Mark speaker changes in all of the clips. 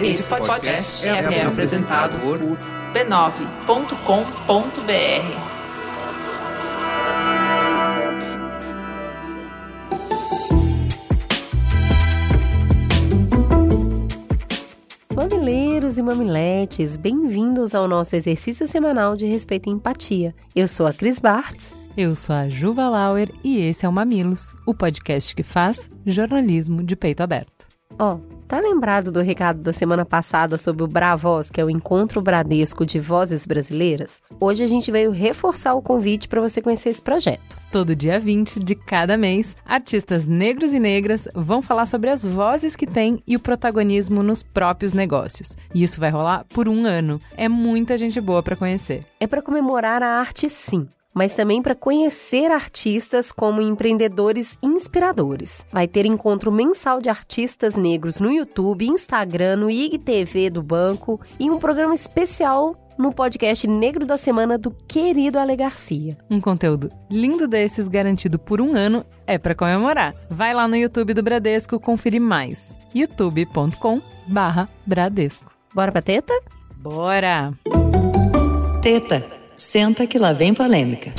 Speaker 1: Esse podcast é, é apresentado por b9.com.br.
Speaker 2: Mamileiros e mamiletes, bem-vindos ao nosso exercício semanal de respeito e empatia. Eu sou a Cris Bartz.
Speaker 3: Eu sou a Juva Lauer e esse é o Mamilos, o podcast que faz jornalismo de peito aberto.
Speaker 2: Ó, oh, tá lembrado do recado da semana passada sobre o Bravoz, que é o Encontro Bradesco de Vozes Brasileiras? Hoje a gente veio reforçar o convite para você conhecer esse projeto.
Speaker 3: Todo dia 20 de cada mês, artistas negros e negras vão falar sobre as vozes que têm e o protagonismo nos próprios negócios. E isso vai rolar por um ano. É muita gente boa para conhecer.
Speaker 2: É para comemorar a arte, sim mas também para conhecer artistas como empreendedores inspiradores. Vai ter encontro mensal de artistas negros no YouTube, Instagram, no IGTV do banco e um programa especial no podcast Negro da Semana do querido Ale Garcia.
Speaker 3: Um conteúdo lindo desses garantido por um ano é para comemorar. Vai lá no YouTube do Bradesco conferir mais. youtube.com/bradesco.
Speaker 2: Bora pra teta?
Speaker 3: Bora.
Speaker 4: Teta Senta que lá vem polêmica.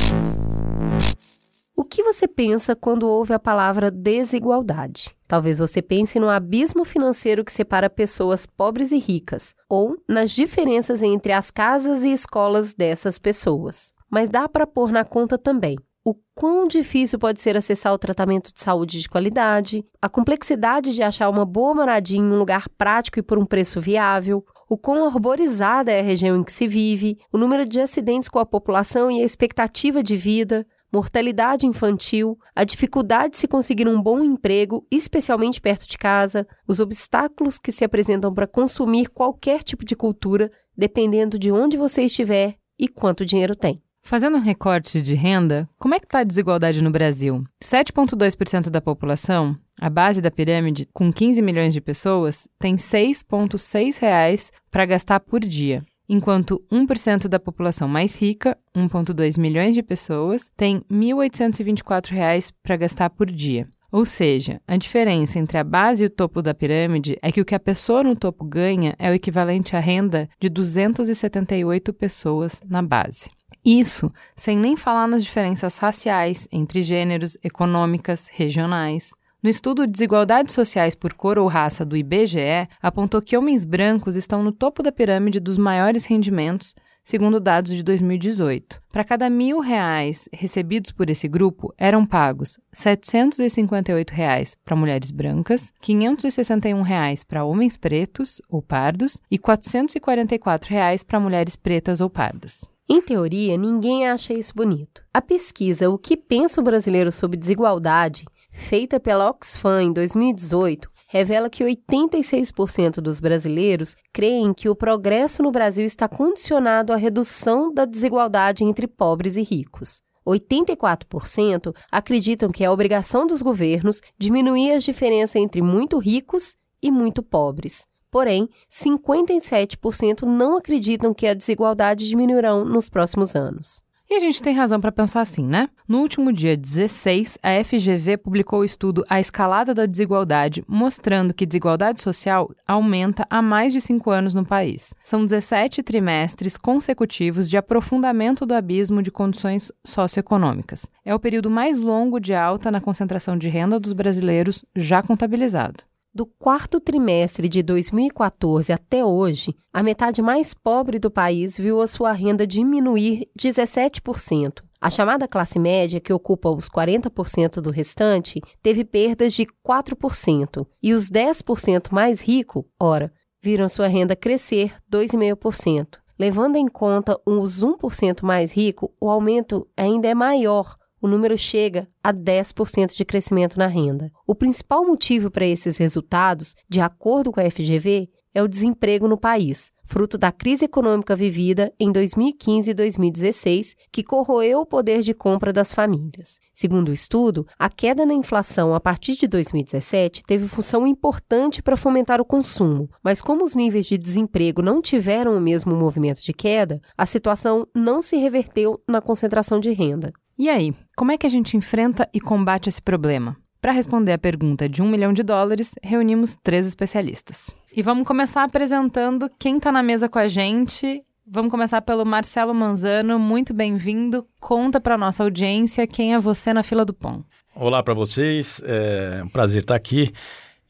Speaker 2: O que você pensa quando ouve a palavra desigualdade? Talvez você pense no abismo financeiro que separa pessoas pobres e ricas, ou nas diferenças entre as casas e escolas dessas pessoas. Mas dá para pôr na conta também o quão difícil pode ser acessar o tratamento de saúde de qualidade, a complexidade de achar uma boa moradia em um lugar prático e por um preço viável, o quão arborizada é a região em que se vive, o número de acidentes com a população e a expectativa de vida, mortalidade infantil, a dificuldade de se conseguir um bom emprego, especialmente perto de casa, os obstáculos que se apresentam para consumir qualquer tipo de cultura, dependendo de onde você estiver e quanto dinheiro tem.
Speaker 3: Fazendo um recorte de renda, como é que está a desigualdade no Brasil? 7,2% da população, a base da pirâmide, com 15 milhões de pessoas, tem 6,6 reais para gastar por dia, enquanto 1% da população mais rica, 1,2 milhões de pessoas, tem 1.824 reais para gastar por dia. Ou seja, a diferença entre a base e o topo da pirâmide é que o que a pessoa no topo ganha é o equivalente à renda de 278 pessoas na base. Isso sem nem falar nas diferenças raciais entre gêneros, econômicas, regionais. No estudo Desigualdades Sociais por Cor ou Raça do IBGE, apontou que homens brancos estão no topo da pirâmide dos maiores rendimentos, segundo dados de 2018. Para cada mil reais recebidos por esse grupo, eram pagos 758 reais para mulheres brancas, 561 reais para homens pretos ou pardos e 444 reais para mulheres pretas ou pardas.
Speaker 2: Em teoria, ninguém acha isso bonito. A pesquisa O que pensa o brasileiro sobre desigualdade, feita pela Oxfam em 2018, revela que 86% dos brasileiros creem que o progresso no Brasil está condicionado à redução da desigualdade entre pobres e ricos. 84% acreditam que é obrigação dos governos diminuir as diferenças entre muito ricos e muito pobres. Porém, 57% não acreditam que a desigualdade diminuirão nos próximos anos.
Speaker 3: E a gente tem razão para pensar assim, né? No último dia 16, a FGV publicou o estudo A Escalada da Desigualdade, mostrando que desigualdade social aumenta há mais de cinco anos no país. São 17 trimestres consecutivos de aprofundamento do abismo de condições socioeconômicas. É o período mais longo de alta na concentração de renda dos brasileiros já contabilizado.
Speaker 2: Do quarto trimestre de 2014 até hoje, a metade mais pobre do país viu a sua renda diminuir 17%. A chamada classe média, que ocupa os 40% do restante, teve perdas de 4%. E os 10% mais ricos, ora, viram sua renda crescer 2,5%. Levando em conta os 1% mais ricos, o aumento ainda é maior, o número chega a 10% de crescimento na renda. O principal motivo para esses resultados, de acordo com a FGV, é o desemprego no país, fruto da crise econômica vivida em 2015 e 2016, que corroeu o poder de compra das famílias. Segundo o estudo, a queda na inflação a partir de 2017 teve função importante para fomentar o consumo, mas como os níveis de desemprego não tiveram o mesmo movimento de queda, a situação não se reverteu na concentração de renda.
Speaker 3: E aí, como é que a gente enfrenta e combate esse problema? Para responder a pergunta de um milhão de dólares, reunimos três especialistas. E vamos começar apresentando quem está na mesa com a gente. Vamos começar pelo Marcelo Manzano. Muito bem-vindo. Conta para nossa audiência quem é você na fila do pão.
Speaker 5: Olá para vocês, é um prazer estar aqui.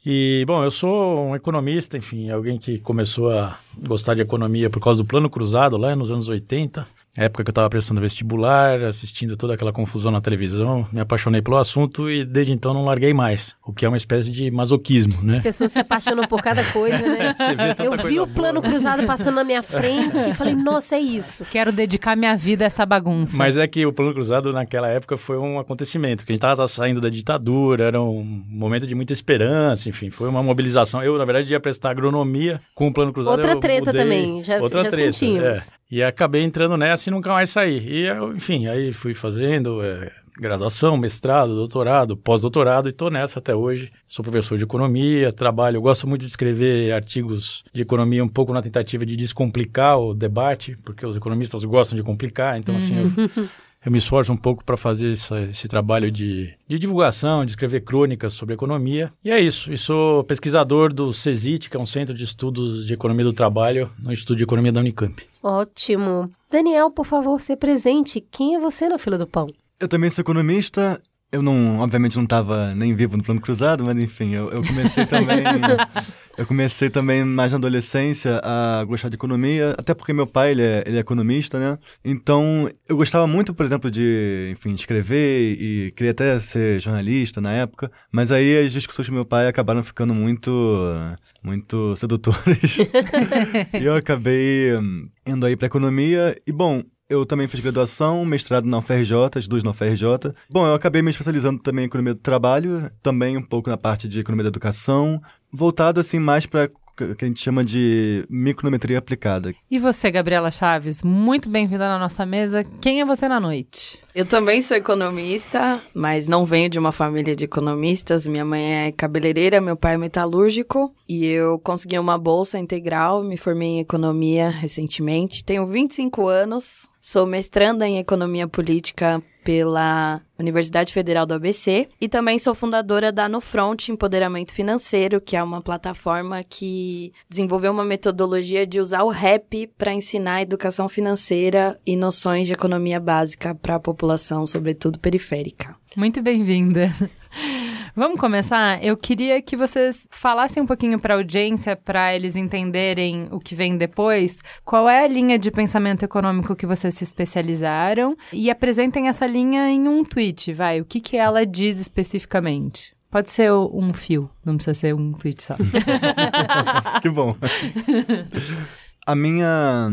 Speaker 5: E, bom, eu sou um economista, enfim, alguém que começou a gostar de economia por causa do Plano Cruzado lá nos anos 80 época que eu estava prestando vestibular, assistindo toda aquela confusão na televisão, me apaixonei pelo assunto e desde então não larguei mais, o que é uma espécie de masoquismo, né?
Speaker 2: As pessoas se apaixonam por cada coisa, né? eu vi o plano boa, cruzado passando na minha frente e falei, nossa, é isso.
Speaker 3: Quero dedicar minha vida a essa bagunça.
Speaker 5: Mas é que o plano cruzado naquela época foi um acontecimento, porque a gente estava saindo da ditadura, era um momento de muita esperança, enfim, foi uma mobilização. Eu, na verdade, ia prestar agronomia com o plano cruzado.
Speaker 2: Outra treta
Speaker 5: mudei,
Speaker 2: também, já, outra já treta, sentimos. É.
Speaker 5: E acabei entrando nessa e nunca mais saí. E, enfim, aí fui fazendo é, graduação, mestrado, doutorado, pós-doutorado e estou nessa até hoje. Sou professor de economia, trabalho, gosto muito de escrever artigos de economia um pouco na tentativa de descomplicar o debate, porque os economistas gostam de complicar, então assim, eu, uhum. eu me esforço um pouco para fazer essa, esse trabalho de, de, divulgação, de escrever crônicas sobre economia. E é isso. E sou pesquisador do CESIT, que é um centro de estudos de economia do trabalho, no Instituto de Economia da Unicamp.
Speaker 2: Ótimo. Daniel, por favor, se presente. Quem é você na fila do pão?
Speaker 6: Eu também sou economista. Eu não, obviamente, não estava nem vivo no plano cruzado, mas enfim, eu, eu comecei também. eu comecei também mais na adolescência a gostar de economia, até porque meu pai ele é, ele é economista, né? Então eu gostava muito, por exemplo, de, enfim, escrever e queria até ser jornalista na época, mas aí as discussões com meu pai acabaram ficando muito muito sedutores. e eu acabei indo aí para economia. E, bom, eu também fiz graduação, mestrado na UFRJ, as duas na UFRJ. Bom, eu acabei me especializando também em economia do trabalho, também um pouco na parte de economia da educação, voltado assim mais para que a gente chama de micrometria aplicada.
Speaker 3: E você, Gabriela Chaves, muito bem-vinda na nossa mesa. Quem é você na noite?
Speaker 7: Eu também sou economista, mas não venho de uma família de economistas. Minha mãe é cabeleireira, meu pai é metalúrgico e eu consegui uma bolsa integral, me formei em economia recentemente. Tenho 25 anos, sou mestranda em economia política pela Universidade Federal do ABC e também sou fundadora da No Front Empoderamento Financeiro, que é uma plataforma que desenvolveu uma metodologia de usar o rap para ensinar educação financeira e noções de economia básica para a população, sobretudo periférica.
Speaker 3: Muito bem-vinda. Vamos começar? Eu queria que vocês falassem um pouquinho para a audiência, para eles entenderem o que vem depois, qual é a linha de pensamento econômico que vocês se especializaram e apresentem essa linha em um tweet, vai. O que, que ela diz especificamente? Pode ser um fio, não precisa ser um tweet só.
Speaker 6: que bom. A minha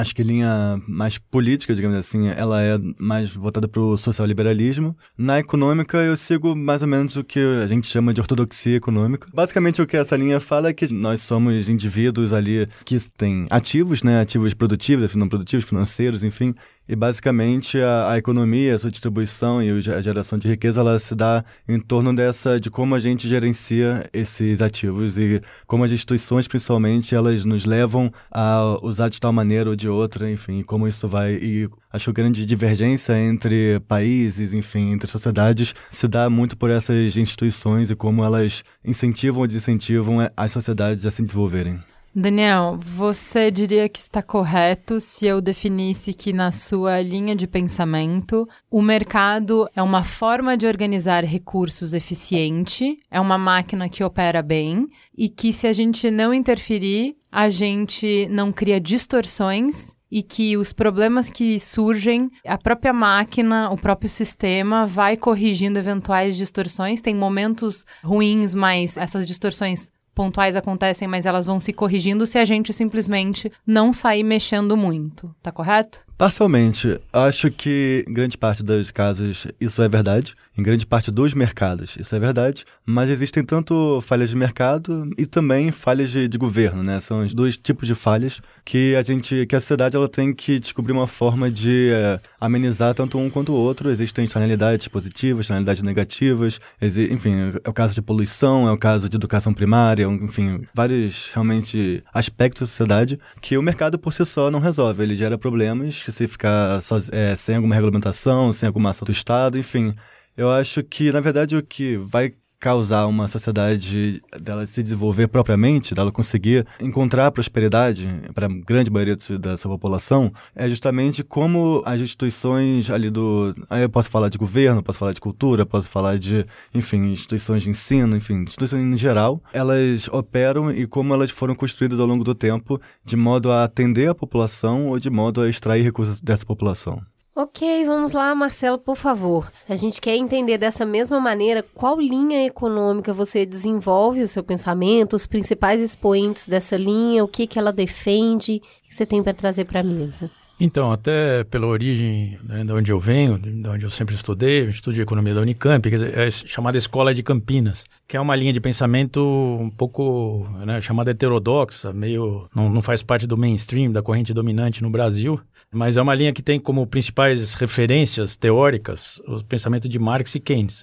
Speaker 6: acho que linha mais política, digamos assim, ela é mais voltada para o social-liberalismo. Na econômica, eu sigo mais ou menos o que a gente chama de ortodoxia econômica. Basicamente, o que essa linha fala é que nós somos indivíduos ali que têm ativos, né, ativos produtivos, não produtivos, financeiros, enfim, e basicamente a, a, economia, a sua distribuição e a geração de riqueza, ela se dá em torno dessa de como a gente gerencia esses ativos e como as instituições, principalmente, elas nos levam a usar de tal maneira ou de outra, enfim, como isso vai e acho que a grande divergência entre países, enfim, entre sociedades se dá muito por essas instituições e como elas incentivam ou desincentivam as sociedades a se desenvolverem.
Speaker 3: Daniel, você diria que está correto se eu definisse que, na sua linha de pensamento, o mercado é uma forma de organizar recursos eficiente, é uma máquina que opera bem e que, se a gente não interferir, a gente não cria distorções e que os problemas que surgem, a própria máquina, o próprio sistema vai corrigindo eventuais distorções. Tem momentos ruins, mas essas distorções pontuais acontecem, mas elas vão se corrigindo se a gente simplesmente não sair mexendo muito. Tá correto?
Speaker 6: Parcialmente. Acho que em grande parte dos casos isso é verdade. Em grande parte dos mercados isso é verdade. Mas existem tanto falhas de mercado e também falhas de, de governo, né? São os dois tipos de falhas que a gente, que a sociedade ela tem que descobrir uma forma de é, amenizar tanto um quanto o outro. Existem externalidades positivas, externalidades negativas. enfim, é o caso de poluição, é o caso de educação primária, enfim, vários realmente aspectos da sociedade que o mercado por si só não resolve. Ele gera problemas que se ficar é, sem alguma regulamentação, sem alguma ação do Estado, enfim. Eu acho que, na verdade, o que vai causar uma sociedade dela se desenvolver propriamente, dela conseguir encontrar prosperidade para a grande maioria da sua população, é justamente como as instituições ali do. Aí eu posso falar de governo, posso falar de cultura, posso falar de, enfim, instituições de ensino, enfim, instituições em geral, elas operam e como elas foram construídas ao longo do tempo de modo a atender a população ou de modo a extrair recursos dessa população.
Speaker 2: Ok, vamos lá, Marcelo, por favor. A gente quer entender dessa mesma maneira qual linha econômica você desenvolve o seu pensamento, os principais expoentes dessa linha, o que, que ela defende, o que você tem para trazer para a mesa.
Speaker 5: Então, até pela origem né, de onde eu venho, de onde eu sempre estudei, eu estudei economia da Unicamp, que é chamada Escola de Campinas, que é uma linha de pensamento um pouco né, chamada heterodoxa, meio não, não faz parte do mainstream, da corrente dominante no Brasil, mas é uma linha que tem como principais referências teóricas o pensamento de Marx e Keynes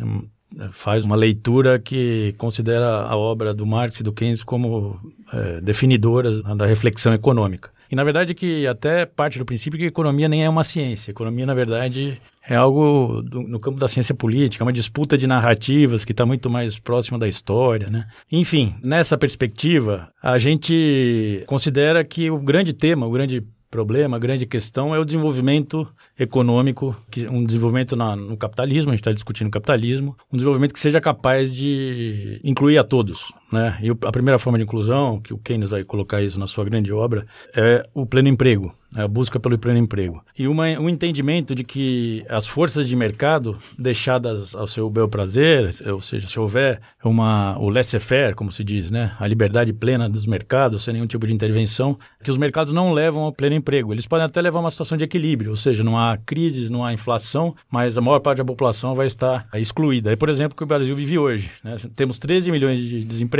Speaker 5: faz uma leitura que considera a obra do Marx e do Keynes como é, definidoras da reflexão econômica. E na verdade que até parte do princípio que a economia nem é uma ciência. A economia, na verdade, é algo do, no campo da ciência política, é uma disputa de narrativas que está muito mais próxima da história, né? Enfim, nessa perspectiva, a gente considera que o grande tema, o grande problema, a grande questão é o desenvolvimento econômico, que, um desenvolvimento na, no capitalismo, a gente está discutindo capitalismo, um desenvolvimento que seja capaz de incluir a todos. Né? E a primeira forma de inclusão, que o Keynes vai colocar isso na sua grande obra, é o pleno emprego é a busca pelo pleno emprego. E uma, um entendimento de que as forças de mercado, deixadas ao seu bel prazer, ou seja, se houver uma, o laissez-faire, como se diz, né, a liberdade plena dos mercados, sem nenhum tipo de intervenção, que os mercados não levam ao pleno emprego. Eles podem até levar a uma situação de equilíbrio, ou seja, não há crises, não há inflação, mas a maior parte da população vai estar excluída. Aí, por exemplo, que o Brasil vive hoje. Né? Temos 13 milhões de desempregados,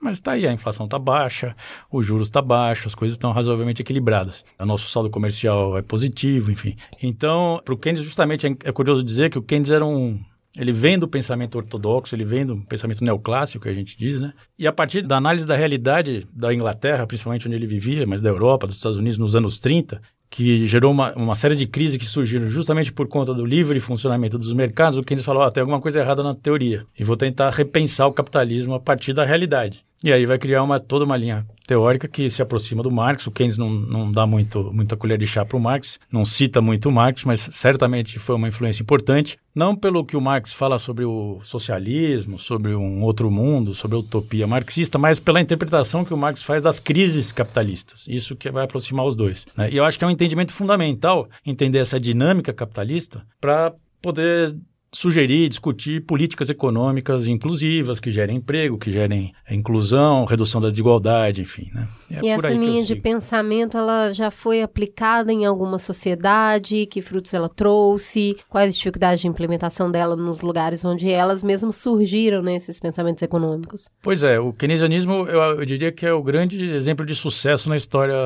Speaker 5: mas está aí, a inflação está baixa, os juros estão tá baixos, as coisas estão razoavelmente equilibradas. O nosso saldo comercial é positivo, enfim. Então, para o Keynes, justamente, é, é curioso dizer que o Keynes era um, ele vem do pensamento ortodoxo, ele vem do pensamento neoclássico, que a gente diz, né? E a partir da análise da realidade da Inglaterra, principalmente onde ele vivia, mas da Europa, dos Estados Unidos nos anos 30, que gerou uma, uma série de crises que surgiram justamente por conta do livre funcionamento dos mercados, o Keynes falou, ah, tem alguma coisa errada na teoria, e vou tentar repensar o capitalismo a partir da realidade. E aí vai criar uma, toda uma linha teórica que se aproxima do Marx. O Keynes não, não dá muito, muita colher de chá para o Marx, não cita muito o Marx, mas certamente foi uma influência importante. Não pelo que o Marx fala sobre o socialismo, sobre um outro mundo, sobre a utopia marxista, mas pela interpretação que o Marx faz das crises capitalistas. Isso que vai aproximar os dois. Né? E eu acho que é um entendimento fundamental entender essa dinâmica capitalista para poder sugerir, discutir políticas econômicas inclusivas que gerem emprego, que gerem inclusão, redução da desigualdade, enfim. Né?
Speaker 2: É e essa linha de pensamento, ela já foi aplicada em alguma sociedade? Que frutos ela trouxe? Quais as dificuldades de implementação dela nos lugares onde elas mesmas surgiram, né, esses pensamentos econômicos?
Speaker 5: Pois é, o keynesianismo, eu, eu diria que é o grande exemplo de sucesso na história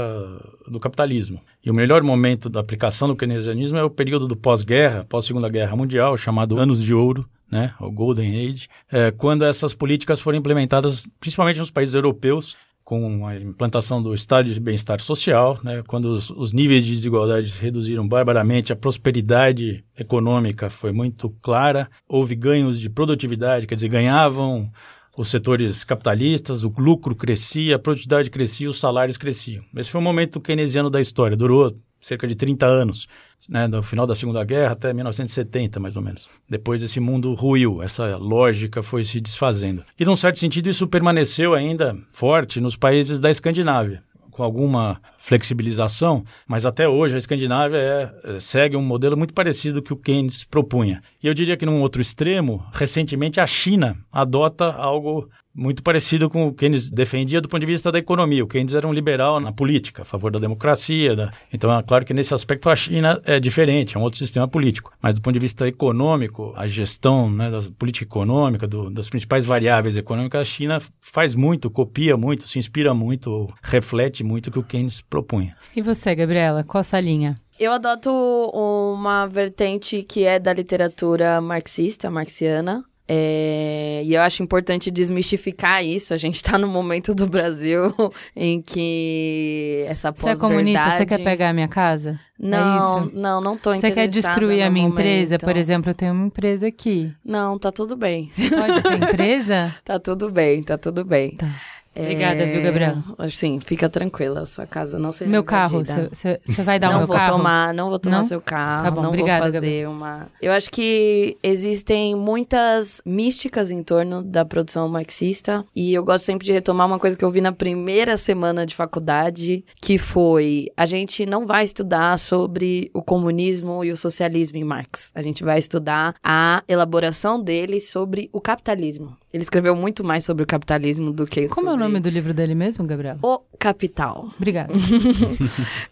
Speaker 5: do capitalismo. E o melhor momento da aplicação do keynesianismo é o período do pós-guerra, pós-segunda guerra mundial, chamado Anos de Ouro, né, o Golden Age, é, quando essas políticas foram implementadas, principalmente nos países europeus, com a implantação do estado de bem-estar social, né, quando os, os, níveis de desigualdade reduziram barbaramente, a prosperidade econômica foi muito clara, houve ganhos de produtividade, quer dizer, ganhavam os setores capitalistas, o lucro crescia, a produtividade crescia, os salários cresciam. Esse foi o momento keynesiano da história, durou cerca de 30 anos, né, do final da Segunda Guerra até 1970, mais ou menos. Depois esse mundo ruiu, essa lógica foi se desfazendo. E, num certo sentido, isso permaneceu ainda forte nos países da Escandinávia com alguma flexibilização, mas até hoje a Escandinávia é, é, segue um modelo muito parecido que o Keynes propunha. E eu diria que num outro extremo, recentemente a China adota algo muito parecido com o que Keynes defendia do ponto de vista da economia. O Keynes era um liberal na política, a favor da democracia. Da... Então, é claro que nesse aspecto a China é diferente, é um outro sistema político. Mas do ponto de vista econômico, a gestão né, da política econômica, do, das principais variáveis econômicas, a China faz muito, copia muito, se inspira muito, reflete muito o que o Keynes propunha.
Speaker 3: E você, Gabriela, qual a sua linha?
Speaker 7: Eu adoto uma vertente que é da literatura marxista, marxiana, É, e eu acho importante desmistificar isso. A gente está no momento do Brasil em que essa
Speaker 3: Você é comunista, você quer pegar a minha casa?
Speaker 7: Não,
Speaker 3: é
Speaker 7: não, não tô
Speaker 3: Você quer destruir a minha empresa?
Speaker 7: momento.
Speaker 3: Por exemplo, eu tenho uma empresa aqui.
Speaker 7: Não, tá tudo bem.
Speaker 3: Pode ter empresa?
Speaker 7: Tá tudo bem, tá tudo bem.
Speaker 3: Tá. Obrigada, viu, Gabriel?
Speaker 7: Assim, fica tranquila, sua casa não será
Speaker 3: meu carro, você vai dar o
Speaker 7: não
Speaker 3: meu
Speaker 7: vou
Speaker 3: carro?
Speaker 7: tomar, não vou tomar
Speaker 3: Não?
Speaker 7: seu carro,
Speaker 3: Tá bom,
Speaker 7: não
Speaker 3: obrigada,
Speaker 7: vou fazer uma. Eu acho que existem muitas místicas em torno da produção marxista e eu gosto sempre de retomar uma coisa que eu vi na primeira semana de faculdade, que foi a gente não vai estudar sobre o comunismo e o socialismo em Marx. A gente vai estudar a elaboração dele sobre o capitalismo. Ele escreveu muito mais sobre o capitalismo do que
Speaker 3: Como é o
Speaker 7: sobre
Speaker 3: nome do livro dele mesmo, Gabriel?
Speaker 7: O Capital.
Speaker 3: Obrigada.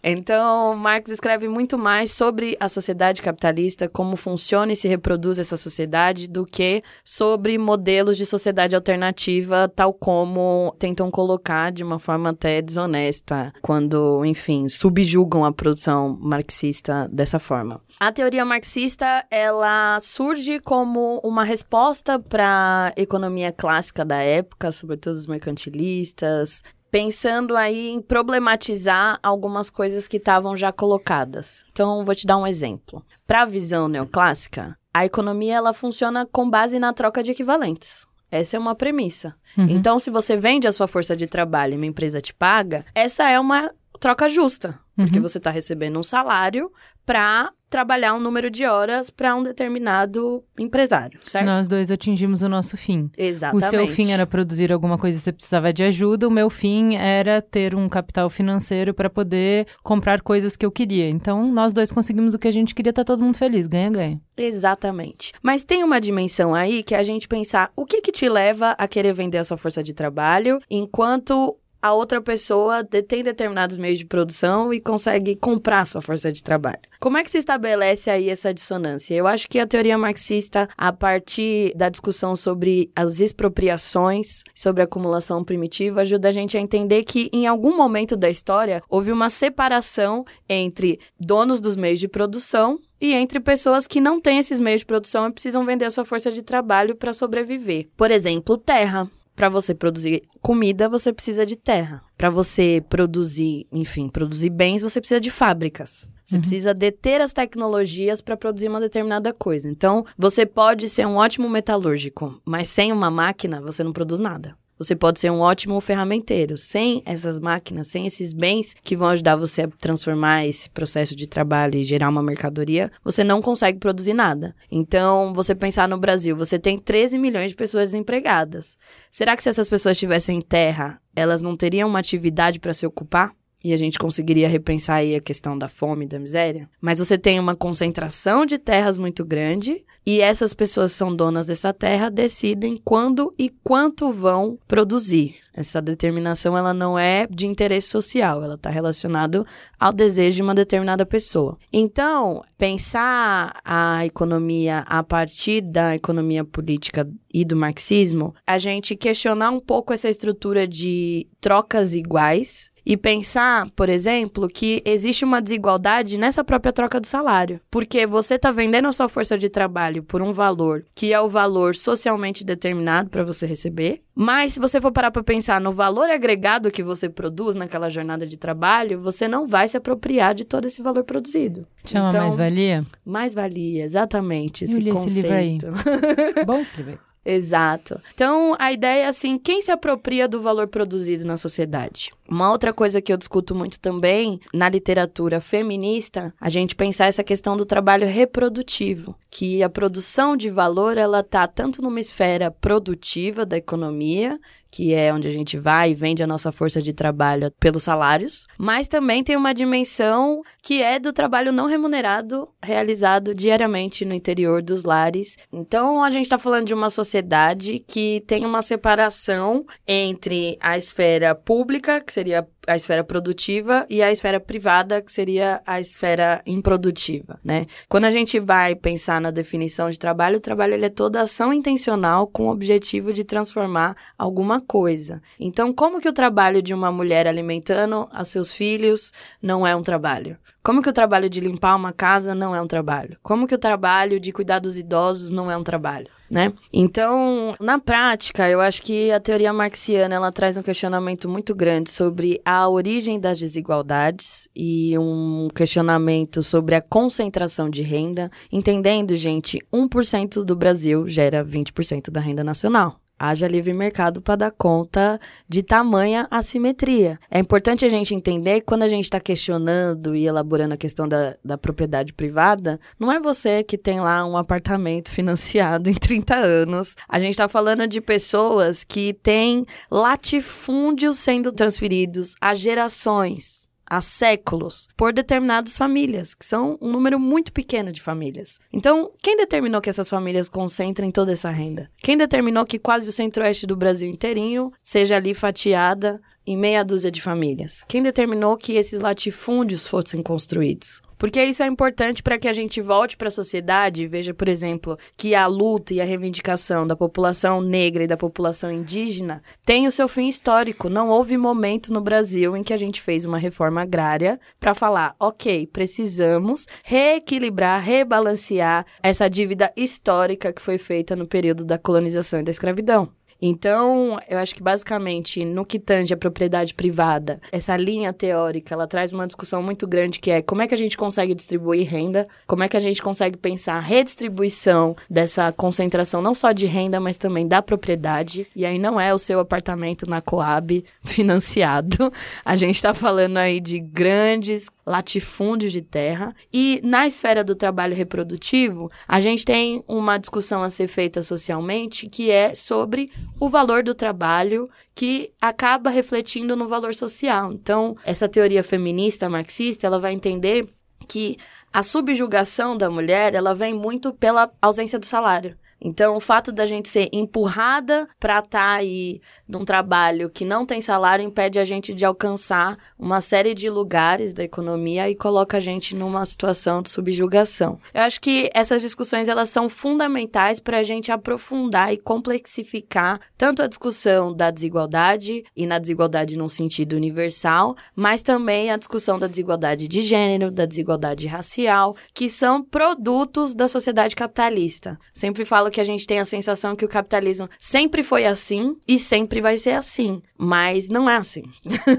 Speaker 7: Então, Marx escreve muito mais sobre a sociedade capitalista, como funciona e se reproduz essa sociedade, do que sobre modelos de sociedade alternativa, tal como tentam colocar de uma forma até desonesta, quando, enfim, subjugam a produção marxista dessa forma. A teoria marxista, ela surge como uma resposta para a economia clássica da época, sobretudo os mercantilistas, pensando aí em problematizar algumas coisas que estavam já colocadas. Então, vou te dar um exemplo. Para a visão neoclássica, a economia ela funciona com base na troca de equivalentes. Essa é uma premissa. Então, se você vende a sua força de trabalho e uma empresa te paga, essa é uma troca justa, porque você está recebendo um salário para trabalhar um número de horas para um determinado empresário, certo?
Speaker 3: Nós dois atingimos o nosso fim.
Speaker 7: Exatamente.
Speaker 3: O seu fim era produzir alguma coisa e você precisava de ajuda, o meu fim era ter um capital financeiro para poder comprar coisas que eu queria. Então, nós dois conseguimos o que a gente queria, tá todo mundo feliz, ganha-ganha.
Speaker 7: Exatamente. Mas tem uma dimensão aí que é a gente pensar o que que te leva a querer vender a sua força de trabalho enquanto a outra pessoa detém determinados meios de produção e consegue comprar sua força de trabalho. Como é que se estabelece aí essa dissonância? Eu acho que a teoria marxista, a partir da discussão sobre as expropriações, sobre a acumulação primitiva, ajuda a gente a entender que em algum momento da história houve uma separação entre donos dos meios de produção e entre pessoas que não têm esses meios de produção e precisam vender a sua força de trabalho para sobreviver. Por exemplo, terra. Para você produzir comida, você precisa de terra. Para você produzir, enfim, produzir bens, você precisa de fábricas. Você precisa deter as tecnologias para produzir uma determinada coisa. Então, você pode ser um ótimo metalúrgico, mas sem uma máquina, você não produz nada. Você pode ser um ótimo ferramenteiro. Sem essas máquinas, sem esses bens que vão ajudar você a transformar esse processo de trabalho e gerar uma mercadoria, você não consegue produzir nada. Então, você pensar no Brasil, você tem 13 milhões de pessoas desempregadas. Será que se essas pessoas tivessem terra, elas não teriam uma atividade para se ocupar? E a gente conseguiria repensar aí a questão da fome e da miséria. Mas você tem uma concentração de terras muito grande e essas pessoas que são donas dessa terra decidem quando e quanto vão produzir. Essa determinação ela não é de interesse social, ela está relacionada ao desejo de uma determinada pessoa. Então, pensar a economia a partir da economia política e do marxismo, a gente questionar um pouco essa estrutura de trocas iguais e pensar, por exemplo, que existe uma desigualdade nessa própria troca do salário. Porque você está vendendo a sua força de trabalho por um valor que é o valor socialmente determinado para você receber. Mas se você for parar para pensar no valor agregado que você produz naquela jornada de trabalho, você não vai se apropriar de todo esse valor produzido.
Speaker 3: Chama
Speaker 7: Então,
Speaker 3: mais-valia?
Speaker 7: Mais valia, exatamente.
Speaker 3: Eu
Speaker 7: Esse
Speaker 3: li esse
Speaker 7: conceito.
Speaker 3: livro aí. Bom escrever.
Speaker 7: Exato. Então, a ideia é assim, quem se apropria do valor produzido na sociedade? Uma outra coisa que eu discuto muito também na literatura feminista, a gente pensar essa questão do trabalho reprodutivo, que a produção de valor ela tá tanto numa esfera produtiva da economia, que é onde a gente vai e vende a nossa força de trabalho pelos salários, mas também tem uma dimensão que é do trabalho não remunerado realizado diariamente no interior dos lares. Então, a gente está falando de uma sociedade que tem uma separação entre a esfera pública, que seria a esfera produtiva, e a esfera privada, que seria a esfera improdutiva, né? Quando a gente vai pensar na definição de trabalho, o trabalho ele é toda ação intencional com o objetivo de transformar alguma coisa. Então, como que o trabalho de uma mulher alimentando os seus filhos não é um trabalho? Como que o trabalho de limpar uma casa não é um trabalho? Como que o trabalho de cuidar dos idosos não é um trabalho? né? Então, na prática, eu acho que a teoria marxiana ela traz um questionamento muito grande sobre a origem das desigualdades e um questionamento sobre a concentração de renda, entendendo, gente, 1% do Brasil gera 20% da renda nacional haja livre mercado para dar conta de tamanha assimetria. É importante a gente entender que quando a gente está questionando e elaborando a questão da, da propriedade privada, não é você que tem lá um apartamento financiado em 30 anos. A gente está falando de pessoas que têm latifúndios sendo transferidos a gerações há séculos por determinadas famílias, que são um número muito pequeno de famílias. Então, quem determinou que essas famílias concentrem toda essa renda? Quem determinou que quase o centro-oeste do Brasil inteirinho seja ali fatiada em meia dúzia de famílias? Quem determinou que esses latifúndios fossem construídos? Porque isso é importante para que a gente volte para a sociedade e veja, por exemplo, que a luta e a reivindicação da população negra e da população indígena tem o seu fim histórico. Não houve momento no Brasil em que a gente fez uma reforma agrária para falar, ok, precisamos reequilibrar, rebalancear essa dívida histórica que foi feita no período da colonização e da escravidão. Então, eu acho que basicamente, no que tange a propriedade privada, essa linha teórica, ela traz uma discussão muito grande que é como é que a gente consegue distribuir renda, como é que a gente consegue pensar a redistribuição dessa concentração não só de renda, mas também da propriedade. E aí não é o seu apartamento na Coab financiado. A gente está falando aí de grandes latifúndios de terra. E na esfera do trabalho reprodutivo, a gente tem uma discussão a ser feita socialmente que é sobre o valor do trabalho que acaba refletindo no valor social. Então, essa teoria feminista marxista, ela vai entender que a subjugação da mulher, ela vem muito pela ausência do salário. Então, o fato da gente ser empurrada para estar tá aí num trabalho que não tem salário impede a gente de alcançar uma série de lugares da economia e coloca a gente numa situação de subjugação. Eu acho que essas discussões elas são fundamentais para a gente aprofundar e complexificar tanto a discussão da desigualdade e na desigualdade num sentido universal, mas também a discussão da desigualdade de gênero, da desigualdade racial, que são produtos da sociedade capitalista. Sempre falo que a gente tem a sensação que o capitalismo sempre foi assim e sempre vai ser assim. Mas não é assim.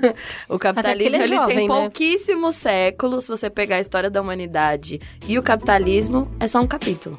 Speaker 7: o capitalismo ele, é jovem, tem né? pouquíssimos séculos. Se você pegar a história da humanidade e o capitalismo, é só um capítulo.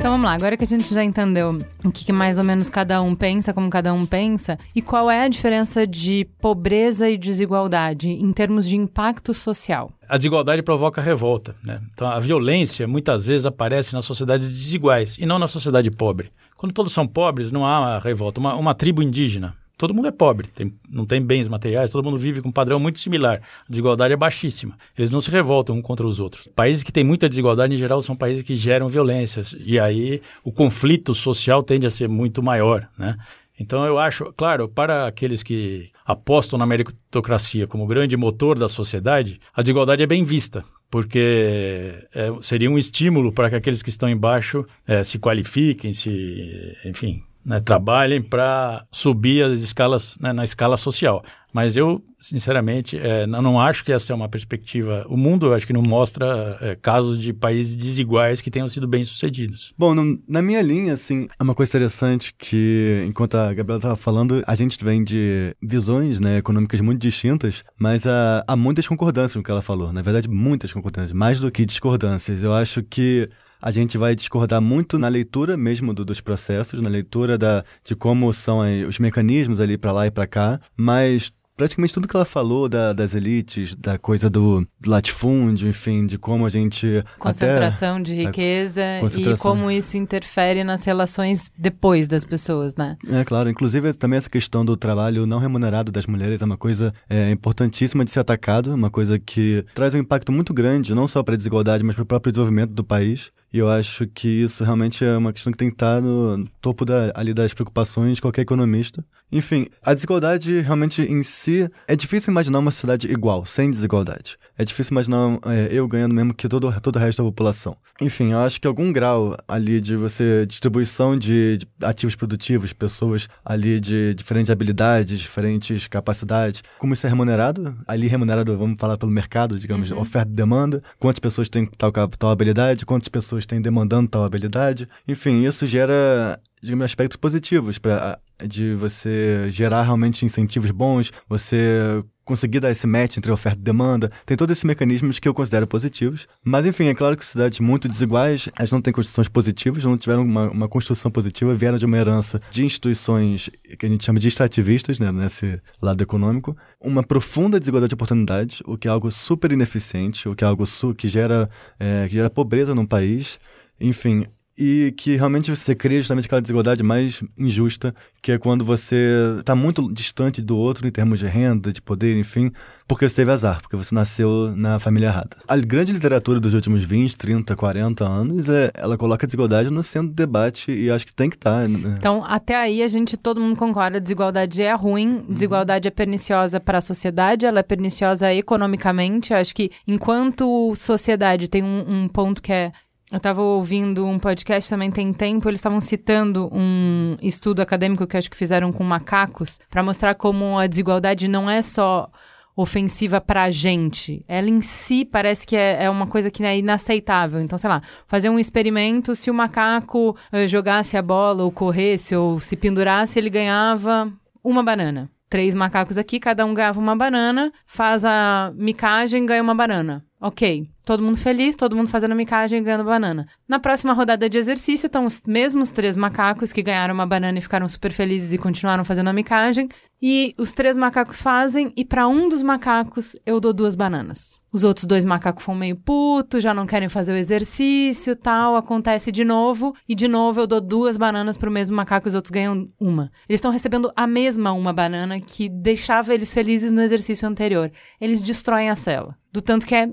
Speaker 3: Então vamos lá, agora que a gente já entendeu o que, que, mais ou menos cada um pensa, como cada um pensa, e qual é a diferença de pobreza e desigualdade em termos de impacto social?
Speaker 5: A desigualdade provoca revolta. Né? Então a violência muitas vezes aparece nas sociedades desiguais e não na sociedade pobre. Quando todos são pobres, não há revolta. Uma, uma tribo indígena todo mundo é pobre, tem, não tem bens materiais, todo mundo vive com um padrão muito similar. A desigualdade é baixíssima. Eles não se revoltam um contra os outros. Países que têm muita desigualdade, em geral, são países que geram violências. E aí o conflito social tende a ser muito maior, né? Então eu acho, claro, para aqueles que apostam na meritocracia como grande motor da sociedade, a desigualdade é bem vista, porque é, seria um estímulo para que aqueles que estão embaixo é, se qualifiquem, se, enfim, né, trabalhem para subir as escalas né, na escala social. Mas eu, sinceramente, é, não acho que essa é uma perspectiva. O mundo, eu acho que não mostra é, casos de países desiguais que tenham sido bem-sucedidos.
Speaker 6: Bom, na minha linha, assim, é uma coisa interessante que, enquanto a Gabriela estava falando, a gente vem de visões né, econômicas muito distintas, mas há, há muitas concordâncias no que ela falou. Na verdade, muitas concordâncias, mais do que discordâncias. Eu acho que a gente vai discordar muito na leitura mesmo do, dos processos, na leitura da, de como são os mecanismos ali para lá e para cá, mas praticamente tudo que ela falou da, das elites, da coisa do, do, latifúndio, enfim, de como a gente.
Speaker 3: Concentração até, de riqueza concentração. e como isso interfere nas relações depois das pessoas, né?
Speaker 6: É, claro. Inclusive, também essa questão do trabalho não remunerado das mulheres é uma coisa é, importantíssima de ser atacado, uma coisa que traz um impacto muito grande, não só para a desigualdade, mas para o próprio desenvolvimento do país. E eu acho que isso realmente é uma questão que tem que estar no topo da, ali das preocupações de qualquer economista. Enfim, a desigualdade realmente em si é difícil imaginar uma sociedade igual, sem desigualdade. é difícil imaginar é, eu ganhando mesmo que todo, todo o resto da população. Enfim, eu acho que algum grau ali de você, distribuição de, de ativos produtivos, pessoas ali de diferentes habilidades, diferentes capacidades, como isso é remunerado, ali remunerado, vamos falar pelo mercado, digamos,
Speaker 3: Uhum.
Speaker 6: oferta e demanda, quantas pessoas têm tal, tal habilidade, quantas pessoas têm demandando tal habilidade. Enfim, isso gera digamos, aspectos positivos para de você gerar realmente incentivos bons, você conseguir dar esse match entre oferta e demanda. Tem todos esses mecanismos que eu considero positivos. Mas, enfim, é claro que cidades muito desiguais, elas não têm construções positivas, não tiveram uma, uma construção positiva, vieram de uma herança de instituições que a gente chama de extrativistas, né, nesse lado econômico. Uma profunda desigualdade de oportunidades, o que é algo super ineficiente, o que é algo que, gera, é, que gera pobreza num país. Enfim, e que realmente você cria justamente aquela desigualdade mais injusta, que é quando você está muito distante do outro em termos de renda, de poder, enfim, porque você teve azar, porque você nasceu na família errada. A grande literatura dos últimos 20, 30, 40 anos, é, ela coloca a desigualdade no centro do debate e acho que tem que estar. né?
Speaker 3: Então, até aí a gente, todo mundo concorda, desigualdade é ruim, desigualdade é perniciosa para a sociedade, ela é perniciosa economicamente. Acho que enquanto sociedade tem um, um ponto que é eu estava ouvindo um podcast também tem tempo, eles estavam citando um estudo acadêmico que acho que fizeram com macacos para mostrar como a desigualdade não é só ofensiva pra gente. Ela em si parece que é, é uma coisa que é inaceitável. Então, sei lá, fazer um experimento, se o macaco eh, jogasse a bola ou corresse ou se pendurasse, ele ganhava uma banana. Três macacos aqui, cada um ganhava uma banana, faz a micagem, ganha uma banana. Ok, todo mundo feliz, todo mundo fazendo micagem e ganhando banana. Na próxima rodada de exercício, estão os mesmos três macacos que ganharam uma banana e ficaram super felizes e continuaram fazendo a micagem. E os três macacos fazem, e para um dos macacos eu dou duas bananas. Os outros dois macacos foram meio putos, já não querem fazer o exercício tal. Acontece de novo, e de novo eu dou duas bananas pro mesmo macaco e os outros ganham uma. Eles estão recebendo a mesma uma banana que deixava eles felizes no exercício anterior. Eles destroem a cela. Do tanto que é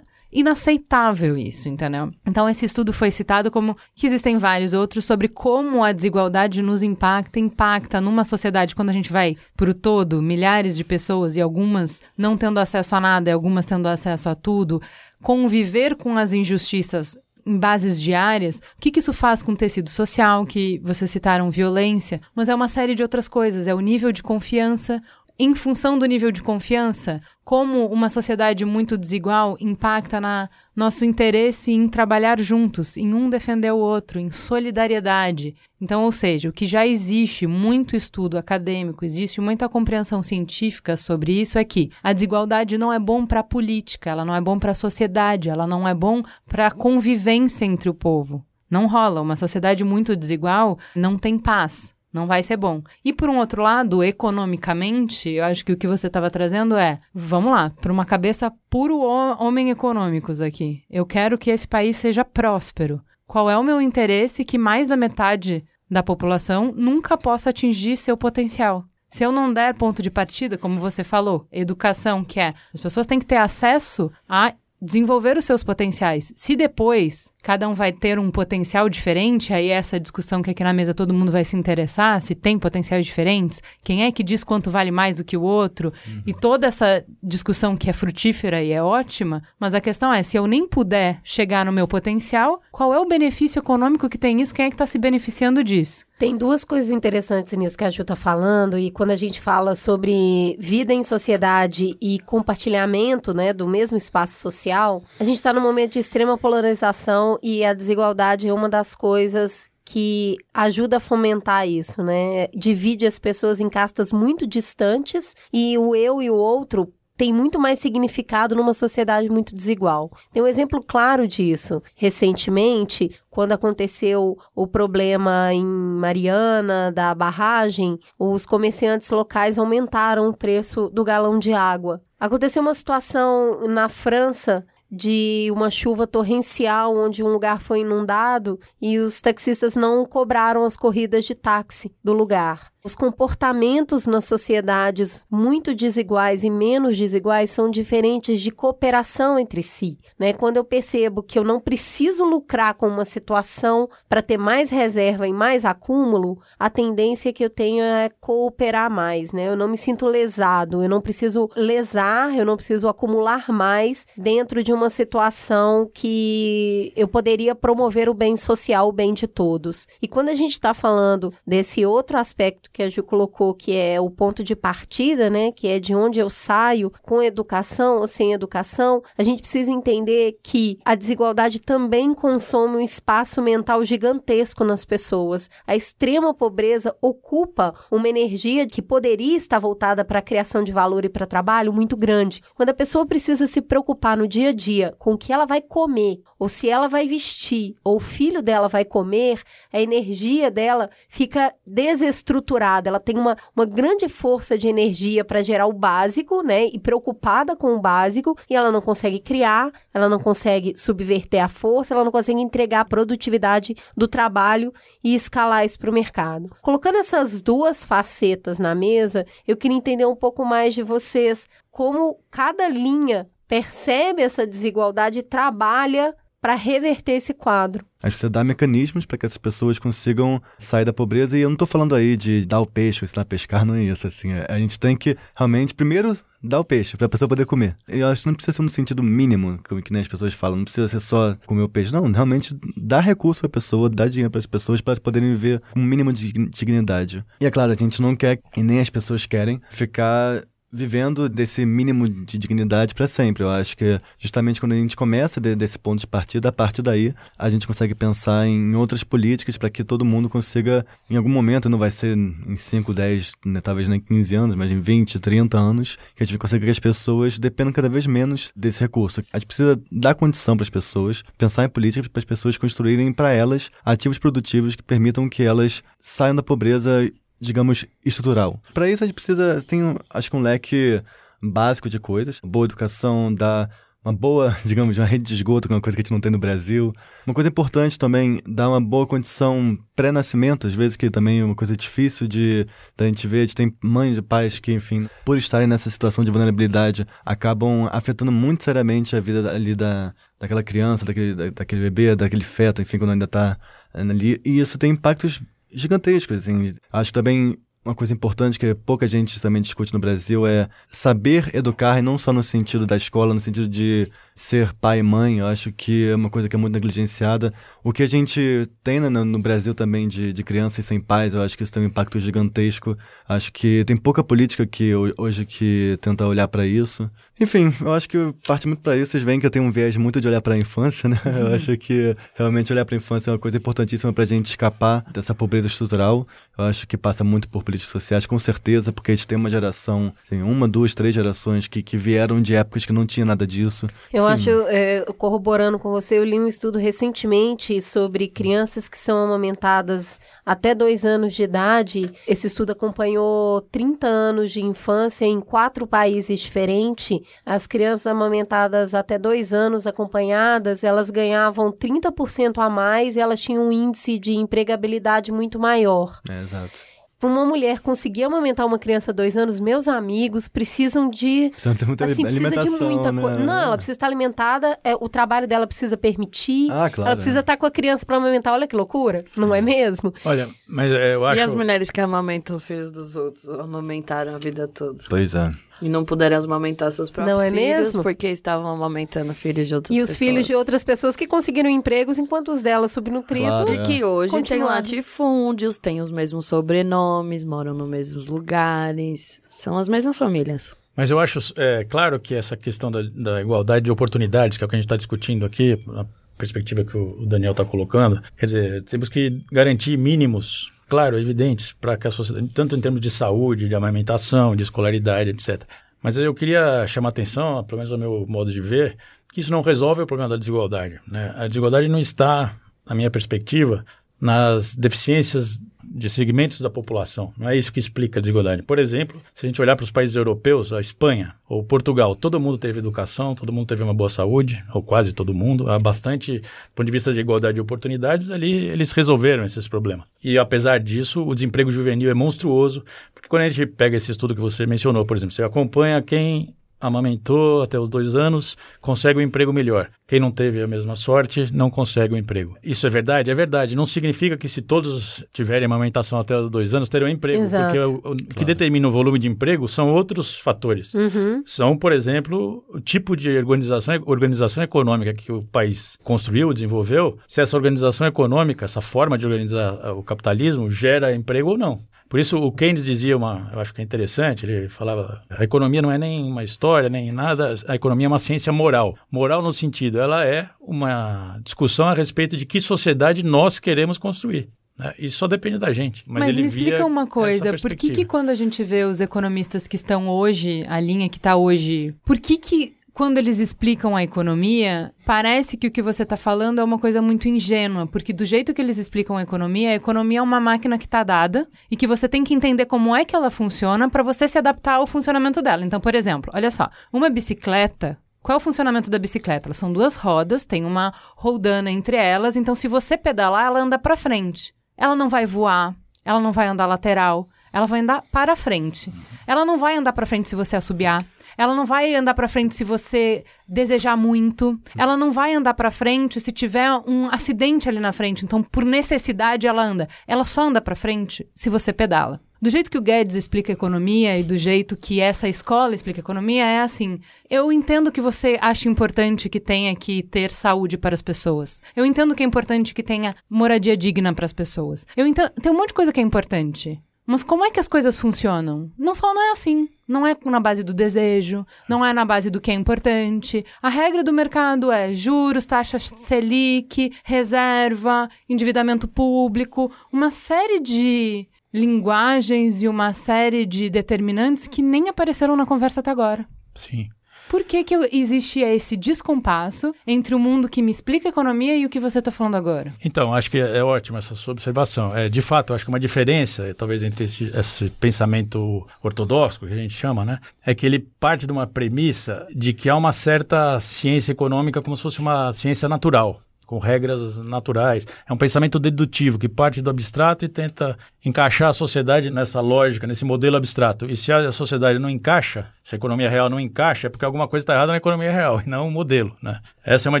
Speaker 3: inaceitável isso, entendeu? Então esse estudo foi citado como que existem vários outros sobre como a desigualdade nos impacta, impacta numa sociedade quando a gente vai pro todo, milhares de pessoas e algumas não tendo acesso a nada e algumas tendo acesso a tudo, conviver com as injustiças em bases diárias, o que, que isso faz com o tecido social, que vocês citaram violência, mas é uma série de outras coisas, é o nível de confiança, em função do nível de confiança, como uma sociedade muito desigual impacta na nosso interesse em trabalhar juntos, em um defender o outro, em solidariedade. Então, ou seja, o que já existe muito estudo acadêmico, existe muita compreensão científica sobre isso é que a desigualdade não é bom para a política, ela não é bom para a sociedade, ela não é bom para a convivência entre o povo. Não rola, uma sociedade muito desigual não tem paz. Não vai ser bom. E por um outro lado, economicamente, eu acho que o que você estava trazendo é, vamos lá, para uma cabeça puro homem econômicos aqui. Eu quero que esse país seja próspero. Qual é o meu interesse que mais da metade da população nunca possa atingir seu potencial? Se eu não der ponto de partida, como você falou, educação, que é as pessoas têm que ter acesso a desenvolver os seus potenciais. Se depois cada um vai ter um potencial diferente, aí essa discussão que aqui na mesa todo mundo vai se interessar, se tem potenciais diferentes, quem é que diz quanto vale mais do que o outro, uhum. e toda essa discussão que é frutífera e é ótima, mas a questão é, se eu nem puder chegar no meu potencial, qual é o benefício econômico que tem isso? Quem é que está se beneficiando disso?
Speaker 2: Tem duas coisas interessantes nisso que a Ju está falando, e quando a gente fala sobre vida em sociedade e compartilhamento né, do mesmo espaço social, a gente está num momento de extrema polarização e a desigualdade é uma das coisas que ajuda a fomentar isso, né? Divide as pessoas em castas muito distantes e o eu e o outro tem muito mais significado numa sociedade muito desigual. Tem um exemplo claro disso. Recentemente, quando aconteceu o problema em Mariana, da barragem, os comerciantes locais aumentaram o preço do galão de água. Aconteceu uma situação na França de uma chuva torrencial onde um lugar foi inundado e os taxistas não cobraram as corridas de táxi do lugar. Os comportamentos nas sociedades muito desiguais e menos desiguais são diferentes de cooperação entre si. Né? Quando eu percebo que eu não preciso lucrar com uma situação para ter mais reserva e mais acúmulo, a tendência que eu tenho é cooperar mais. Né? Eu não me sinto lesado, eu não preciso lesar, eu não preciso acumular mais dentro de uma situação que eu poderia promover o bem social, o bem de todos. E quando a gente está falando desse outro aspecto que a Ju colocou, que é o ponto de partida, né, que é de onde eu saio com educação ou sem educação, a gente precisa entender que a desigualdade também consome um espaço mental gigantesco nas pessoas. A extrema pobreza ocupa uma energia que poderia estar voltada para a criação de valor e para trabalho muito grande. Quando a pessoa precisa se preocupar no dia a dia com o que ela vai comer, ou se ela vai vestir, ou o filho dela vai comer, a energia dela fica desestruturada, ela tem uma, uma grande força de energia para gerar o básico, né? E preocupada com o básico, e ela não consegue criar, ela não consegue subverter a força, ela não consegue entregar a produtividade do trabalho e escalar isso para o mercado. Colocando essas duas facetas na mesa, eu queria entender um pouco mais de vocês, como cada linha percebe essa desigualdade e trabalha para reverter esse quadro.
Speaker 6: Acho que você dá mecanismos para que essas pessoas consigam sair da pobreza. E eu não estou falando aí de dar o peixe, ensinar a pescar, não é isso. Assim, a gente tem que realmente, primeiro, dar o peixe para a pessoa poder comer. Eu acho que não precisa ser no sentido mínimo, que, que nem as pessoas falam. Não precisa ser só comer o peixe. Não, realmente dar recurso para a pessoa, dar dinheiro para as pessoas para poderem viver com um mínimo de dignidade. E é claro, a gente não quer, e nem as pessoas querem, ficar vivendo desse mínimo de dignidade para sempre. Eu acho que justamente quando a gente começa de, desse ponto de partida, a partir daí a gente consegue pensar em outras políticas para que todo mundo consiga, em algum momento, não vai ser em 5, 10, né, talvez nem 15 anos, mas em 20, 30 anos, que a gente consiga que as pessoas dependam cada vez menos desse recurso. A gente precisa dar condição para as pessoas, pensar em políticas para as pessoas construírem para elas ativos produtivos que permitam que elas saiam da pobreza digamos, estrutural. Para isso a gente precisa, tem, acho que um leque básico de coisas, boa educação, dar uma boa, digamos, uma rede de esgoto, que é uma coisa que a gente não tem no Brasil. Uma coisa importante também, dar uma boa condição pré-nascimento, às vezes que também é uma coisa difícil de da gente ver, a gente tem mães e pais que, enfim, por estarem nessa situação de vulnerabilidade, acabam afetando muito seriamente a vida ali da, daquela criança, daquele, da, daquele bebê, daquele feto, enfim, quando ainda está ali. E isso tem impactos gigantescos, assim. Acho também uma coisa importante que pouca gente também discute no Brasil é saber educar, e não só no sentido da escola, no sentido de ser pai e mãe, eu acho que é uma coisa que é muito negligenciada. O que a gente tem no, no Brasil também de, de crianças sem pais, eu acho que isso tem um impacto gigantesco. Acho que tem pouca política que hoje que tenta olhar para isso. Enfim, eu acho que parte muito para isso. Vocês veem que eu tenho um viés muito de olhar para a infância, né? Eu acho que realmente olhar para a infância é uma coisa importantíssima para a gente escapar dessa pobreza estrutural. Eu acho que passa muito por políticas sociais, com certeza, porque a gente tem uma geração, assim, uma, duas, três gerações que, que vieram de épocas que não tinha nada disso.
Speaker 2: Eu acho, é, corroborando com você, eu li um estudo recentemente sobre crianças que são amamentadas até dois anos de idade. Esse estudo acompanhou 30 anos de infância em quatro países diferentes. As crianças amamentadas até dois anos acompanhadas, elas ganhavam 30% a mais e elas tinham um índice de empregabilidade muito maior.
Speaker 6: É, exato
Speaker 2: para uma mulher conseguir amamentar uma criança dois anos, meus amigos precisam de.
Speaker 6: Precisa ter muita
Speaker 2: assim, precisa de muita
Speaker 6: né?
Speaker 2: coisa. Não, ela precisa estar alimentada, é, o trabalho dela precisa permitir.
Speaker 6: Ah, claro.
Speaker 2: Ela precisa estar com a criança para amamentar. Olha que loucura, não é mesmo?
Speaker 5: Olha, mas é, eu acho.
Speaker 7: E as mulheres que amamentam os filhos dos outros, amamentaram a vida toda.
Speaker 6: Pois é.
Speaker 7: E não puderam amamentar seus próprios
Speaker 2: Não é
Speaker 7: filhos
Speaker 2: mesmo?
Speaker 7: porque estavam amamentando filhos de outras
Speaker 2: E
Speaker 7: pessoas.
Speaker 2: os filhos de outras pessoas que conseguiram empregos enquanto os delas subnutridos.
Speaker 6: Claro,
Speaker 7: E que hoje tem latifúndios, têm os mesmos sobrenomes, moram nos mesmos lugares. São as mesmas famílias.
Speaker 5: Mas eu acho, é, claro que essa questão da, da igualdade de oportunidades, que é o que a gente está discutindo aqui, a perspectiva que o Daniel está colocando, quer dizer, temos que garantir mínimos, claro, evidentes, para que a sociedade, tanto em termos de saúde, de amamentação, de escolaridade, etc. Mas eu queria chamar a atenção, pelo menos ao meu modo de ver, que isso não resolve o problema da desigualdade. Né? A desigualdade não está, na minha perspectiva, nas deficiências de segmentos da população. Não é isso que explica a desigualdade. Por exemplo, se a gente olhar para os países europeus, a Espanha ou Portugal, todo mundo teve educação, todo mundo teve uma boa saúde, ou quase todo mundo. Há bastante, do ponto de vista de igualdade de oportunidades, ali eles resolveram esses problemas. E apesar disso, o desemprego juvenil é monstruoso, porque quando a gente pega esse estudo que você mencionou, por exemplo, você acompanha quem amamentou até os dois anos, consegue um emprego melhor. Quem não teve a mesma sorte não consegue um emprego. Isso é verdade? É verdade. Não significa que se todos tiverem amamentação até os dois anos, terão emprego.
Speaker 2: Exato.
Speaker 5: Porque o, o que determina o volume de emprego são outros fatores.
Speaker 2: Uhum.
Speaker 5: São, por exemplo, o tipo de organização, organização econômica que o país construiu, desenvolveu, se essa organização econômica, essa forma de organizar ah, o capitalismo, gera emprego ou não. Por isso, o Keynes dizia uma, eu acho que é interessante, ele falava, a economia não é nem uma história, nem nada, a economia é uma ciência moral. Moral no sentido, ela é uma discussão a respeito de que sociedade nós queremos construir. né? Isso só depende da gente. Mas,
Speaker 3: Mas,
Speaker 5: ele
Speaker 3: me explica uma coisa, por que, que quando a gente vê os economistas que estão hoje, a linha que está hoje, por que que quando eles explicam a economia, parece que o que você está falando é uma coisa muito ingênua, porque do jeito que eles explicam a economia, a economia é uma máquina que está dada e que você tem que entender como é que ela funciona para você se adaptar ao funcionamento dela. Então, por exemplo, olha só, uma bicicleta qual é o funcionamento da bicicleta? Elas são duas rodas, tem uma roldana entre elas, então se você pedalar, ela anda para frente. Ela não vai voar, ela não vai andar lateral, ela vai andar para frente. Ela não vai andar para frente se você assobiar. Ela não vai andar para frente se você desejar muito. Ela não vai andar para frente se tiver um acidente ali na frente. Então, por necessidade, ela anda. Ela só anda para frente se você pedala. Do jeito que o Guedes explica economia e do jeito que essa escola explica economia, é assim. Eu entendo que você acha importante que tenha que ter saúde para as pessoas. Eu entendo que é importante que tenha moradia digna para as pessoas. Eu entendo. Tem um monte de coisa que é importante. Mas como é que as coisas funcionam? Não só não é assim. Não é na base do desejo, não é na base do que é importante. A regra do mercado é juros, taxa Selic, reserva, endividamento público, uma série de linguagens e uma série de determinantes que nem apareceram na conversa até agora.
Speaker 5: Sim.
Speaker 3: Por que, que existia esse descompasso entre o mundo que me explica economia e o que você está falando agora?
Speaker 5: Então, acho que é, é ótima essa sua observação. É, de fato, acho que uma diferença, eh, talvez, entre esse, esse pensamento ortodoxo, que a gente chama, né? É que ele parte de uma premissa de que há uma certa ciência econômica como se fosse uma ciência natural. Com regras naturais. É um pensamento dedutivo que parte do abstrato e tenta encaixar a sociedade nessa lógica, nesse modelo abstrato. E se a sociedade não encaixa, se a economia real não encaixa, é porque alguma coisa está errada na economia real e não o modelo. Né? Essa é uma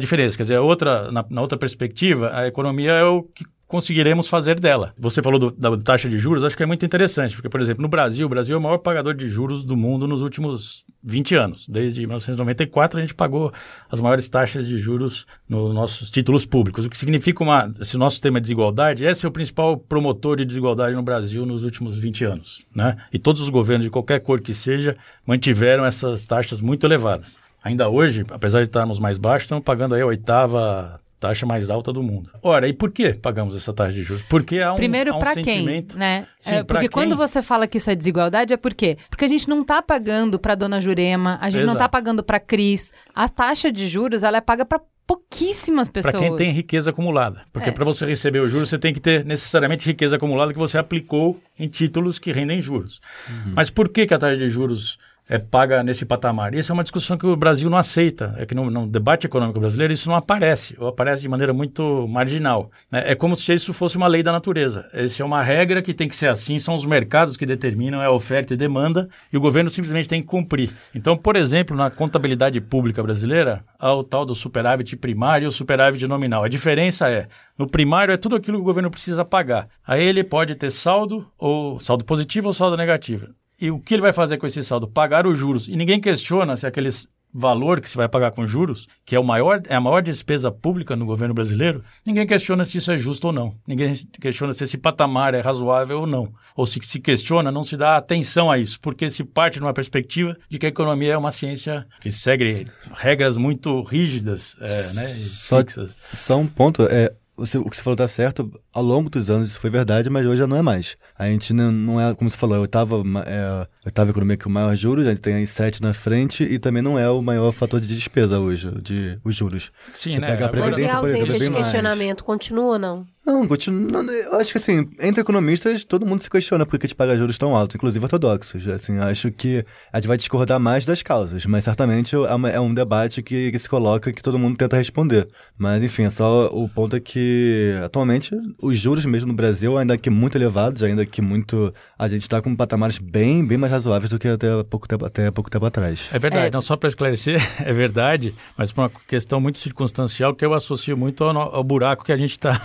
Speaker 5: diferença. Quer dizer, a outra, na, na outra perspectiva, a economia é o que conseguiremos fazer dela. Você falou do- da taxa de juros, acho que é muito interessante, porque, por exemplo, no Brasil, o Brasil é o maior pagador de juros do mundo nos últimos 20 anos. Desde 1994, a gente pagou as maiores taxas de juros nos nossos títulos públicos, o que significa uma. Se o nosso sistema é desigualdade, esse é o principal promotor de desigualdade no Brasil nos últimos 20 anos. Né? E todos os governos, de qualquer cor que seja, mantiveram essas taxas muito elevadas. Ainda hoje, apesar de estarmos mais baixos, estamos pagando aí a oitava taxa mais alta do mundo. Ora, e por que pagamos essa taxa de juros? Porque há um,
Speaker 3: Primeiro,
Speaker 5: há um
Speaker 3: pra quem,
Speaker 5: sentimento...
Speaker 3: né?
Speaker 5: Sim,
Speaker 3: É, porque quando
Speaker 5: quem?
Speaker 3: você fala que isso é desigualdade, é por quê? Porque a gente não tá pagando pra dona Jurema, a gente não tá
Speaker 5: Exato.
Speaker 3: pagando pra Cris. A taxa de juros, ela é paga pra pouquíssimas pessoas.
Speaker 5: Para quem tem riqueza acumulada. Porque
Speaker 3: É.
Speaker 5: para você receber o juros, você tem que ter necessariamente riqueza acumulada que você aplicou em títulos que rendem juros. Mas por que, que a taxa de juros é paga nesse patamar? Isso é uma discussão que o Brasil não aceita. É que no, no debate econômico brasileiro isso não aparece, ou aparece de maneira muito marginal. né? É como se isso fosse uma lei da natureza. Essa é uma regra que tem que ser assim, são os mercados que determinam é a oferta e demanda, e o governo simplesmente tem que cumprir. Então, por exemplo, na contabilidade pública brasileira, há o tal do superávit primário e o superávit nominal. A diferença é, no primário é tudo aquilo que o governo precisa pagar. Aí ele pode ter saldo, ou saldo positivo ou saldo negativo. E o que ele vai fazer com esse saldo? Pagar os juros. E ninguém questiona se aqueles valor que se vai pagar com juros, que é, o maior, é a maior despesa pública no governo brasileiro, ninguém questiona se isso é justo ou não. Ninguém questiona se esse patamar é razoável ou não. Ou se se questiona, não se dá atenção a isso, porque se parte de uma perspectiva de que a economia é uma ciência que segue regras muito rígidas é, né,
Speaker 6: Só-
Speaker 5: fixas.
Speaker 6: Só um ponto, é, você- o que você falou tá certo, ao longo dos anos isso foi verdade, mas hoje já não é mais. A gente não, não é, como você falou, a oitava, é, a oitava economia com maior juros, a gente tem aí sete na frente e também não é o maior fator de despesa hoje, de, os juros.
Speaker 5: Sim,
Speaker 6: Você
Speaker 5: né?
Speaker 6: pega a
Speaker 5: Agora-
Speaker 2: Mas e
Speaker 6: Previdência,
Speaker 2: a
Speaker 6: por exemplo,
Speaker 2: ausência
Speaker 6: é
Speaker 2: de
Speaker 6: bem mais.
Speaker 2: questionamento continua ou não?
Speaker 6: Não, continua. Eu acho que assim, entre economistas, todo mundo se questiona por que te paga juros tão altos, inclusive ortodoxos. Assim, acho que a gente vai discordar mais das causas, mas certamente é, uma, é um debate que, que, se coloca que todo mundo tenta responder. Mas enfim, é só o ponto é que atualmente os juros mesmo no Brasil, ainda que muito elevados, ainda que muito. A gente está com patamares bem, bem mais razoáveis do que até pouco tempo, até pouco tempo atrás.
Speaker 5: É verdade, é. não só para esclarecer, é verdade, mas por uma questão muito circunstancial que eu associo muito ao, ao buraco que a gente está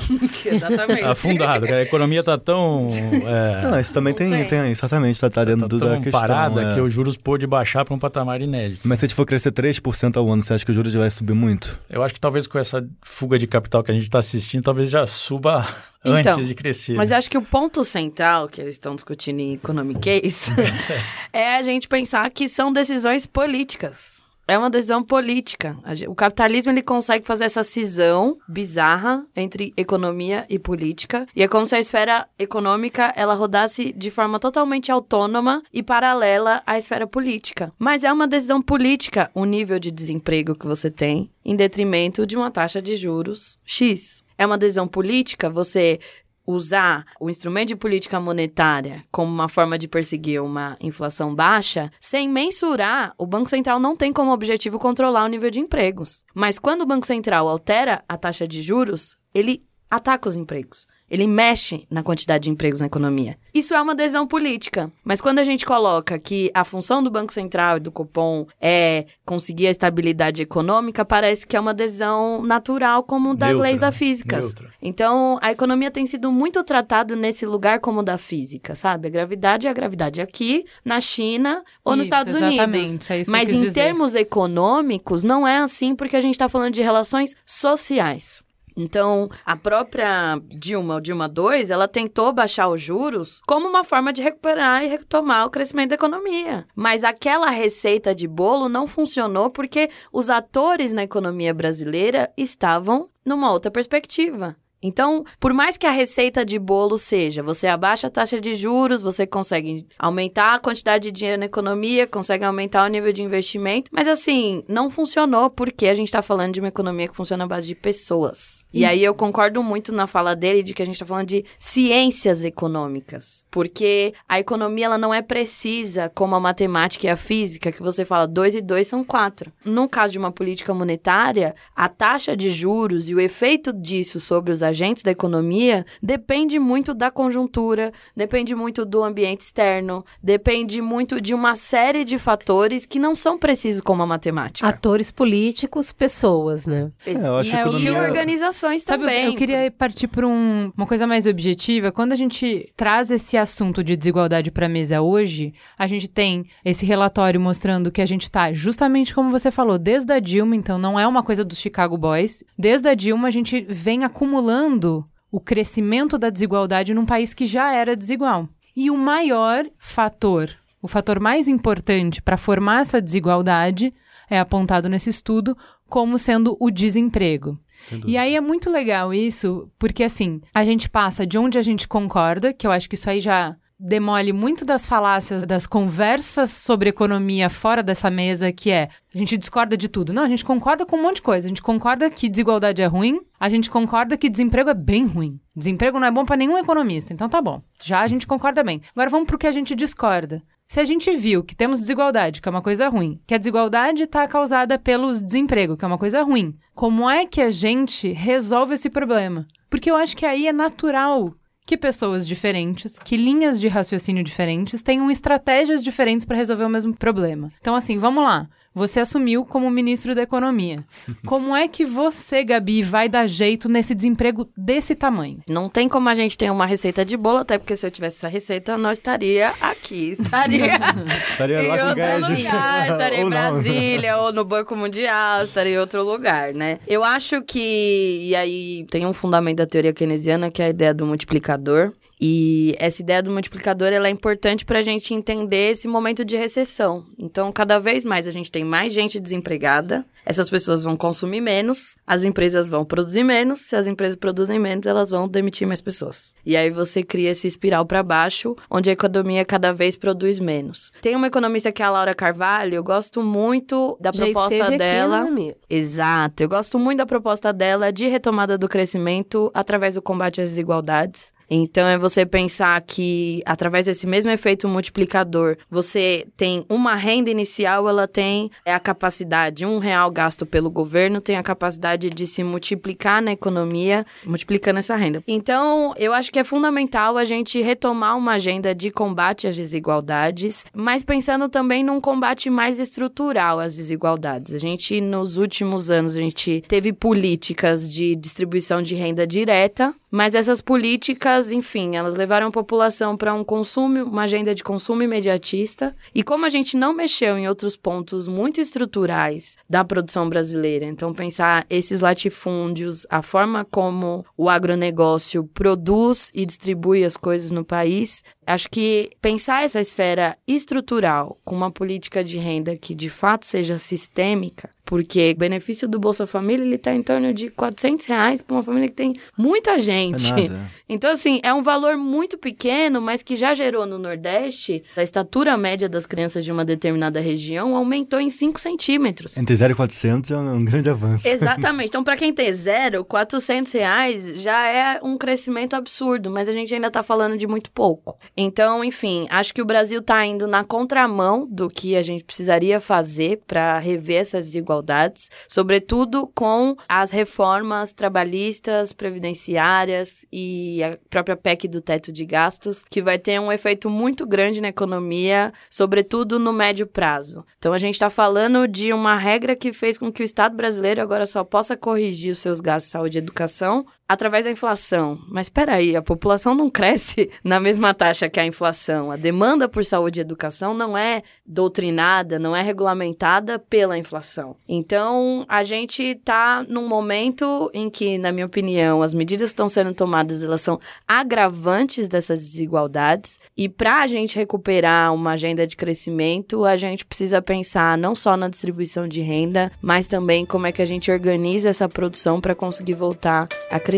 Speaker 5: afundado. a economia está tão.
Speaker 6: É... Não, isso também tem, tem, tem exatamente, está tá dentro tá da questão.
Speaker 5: parada
Speaker 6: é...
Speaker 5: que os juros pôde baixar para um patamar inédito.
Speaker 6: Mas se a gente for crescer 3% ao ano, você acha que os juros vai subir muito?
Speaker 5: Eu acho que talvez com essa fuga de capital que a gente está assistindo, talvez já suba então, antes de crescer.
Speaker 7: Mas eu acho que o ponto central que eles estão discutindo em Economic Case é a gente pensar que são decisões políticas. É uma decisão política. O capitalismo ele consegue fazer essa cisão bizarra entre economia e política. E é como se a esfera econômica ela rodasse de forma totalmente autônoma e paralela à esfera política. Mas é uma decisão política o nível de desemprego que você tem em detrimento de uma taxa de juros X. É uma decisão política você usar o instrumento de política monetária como uma forma de perseguir uma inflação baixa, sem mensurar, o Banco Central não tem como objetivo controlar o nível de empregos. Mas quando o Banco Central altera a taxa de juros, ele ataca os empregos. Ele mexe na quantidade de empregos na economia. Isso é uma decisão política. Mas quando a gente coloca que a função do Banco Central e do Copom é conseguir a estabilidade econômica, parece que é uma decisão natural, como das leis da física. Então, a economia tem sido muito tratada nesse lugar como da física, sabe? A gravidade é a gravidade aqui, na China ou isso, nos Estados Unidos. É Mas em dizer. termos econômicos, não é assim porque a gente está falando de relações sociais. Então, a própria Dilma, o Dilma 2, ela tentou baixar os juros como uma forma de recuperar e retomar o crescimento da economia. Mas aquela receita de bolo não funcionou porque os atores na economia brasileira estavam numa outra perspectiva. Então, por mais que a receita de bolo seja, você abaixa a taxa de juros, você consegue aumentar a quantidade de dinheiro na economia, consegue aumentar o nível de investimento, mas assim, não funcionou porque a gente está falando de uma economia que funciona à base de pessoas. E, aí eu concordo muito na fala dele de que a gente está falando de ciências econômicas, porque a economia ela não é precisa como a matemática e a física, que você fala 2 e 2 são 4. No caso de uma política monetária, a taxa de juros e o efeito disso sobre os agentes da economia depende muito da conjuntura, depende muito do ambiente externo, depende muito de uma série de fatores que não são precisos como a matemática.
Speaker 2: Atores políticos, pessoas, né?
Speaker 6: É, eu acho
Speaker 7: e, economia... e organizações
Speaker 3: Sabe,
Speaker 7: também.
Speaker 3: Eu queria partir para um, uma coisa mais objetiva. Quando a gente traz esse assunto de desigualdade para a mesa hoje, a gente tem esse relatório mostrando que a gente está justamente como você falou, desde a Dilma, então não é uma coisa dos Chicago Boys. Desde a Dilma a gente vem acumulando o crescimento da desigualdade num país que já era desigual. E o maior fator, o fator mais importante para formar essa desigualdade é apontado nesse estudo como sendo o desemprego. E aí é muito legal isso, porque assim, a gente passa de onde a gente concorda, que eu acho que isso aí já demole muito das falácias das conversas sobre economia fora dessa mesa, que é a gente discorda de tudo. Não, a gente concorda com um monte de coisa. A gente concorda que desigualdade é ruim, a gente concorda que desemprego é bem ruim. Desemprego não é bom para nenhum economista, então tá bom. Já a gente concorda bem. Agora vamos pro que a gente discorda. Se a gente viu que temos desigualdade, que é uma coisa ruim, que a desigualdade está causada pelo desemprego, que é uma coisa ruim, como é que a gente resolve esse problema? Porque eu acho que aí é natural que pessoas diferentes, que linhas de raciocínio diferentes tenham estratégias diferentes para resolver o mesmo problema. Então, assim, vamos lá. Você assumiu como ministro da Economia. Como é que você, Gabi, vai dar jeito nesse desemprego desse tamanho?
Speaker 7: Não tem como a gente ter uma receita de bolo, até porque se eu tivesse essa receita, não estaria aqui. Estaria,
Speaker 6: estaria lá em
Speaker 7: outro lugar, estaria em Brasília, ou no Banco Mundial, estaria em outro lugar, né? Eu acho que, e aí tem um fundamento da teoria keynesiana, que é a ideia do multiplicador. E essa ideia do multiplicador ela é importante para a gente entender esse momento de recessão. Então, cada vez mais a gente tem mais gente desempregada, essas pessoas vão consumir menos, as empresas vão produzir menos, se as empresas produzem menos, elas vão demitir mais pessoas. E aí você cria esse espiral para baixo, onde a economia cada vez produz menos. Tem uma economista que é a Laura Carvalho, eu gosto muito da
Speaker 2: Já
Speaker 7: proposta dela.
Speaker 2: Aqui,
Speaker 7: Exato. Eu gosto muito da proposta dela de retomada do crescimento através do combate às desigualdades. Então é você pensar que através desse mesmo efeito multiplicador, você tem uma renda inicial, ela tem a capacidade, um real gasto pelo governo tem a capacidade de se multiplicar na economia, multiplicando essa renda. Então eu acho que é fundamental a gente retomar uma agenda de combate às desigualdades, mas pensando também num combate mais estrutural às desigualdades. A gente nos últimos anos a gente teve políticas de distribuição de renda direta mas essas políticas, enfim, elas levaram a população para um consumo, uma agenda de consumo imediatista. E como a gente não mexeu em outros pontos muito estruturais da produção brasileira, então pensar esses latifúndios, a forma como o agronegócio produz e distribui as coisas no país, acho que pensar essa esfera estrutural com uma política de renda que de fato seja sistêmica, porque o benefício do Bolsa Família ele está em torno de 400 reais para uma família que tem muita gente.
Speaker 6: É nada.
Speaker 7: Então, assim, é um valor muito pequeno, mas que já gerou no Nordeste, a estatura média das crianças de uma determinada região aumentou em 5 centímetros.
Speaker 6: Entre 0 e 400 é um, grande avanço.
Speaker 7: Exatamente. Então, para quem tem zero, 400 reais já é um crescimento absurdo, mas a gente ainda tá falando de muito pouco. Então, enfim, acho que o Brasil tá indo na contramão do que a gente precisaria fazer para rever essas desigualdades, sobretudo com as reformas trabalhistas, previdenciárias e a própria PEC do teto de gastos, que vai ter um efeito muito grande na economia, sobretudo no médio prazo. Então, a gente está falando de uma regra que fez com que o Estado brasileiro agora só possa corrigir os seus gastos de saúde e educação através da inflação. Mas espera aí, a população não cresce na mesma taxa que a inflação. A demanda por saúde e educação não é doutrinada, não é regulamentada pela inflação. Então, a gente está num momento em que, na minha opinião, as medidas que estão sendo tomadas, elas são agravantes dessas desigualdades. E para a gente recuperar uma agenda de crescimento, a gente precisa pensar não só na distribuição de renda, mas também como é que a gente organiza essa produção para conseguir voltar a crescer.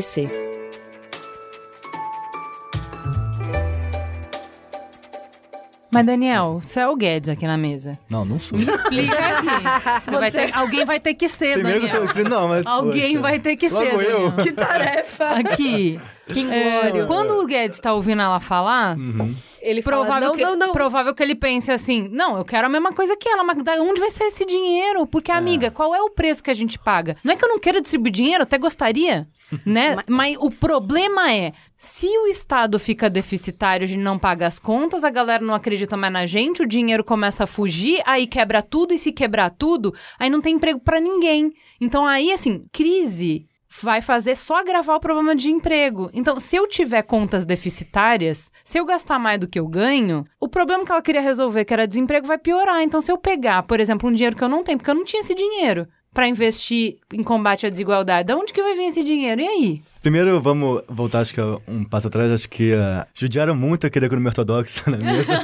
Speaker 3: Mas, Daniel, você é o Guedes aqui na mesa.
Speaker 6: Não, não sou.
Speaker 3: Me explica aqui. Você vai ter- alguém vai ter que ser,
Speaker 6: Tem medo
Speaker 3: Daniel.
Speaker 6: ser- Não, mas.
Speaker 3: Alguém
Speaker 6: poxa.
Speaker 3: vai ter que
Speaker 6: Logo
Speaker 3: ser,
Speaker 6: eu.
Speaker 3: Daniel.
Speaker 7: Que tarefa!
Speaker 3: Aqui.
Speaker 2: Que
Speaker 3: É,
Speaker 2: glória.
Speaker 3: quando o Guedes tá ouvindo ela falar,
Speaker 6: Uhum.
Speaker 2: Ele fala,
Speaker 3: provável,
Speaker 2: não,
Speaker 3: que,
Speaker 2: não, não.
Speaker 3: provável que ele pense assim: não, eu quero a mesma coisa que ela, mas da onde vai ser esse dinheiro? Porque, amiga, qual é o preço que a gente paga? Não é que eu não quero distribuir dinheiro, até gostaria, né? mas... o problema é. Se o Estado fica deficitário, a gente não paga as contas, a galera não acredita mais na gente, o dinheiro começa a fugir, aí quebra tudo, e se quebrar tudo, aí não tem emprego pra ninguém. Então aí, assim, crise vai fazer só agravar o problema de emprego. Então, se eu tiver contas deficitárias, se eu gastar mais do que eu ganho, o problema que ela queria resolver, que era desemprego, vai piorar. Então, se eu pegar, por exemplo, um dinheiro que eu não tenho, porque eu não tinha esse dinheiro para investir em combate à desigualdade, de onde que vai vir esse dinheiro? E aí?
Speaker 6: Primeiro, vamos voltar, acho que um passo atrás. Acho que uh, judiaram muito aqui da economia ortodoxa na mesa.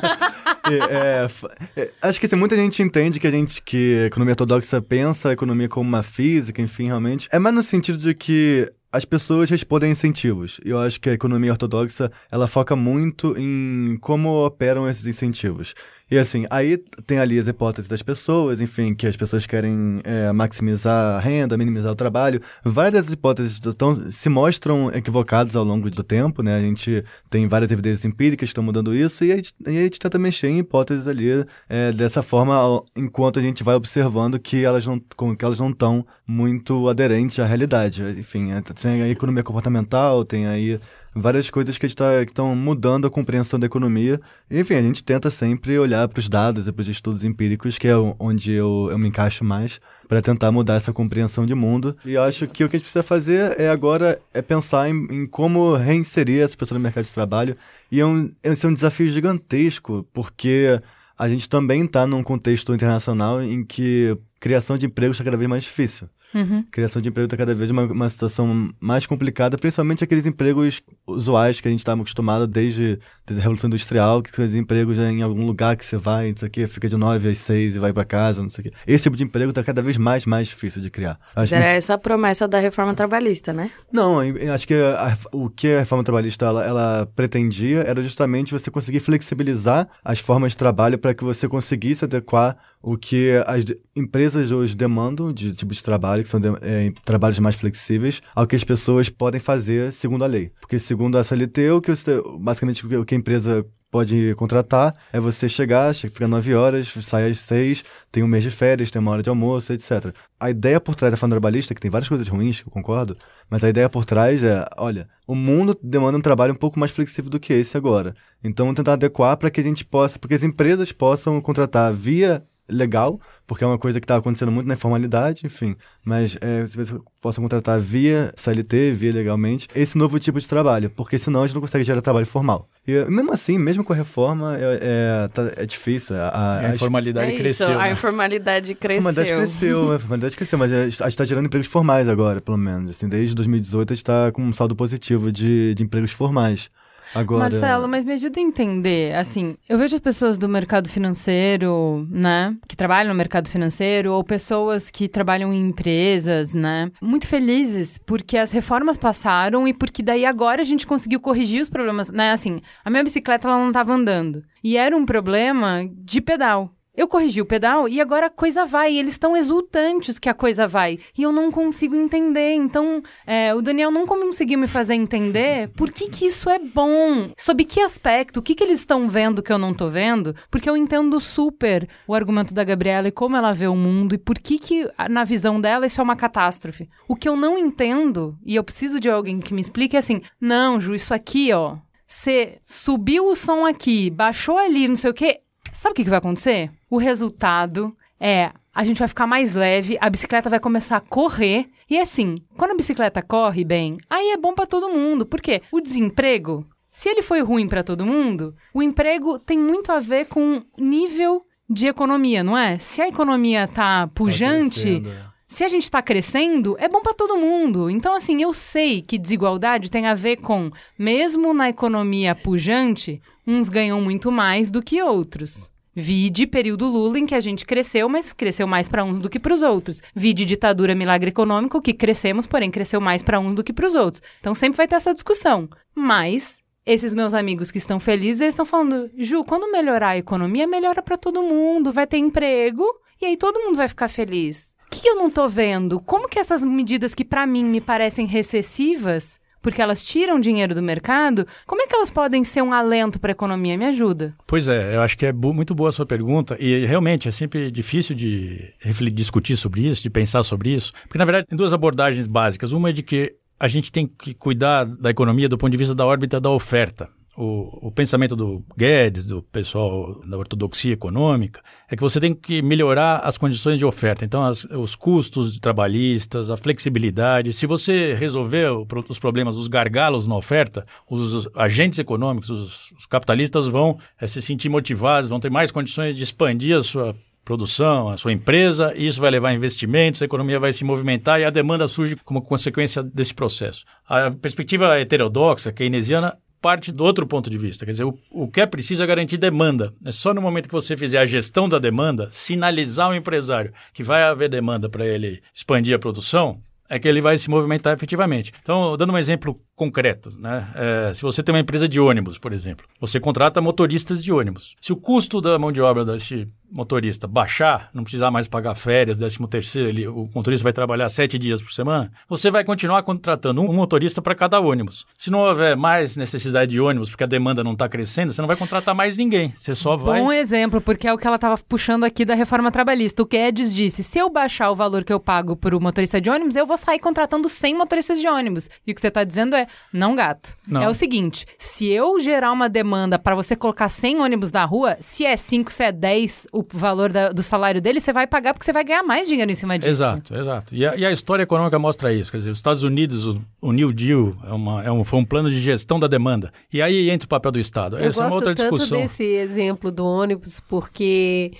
Speaker 6: É, é, acho que assim, muita gente entende que a gente que a economia ortodoxa pensa a economia como uma física, enfim, realmente. É mais no sentido de que as pessoas respondem a incentivos. E eu acho que a economia ortodoxa, ela foca muito em como operam esses incentivos. E assim, aí tem ali as hipóteses das pessoas, enfim, que as pessoas querem é, maximizar a renda, minimizar o trabalho. Várias dessas hipóteses tão, se mostram equivocadas ao longo do tempo, né? A gente tem várias evidências empíricas que estão mudando isso e a gente, e a gente tenta mexer em hipóteses ali é, dessa forma, enquanto a gente vai observando que elas não que elas não estão muito aderentes à realidade. Enfim, é, tem a economia comportamental, tem aí várias coisas que tá, estão mudando a compreensão da economia. Enfim, a gente tenta sempre olhar para os dados e para os estudos empíricos, que é onde eu, eu me encaixo mais, para tentar mudar essa compreensão de mundo. E acho que o que a gente precisa fazer é agora é pensar em, em como reinserir essa pessoa no mercado de trabalho. E é um, esse é um desafio gigantesco, porque a gente também está num contexto internacional em que criação de emprego está cada vez mais difícil.
Speaker 3: Uhum.
Speaker 6: Criação de emprego está cada vez uma, uma situação mais complicada, principalmente aqueles empregos usuais que a gente estava acostumado desde, a Revolução Industrial, que são os empregos em algum lugar que você vai, não sei o quê, fica de 9 às 6 e vai para casa, não sei o quê. Esse tipo de emprego está cada vez mais, mais difícil de criar. Acho
Speaker 7: Era essa a promessa da reforma trabalhista, né?
Speaker 6: Não, acho que a- o que a reforma trabalhista ela, ela pretendia era justamente você conseguir flexibilizar as formas de trabalho para que você conseguisse adequar o que as empresas hoje demandam de tipo de trabalho, que são de- é, trabalhos mais flexíveis, ao que as pessoas podem fazer segundo a lei. Porque segundo a CLT, o que você, basicamente o que- a empresa pode contratar é você chegar, che- fica 9 horas, sai às 6, tem um mês de férias, tem uma hora de almoço, etc. A ideia por trás da reforma trabalhista, que tem várias coisas ruins, eu concordo, mas a ideia por trás é, olha, o mundo demanda um trabalho um pouco mais flexível do que esse agora. Então, tentar adequar para que a gente possa, porque as empresas possam contratar via legal, porque é uma coisa que está acontecendo muito na informalidade, enfim, mas é, pessoas possam contratar via CLT, via legalmente, esse novo tipo de trabalho, porque senão a gente não consegue gerar trabalho formal. E mesmo assim, mesmo com a reforma, é, é, tá- é difícil. A, a,
Speaker 5: A informalidade
Speaker 7: é
Speaker 5: cresceu.
Speaker 7: isso, a
Speaker 5: né?
Speaker 7: informalidade
Speaker 6: a
Speaker 7: cresceu.
Speaker 6: formalidade cresceu, a formalidade cresceu, mas a gente está gerando empregos formais agora, pelo menos. Assim, desde 2018 a gente está com um saldo positivo de, de empregos formais. Agora,
Speaker 3: Marcelo, mas me ajuda a entender, assim, eu vejo as pessoas do mercado financeiro, né, que trabalham no mercado financeiro, ou pessoas que trabalham em empresas, né, muito felizes porque as reformas passaram e porque daí agora a gente conseguiu corrigir os problemas, né, assim, a minha bicicleta ela não estava andando, e era um problema de pedal. Eu corrigi o pedal e agora a coisa vai. Eles estão exultantes que a coisa vai. E eu não consigo entender. Então, é, o Daniel não conseguiu me fazer entender por que, que isso é bom. Sob que aspecto? O que, que eles estão vendo que eu não tô vendo? Porque eu entendo super o argumento da Gabriela e como ela vê o mundo e por que, que na visão dela, isso é uma catástrofe. O que eu não entendo, e eu preciso de alguém que me explique, é assim: não, Ju, isso aqui, ó. Você subiu o som aqui, baixou ali, não sei o quê. Sabe o que, que vai acontecer? O resultado é a gente vai ficar mais leve, a bicicleta vai começar a correr. E assim, quando a bicicleta corre bem, aí é bom pra todo mundo. Por quê? O desemprego, se ele foi ruim pra todo mundo, o emprego tem muito a ver com nível de economia, não é? Se a economia tá pujante,
Speaker 5: crescendo, é.
Speaker 3: Se a gente está crescendo, é bom para todo mundo. Então, assim, eu sei que desigualdade tem a ver com, mesmo na economia pujante, uns ganham muito mais do que outros. Vide período Lula em que a gente cresceu, mas cresceu mais para uns do que para os outros. Vide ditadura milagre econômico que crescemos, porém cresceu mais para uns do que para os outros. Então sempre vai ter essa discussão. Mas esses meus amigos que estão felizes, eles estão falando: "Ju, quando melhorar a economia, melhora para todo mundo, vai ter emprego e aí todo mundo vai ficar feliz". Que eu não tô vendo? Como que essas medidas que para mim me parecem recessivas, porque elas tiram dinheiro do mercado, como é que elas podem ser um alento para a economia? Me ajuda.
Speaker 5: Pois é, eu acho que é muito boa a sua pergunta e realmente é sempre difícil de discutir sobre isso, de pensar sobre isso, porque na verdade tem duas abordagens básicas. Uma é de que a gente tem que cuidar da economia do ponto de vista da órbita da oferta. O, o pensamento do Guedes, do pessoal da ortodoxia econômica, é que você tem que melhorar as condições de oferta. Então, as- os custos trabalhistas, a flexibilidade. Se você resolver os problemas, os gargalos na oferta, os, agentes econômicos, os, os capitalistas vão eh, se sentir motivados, vão ter mais condições de expandir a sua produção, a sua empresa, e isso vai levar a investimentos, a economia vai se movimentar e a demanda surge como consequência desse processo. A perspectiva heterodoxa, keynesiana, parte do outro ponto de vista. Quer dizer, o, o que é preciso é garantir demanda. É só no momento que você fizer a gestão da demanda, sinalizar ao empresário que vai haver demanda para ele expandir a produção, é que ele vai se movimentar efetivamente. Então, dando um exemplo concreto, né? É, se você tem uma empresa de ônibus, por exemplo, você contrata motoristas de ônibus. Se o custo da mão de obra desse motorista baixar, não precisar mais pagar férias, 13 terceiro, ele, o motorista vai trabalhar sete dias por semana, você vai continuar contratando um motorista para cada ônibus. Se não houver mais necessidade de ônibus, porque a demanda não está crescendo, você não vai contratar mais ninguém. Você só vai...
Speaker 3: Bom exemplo, porque é o que ela estava puxando aqui da reforma trabalhista. O Guedes disse: se eu baixar o valor que eu pago para o motorista de ônibus, eu vou sair contratando 100 motoristas de ônibus. E o que você está dizendo é: não, gato.
Speaker 5: Não.
Speaker 3: É o seguinte: se eu gerar uma demanda para você colocar 100 ônibus na rua, se é 5, se é 10 o valor da- do salário dele, você vai pagar porque você vai ganhar mais dinheiro em cima disso.
Speaker 5: Exato, exato. E a, e a história econômica mostra isso. Quer dizer, os Estados Unidos, o, o New Deal, é uma, é um, foi um plano de gestão da demanda. E aí entra o papel do Estado.
Speaker 2: Eu
Speaker 5: Essa é uma
Speaker 2: gosto
Speaker 5: outra
Speaker 2: tanto
Speaker 5: discussão.
Speaker 2: desse exemplo do ônibus porque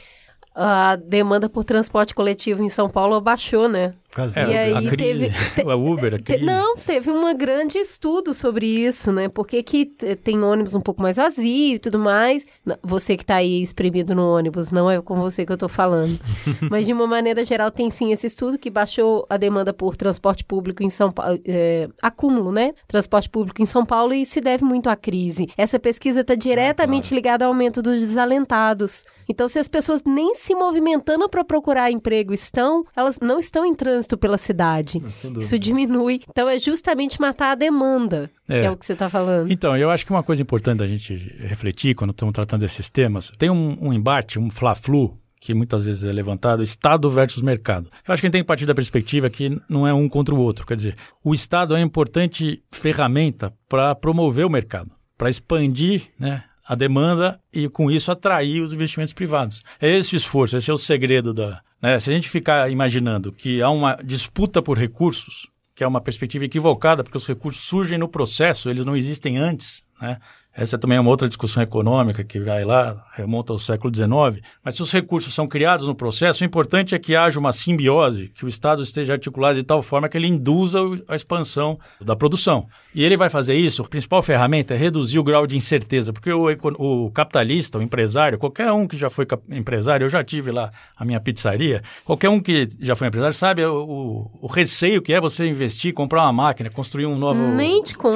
Speaker 2: a demanda por transporte coletivo em São Paulo baixou, né?
Speaker 6: Casou.
Speaker 5: É,
Speaker 2: E aí teve- te-
Speaker 5: a Uber, a
Speaker 2: Te-. Não, teve um grande estudo sobre isso, né? Por que tem ônibus um pouco mais vazio e tudo mais. Você que tá aí espremido no ônibus, não é com você que eu tô falando. Mas de uma maneira geral tem sim esse estudo que baixou a demanda por transporte público em São Paulo, é, acúmulo, né? Transporte público em São Paulo e se deve muito à crise. Essa pesquisa está diretamente ligada ao aumento dos desalentados. Então, se as pessoas nem se movimentando para procurar emprego estão, elas não estão em trânsito pela cidade.
Speaker 6: Dúvida.
Speaker 2: Isso diminui. Então, é justamente matar a demanda,
Speaker 5: É.
Speaker 2: que é o que você está falando.
Speaker 5: Então, eu acho que uma coisa importante da gente refletir quando estamos tratando desses temas, tem um, um embate, um fla-flu, que muitas vezes é levantado, Estado versus mercado. Eu acho que a gente tem que partir da perspectiva que não é um contra o outro. Quer dizer, o Estado é uma importante ferramenta para promover o mercado, para expandir né, a demanda e, com isso, atrair os investimentos privados. É esse o esforço, esse é o segredo da. Né? Se a gente ficar imaginando que há uma disputa por recursos, que é uma perspectiva equivocada, porque os recursos surgem no processo, eles não existem antes. Né? Essa também é uma outra discussão econômica que vai lá, remonta ao século XIX. Mas se os recursos são criados no processo, o importante é que haja uma simbiose, que o Estado esteja articulado de tal forma que ele induza a expansão da produção. E ele vai fazer isso, a principal ferramenta é reduzir o grau de incerteza, porque o, o capitalista, o empresário, qualquer um que já foi empresário, eu já tive lá a minha pizzaria, qualquer um que já foi empresário sabe o, o- o receio que é você investir, comprar uma máquina, construir um novo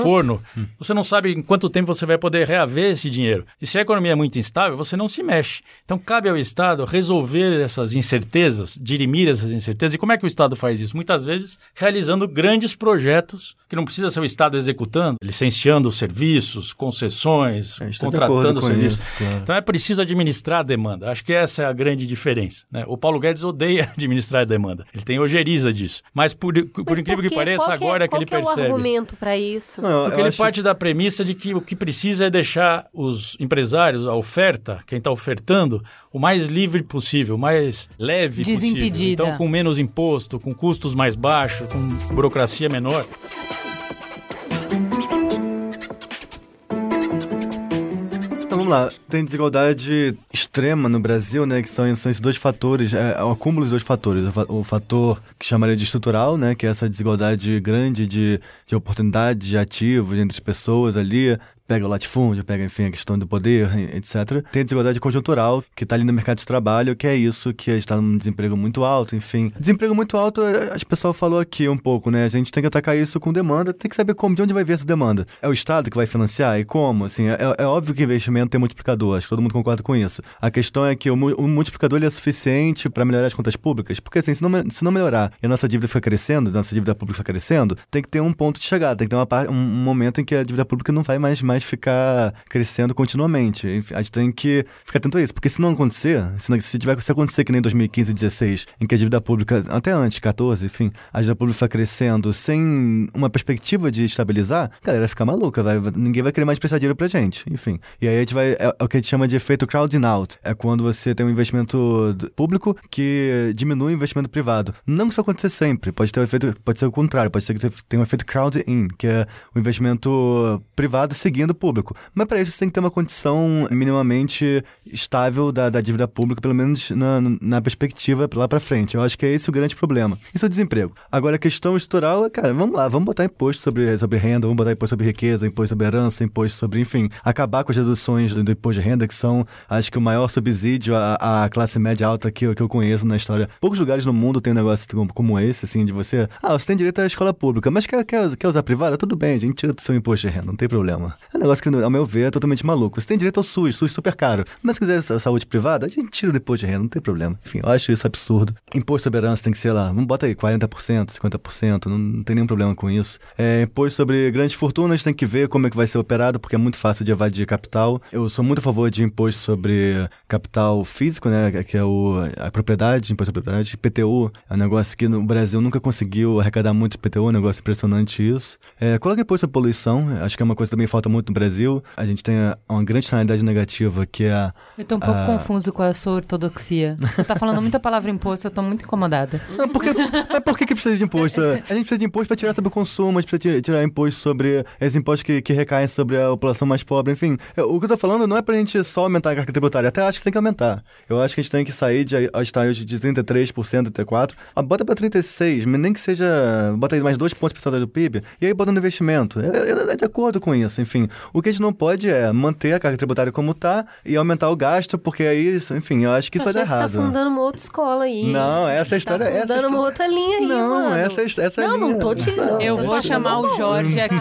Speaker 5: forno. Você não sabe em quanto tempo você vai poder reaver esse dinheiro. E se a economia é muito instável, você não se mexe. Então, cabe ao Estado resolver essas incertezas, dirimir essas incertezas. E como é que o Estado faz isso? Muitas vezes realizando grandes projetos que não precisa ser o Estado executando, licenciando serviços, concessões,
Speaker 6: É, tá
Speaker 5: contratando
Speaker 6: com
Speaker 5: serviços.
Speaker 6: isso, claro.
Speaker 5: Então é preciso administrar a demanda. Acho que essa é a grande diferença. né? O Paulo Guedes odeia administrar a demanda. Ele tem ojeriza disso. Mas por, por
Speaker 2: Mas
Speaker 5: incrível
Speaker 2: por
Speaker 5: que
Speaker 2: quê?
Speaker 5: pareça,
Speaker 2: Qual que
Speaker 5: agora é que
Speaker 2: qual
Speaker 5: ele
Speaker 2: que é o
Speaker 5: percebe.
Speaker 2: argumento para isso?
Speaker 6: Não,
Speaker 5: Porque ele
Speaker 6: acho-
Speaker 5: parte da premissa de que o que precisa é deixar os empresários, a oferta, quem está ofertando, o mais livre possível, o mais leve possível. Então, com menos imposto, com custos mais baixos, com burocracia menor.
Speaker 6: Vamos lá, tem desigualdade extrema no Brasil, né? Que são, são esses dois fatores, é, o acúmulo dos dois fatores. O, o fator que chamaria de estrutural, né? Que é essa desigualdade grande de, de oportunidade, de ativos entre as pessoas ali. Pega o latifúndio, pega, enfim, a questão do poder, etc. Tem a desigualdade conjuntural, que está ali no mercado de trabalho, que é isso, que está num desemprego muito alto, enfim. Desemprego muito alto, é, o pessoal falou aqui um pouco, né? A gente tem que atacar isso com demanda, tem que saber como, de onde vai vir essa demanda. É o Estado que vai financiar? E como? Assim, é, é óbvio que investimento tem multiplicador, acho que todo mundo concorda com isso. A questão é que o, o multiplicador é suficiente para melhorar as contas públicas, porque assim, se não, se não melhorar e a nossa dívida ficar crescendo, a nossa dívida pública ficar crescendo, tem que ter um ponto de chegada, tem que ter uma um, um momento em que a dívida pública não vai mais, mais ficar crescendo continuamente. A gente tem que ficar atento a isso, porque se não acontecer, se, não- se tiver se acontecer que nem 2015 e 16, em que a dívida pública, até antes, 14, enfim, a dívida pública ficar crescendo sem uma perspectiva de estabilizar, a galera fica maluca, vai, ninguém vai querer mais prestar dinheiro pra gente, enfim. E aí a gente vai, é, é o que a gente chama de efeito crowding out, é quando você tem um investimento público que diminui o investimento privado. Não isso aconteça sempre, pode ter um efeito, pode ser o contrário, pode ser que tenha um efeito crowding in, que é o investimento privado seguindo o público. Mas para isso você tem que ter uma condição minimamente estável da, da dívida pública, pelo menos na, na perspectiva lá para frente. Eu acho que é esse o grande problema. Isso é o desemprego. Agora, a questão estrutural é, cara, vamos lá, vamos botar imposto sobre, sobre renda, vamos botar imposto sobre riqueza, imposto sobre herança, imposto sobre, enfim, acabar com as reduções do, do imposto de renda, que são, acho que, o maior subsídio à, à classe média alta que, que eu conheço na história. Poucos lugares no mundo tem um negócio como, como esse, assim, de você, ah, você tem direito à escola pública, mas quer, quer, quer usar privada? Tudo bem, a gente tira do seu imposto de renda, não tem problema. É um negócio que, ao meu ver, é totalmente maluco. Você tem direito ao SUS, SUS super caro, mas se quiser sa- saúde privada, a gente tira imposto de renda, não tem problema. Enfim, eu acho isso absurdo. Imposto sobre herança tem que ser lá, vamos bota aí, 40%, 50%, não, não tem nenhum problema com isso. É, imposto sobre grandes fortunas tem que ver como é que vai ser operado, porque é muito fácil de evadir capital. Eu sou muito a favor de imposto sobre capital físico, né, que é o, a propriedade, imposto sobre propriedade. IPTU é um negócio que no Brasil nunca conseguiu arrecadar muito IPTU, é um negócio impressionante isso. É, coloca imposto sobre poluição, acho que é uma coisa que também falta muito no Brasil. A gente tem uma grande externalidade negativa que é a.
Speaker 3: Eu tô um pouco
Speaker 6: Ah.
Speaker 3: confuso com a sua ortodoxia. Você tá falando muita palavra imposto, eu tô muito incomodada.
Speaker 6: Não, porque, mas por que, que precisa de imposto? A gente precisa de imposto para tirar sobre o consumo, a gente precisa ti- tirar imposto sobre esses impostos que, que recaem sobre a população mais pobre. Enfim, eu- o que eu tô falando não é pra gente só aumentar a carga tributária, até acho que tem que aumentar. Eu acho que a gente tem que sair de a estar hoje de 33%, 34%, ah, bota pra 36%, mas nem que seja. Bota aí mais dois pontos percentuais do PIB, e aí bota no investimento. É, é- é de acordo com isso, enfim. O que a gente não pode é manter a carga tributária como tá e aumentar o gasto, porque aí, enfim, eu acho que isso vai dar errado.
Speaker 2: Você tá fundando uma outra escola aí.
Speaker 6: Não, essa é a história.
Speaker 2: Tá
Speaker 6: essa é
Speaker 2: fundando uma
Speaker 6: história-
Speaker 2: outra linha aí,
Speaker 6: Não,
Speaker 2: mano.
Speaker 6: essa, é- essa é a
Speaker 2: Não,
Speaker 6: linha.
Speaker 2: não tô te...
Speaker 6: Não.
Speaker 3: Eu
Speaker 2: tô
Speaker 3: vou
Speaker 2: te
Speaker 3: chamar o. Jorge aqui.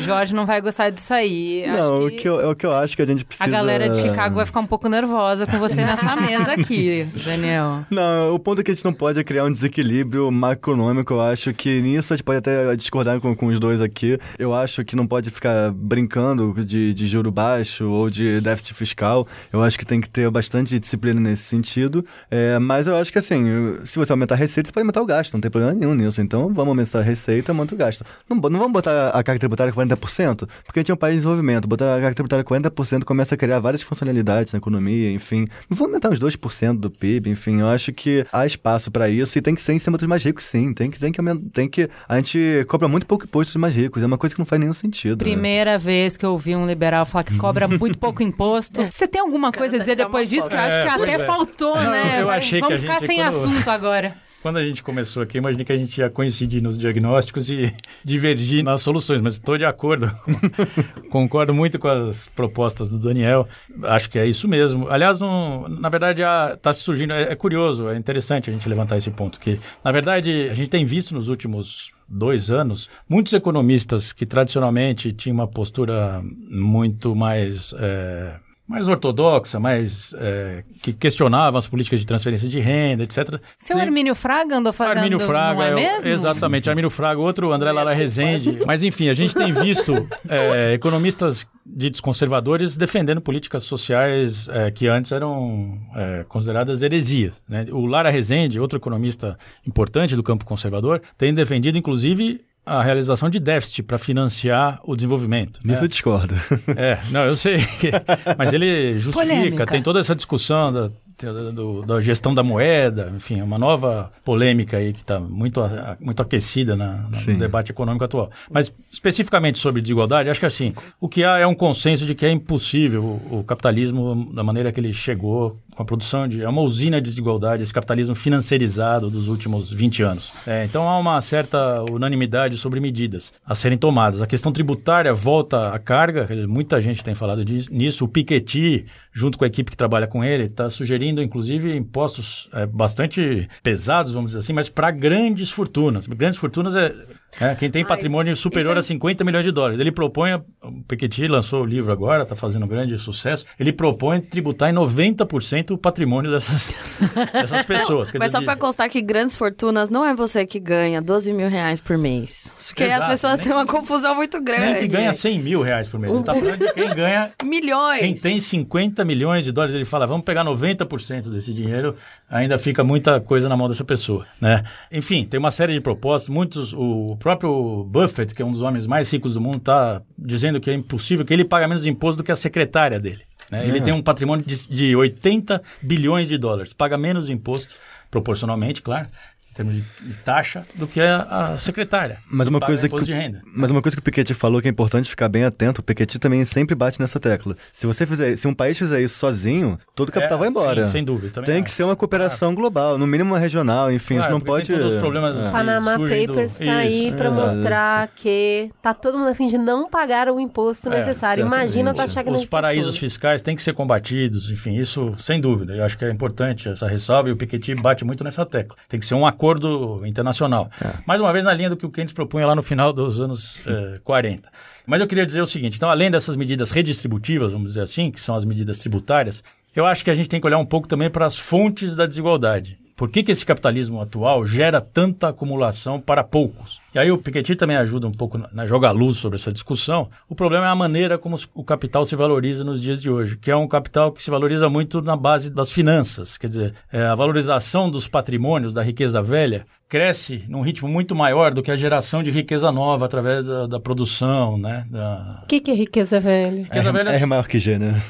Speaker 3: Jorge não vai gostar disso aí. Acho
Speaker 6: Não,
Speaker 3: que
Speaker 6: o que, eu, é o que eu acho que a gente precisa...
Speaker 3: A galera de Chicago vai ficar um pouco nervosa com você nessa mesa aqui, Daniel.
Speaker 6: Não, o ponto é que a gente não pode é criar um desequilíbrio macroeconômico. Eu acho que nisso a gente pode até discordar com, com os dois aqui. Eu acho que não pode ficar brincando de, de juro baixo ou de déficit fiscal. Eu acho que tem que ter bastante disciplina nesse sentido. É, mas eu acho que assim, se você aumentar a receita, você pode aumentar o gasto. Não tem problema nenhum nisso. Então vamos aumentar a receita, aumenta o gasto. Não, não vamos botar a carga tributária com 40%, porque a gente é um país em desenvolvimento. Botar a carga tributária com 40% começa a criar várias funcionalidades na economia, enfim. Vou aumentar uns 2% do PIB, enfim. Eu acho que há espaço para isso e tem que ser em cima dos mais ricos, sim. Tem que, tem que. Tem que. A gente cobra muito pouco imposto dos mais ricos. É uma coisa que não faz nenhum sentido. né?
Speaker 3: Primeira vez que eu ouvi um liberal falar que cobra muito pouco imposto. Você tem alguma coisa a
Speaker 7: tá
Speaker 3: dizer depois
Speaker 7: uma
Speaker 3: disso? Que eu acho que
Speaker 5: É,
Speaker 3: até
Speaker 5: é.
Speaker 3: faltou, né?
Speaker 5: eu achei que
Speaker 3: Vamos
Speaker 5: a
Speaker 3: ficar
Speaker 5: gente,
Speaker 3: sem
Speaker 5: quando-
Speaker 3: assunto agora.
Speaker 5: Quando a gente começou aqui, eu imaginei que a gente ia coincidir nos diagnósticos e divergir nas soluções, mas estou de acordo. Concordo muito com as propostas do Daniel. Acho que é isso mesmo. Aliás, não- na verdade, está se surgindo. É, é curioso, é interessante a gente levantar esse ponto. Que, na verdade, a gente tem visto nos últimos dois anos muitos economistas que tradicionalmente tinham uma postura muito mais. é, mais ortodoxa, mais é, que questionavam as políticas de transferência de renda, etc.
Speaker 3: Seu
Speaker 5: Tem-
Speaker 3: Armínio Fraga andou fazendo,
Speaker 5: Armínio Fraga,
Speaker 3: não é
Speaker 5: o-
Speaker 3: mesmo?
Speaker 5: Exatamente, Armínio Fraga, outro André Lara Rezende. Mas enfim, a gente tem visto é, economistas ditos conservadores defendendo políticas sociais é, que antes eram é, consideradas heresias. né? O Lara Rezende, outro economista importante do campo conservador, tem defendido, inclusive, a realização de déficit para financiar o desenvolvimento. né?
Speaker 6: Nisso eu discordo.
Speaker 5: É, não, eu sei. Mas ele justifica,
Speaker 3: Polêmica.
Speaker 5: tem toda essa discussão da, da- do- da gestão da moeda, enfim, é uma nova polêmica aí que está muito, muito aquecida na- no debate econômico atual. Mas especificamente sobre desigualdade, acho que assim, o que há é um consenso de que é impossível o, o capitalismo, da maneira que ele chegou, com a produção de. É uma usina de desigualdade, esse capitalismo financiarizado dos últimos 20 anos. É, então há uma certa unanimidade sobre medidas a serem tomadas. A questão tributária volta à carga, muita gente tem falado disso, nisso. O Piketty, junto com a equipe que trabalha com ele, está sugerindo, inclusive, impostos é, bastante pesados, vamos dizer assim, mas para grandes fortunas. Grandes fortunas é. É, quem tem patrimônio superior
Speaker 7: é-
Speaker 5: a 50 milhões de dólares. Ele propõe, o Piketty lançou o livro agora, está fazendo um grande sucesso. Ele propõe tributar em 90% o patrimônio dessas, dessas pessoas. Quer
Speaker 7: Mas
Speaker 5: dizer,
Speaker 7: só
Speaker 5: de-
Speaker 7: constar que grandes fortunas não é você que ganha 12 mil reais por mês. Porque as
Speaker 5: Exato,
Speaker 7: pessoas
Speaker 5: nem-
Speaker 7: têm uma confusão muito grande.
Speaker 5: nem que ganha 100 mil reais por mês. Ele está falando de quem ganha
Speaker 7: Milhões.
Speaker 5: Quem tem 50 milhões de dólares, ele fala, vamos pegar 90% desse dinheiro, ainda fica muita coisa na mão dessa pessoa, né? Enfim, tem uma série de propostas, muitos, o próprio Buffett, que é um dos homens mais ricos do mundo, está dizendo que é impossível, que ele paga menos imposto do que a secretária dele. né? Ele tem um patrimônio de, de 80 bilhões de dólares, paga menos imposto, proporcionalmente, claro, termos de, de taxa, do que a, a secretária.
Speaker 6: Mas
Speaker 5: que
Speaker 6: uma coisa que,
Speaker 5: de renda.
Speaker 6: mas uma coisa que o Piketty falou que é importante ficar bem atento, o Piketty também sempre bate nessa tecla. Se você fizer, se um país fizer isso sozinho, todo o capital
Speaker 5: É,
Speaker 6: vai embora.
Speaker 5: sim, sem dúvida, também
Speaker 6: Tem
Speaker 5: acho.
Speaker 6: que ser uma cooperação global, no mínimo uma regional, enfim,
Speaker 5: Claro,
Speaker 6: isso não pode
Speaker 5: tem todos os problemas
Speaker 6: É.
Speaker 5: que
Speaker 2: Panama
Speaker 5: do-
Speaker 2: Papers está aí
Speaker 5: Isso,
Speaker 2: para mostrar que tá todo mundo a fim de não pagar o imposto
Speaker 5: É,
Speaker 2: necessário. Imagina taxar grande
Speaker 5: Os paraísos
Speaker 2: fortuna.
Speaker 5: fiscais têm que ser combatidos, enfim, isso sem dúvida. Eu acho que é importante essa ressalva e o Piketty bate muito nessa tecla. Tem que ser um acordo internacional. Mais uma vez na linha do que o Keynes propunha lá no final dos anos eh, 40. Mas eu queria dizer o seguinte, então além dessas medidas redistributivas, vamos dizer assim, que são as medidas tributárias, eu acho que a gente tem que olhar um pouco também para as fontes da desigualdade. Por que, que esse capitalismo atual gera tanta acumulação para poucos? E aí o Piketty também ajuda um pouco na, jogar luz sobre essa discussão. O problema é a maneira como o capital se valoriza nos dias de hoje, que é um capital que se valoriza muito na base das finanças. Quer dizer, é, a valorização dos patrimônios, da riqueza velha, cresce num ritmo muito maior do que a geração de riqueza nova através da, da produção, né? Da...
Speaker 2: O que, que é riqueza velha?
Speaker 5: Riqueza
Speaker 6: R,
Speaker 5: velha
Speaker 6: R maior que G, né?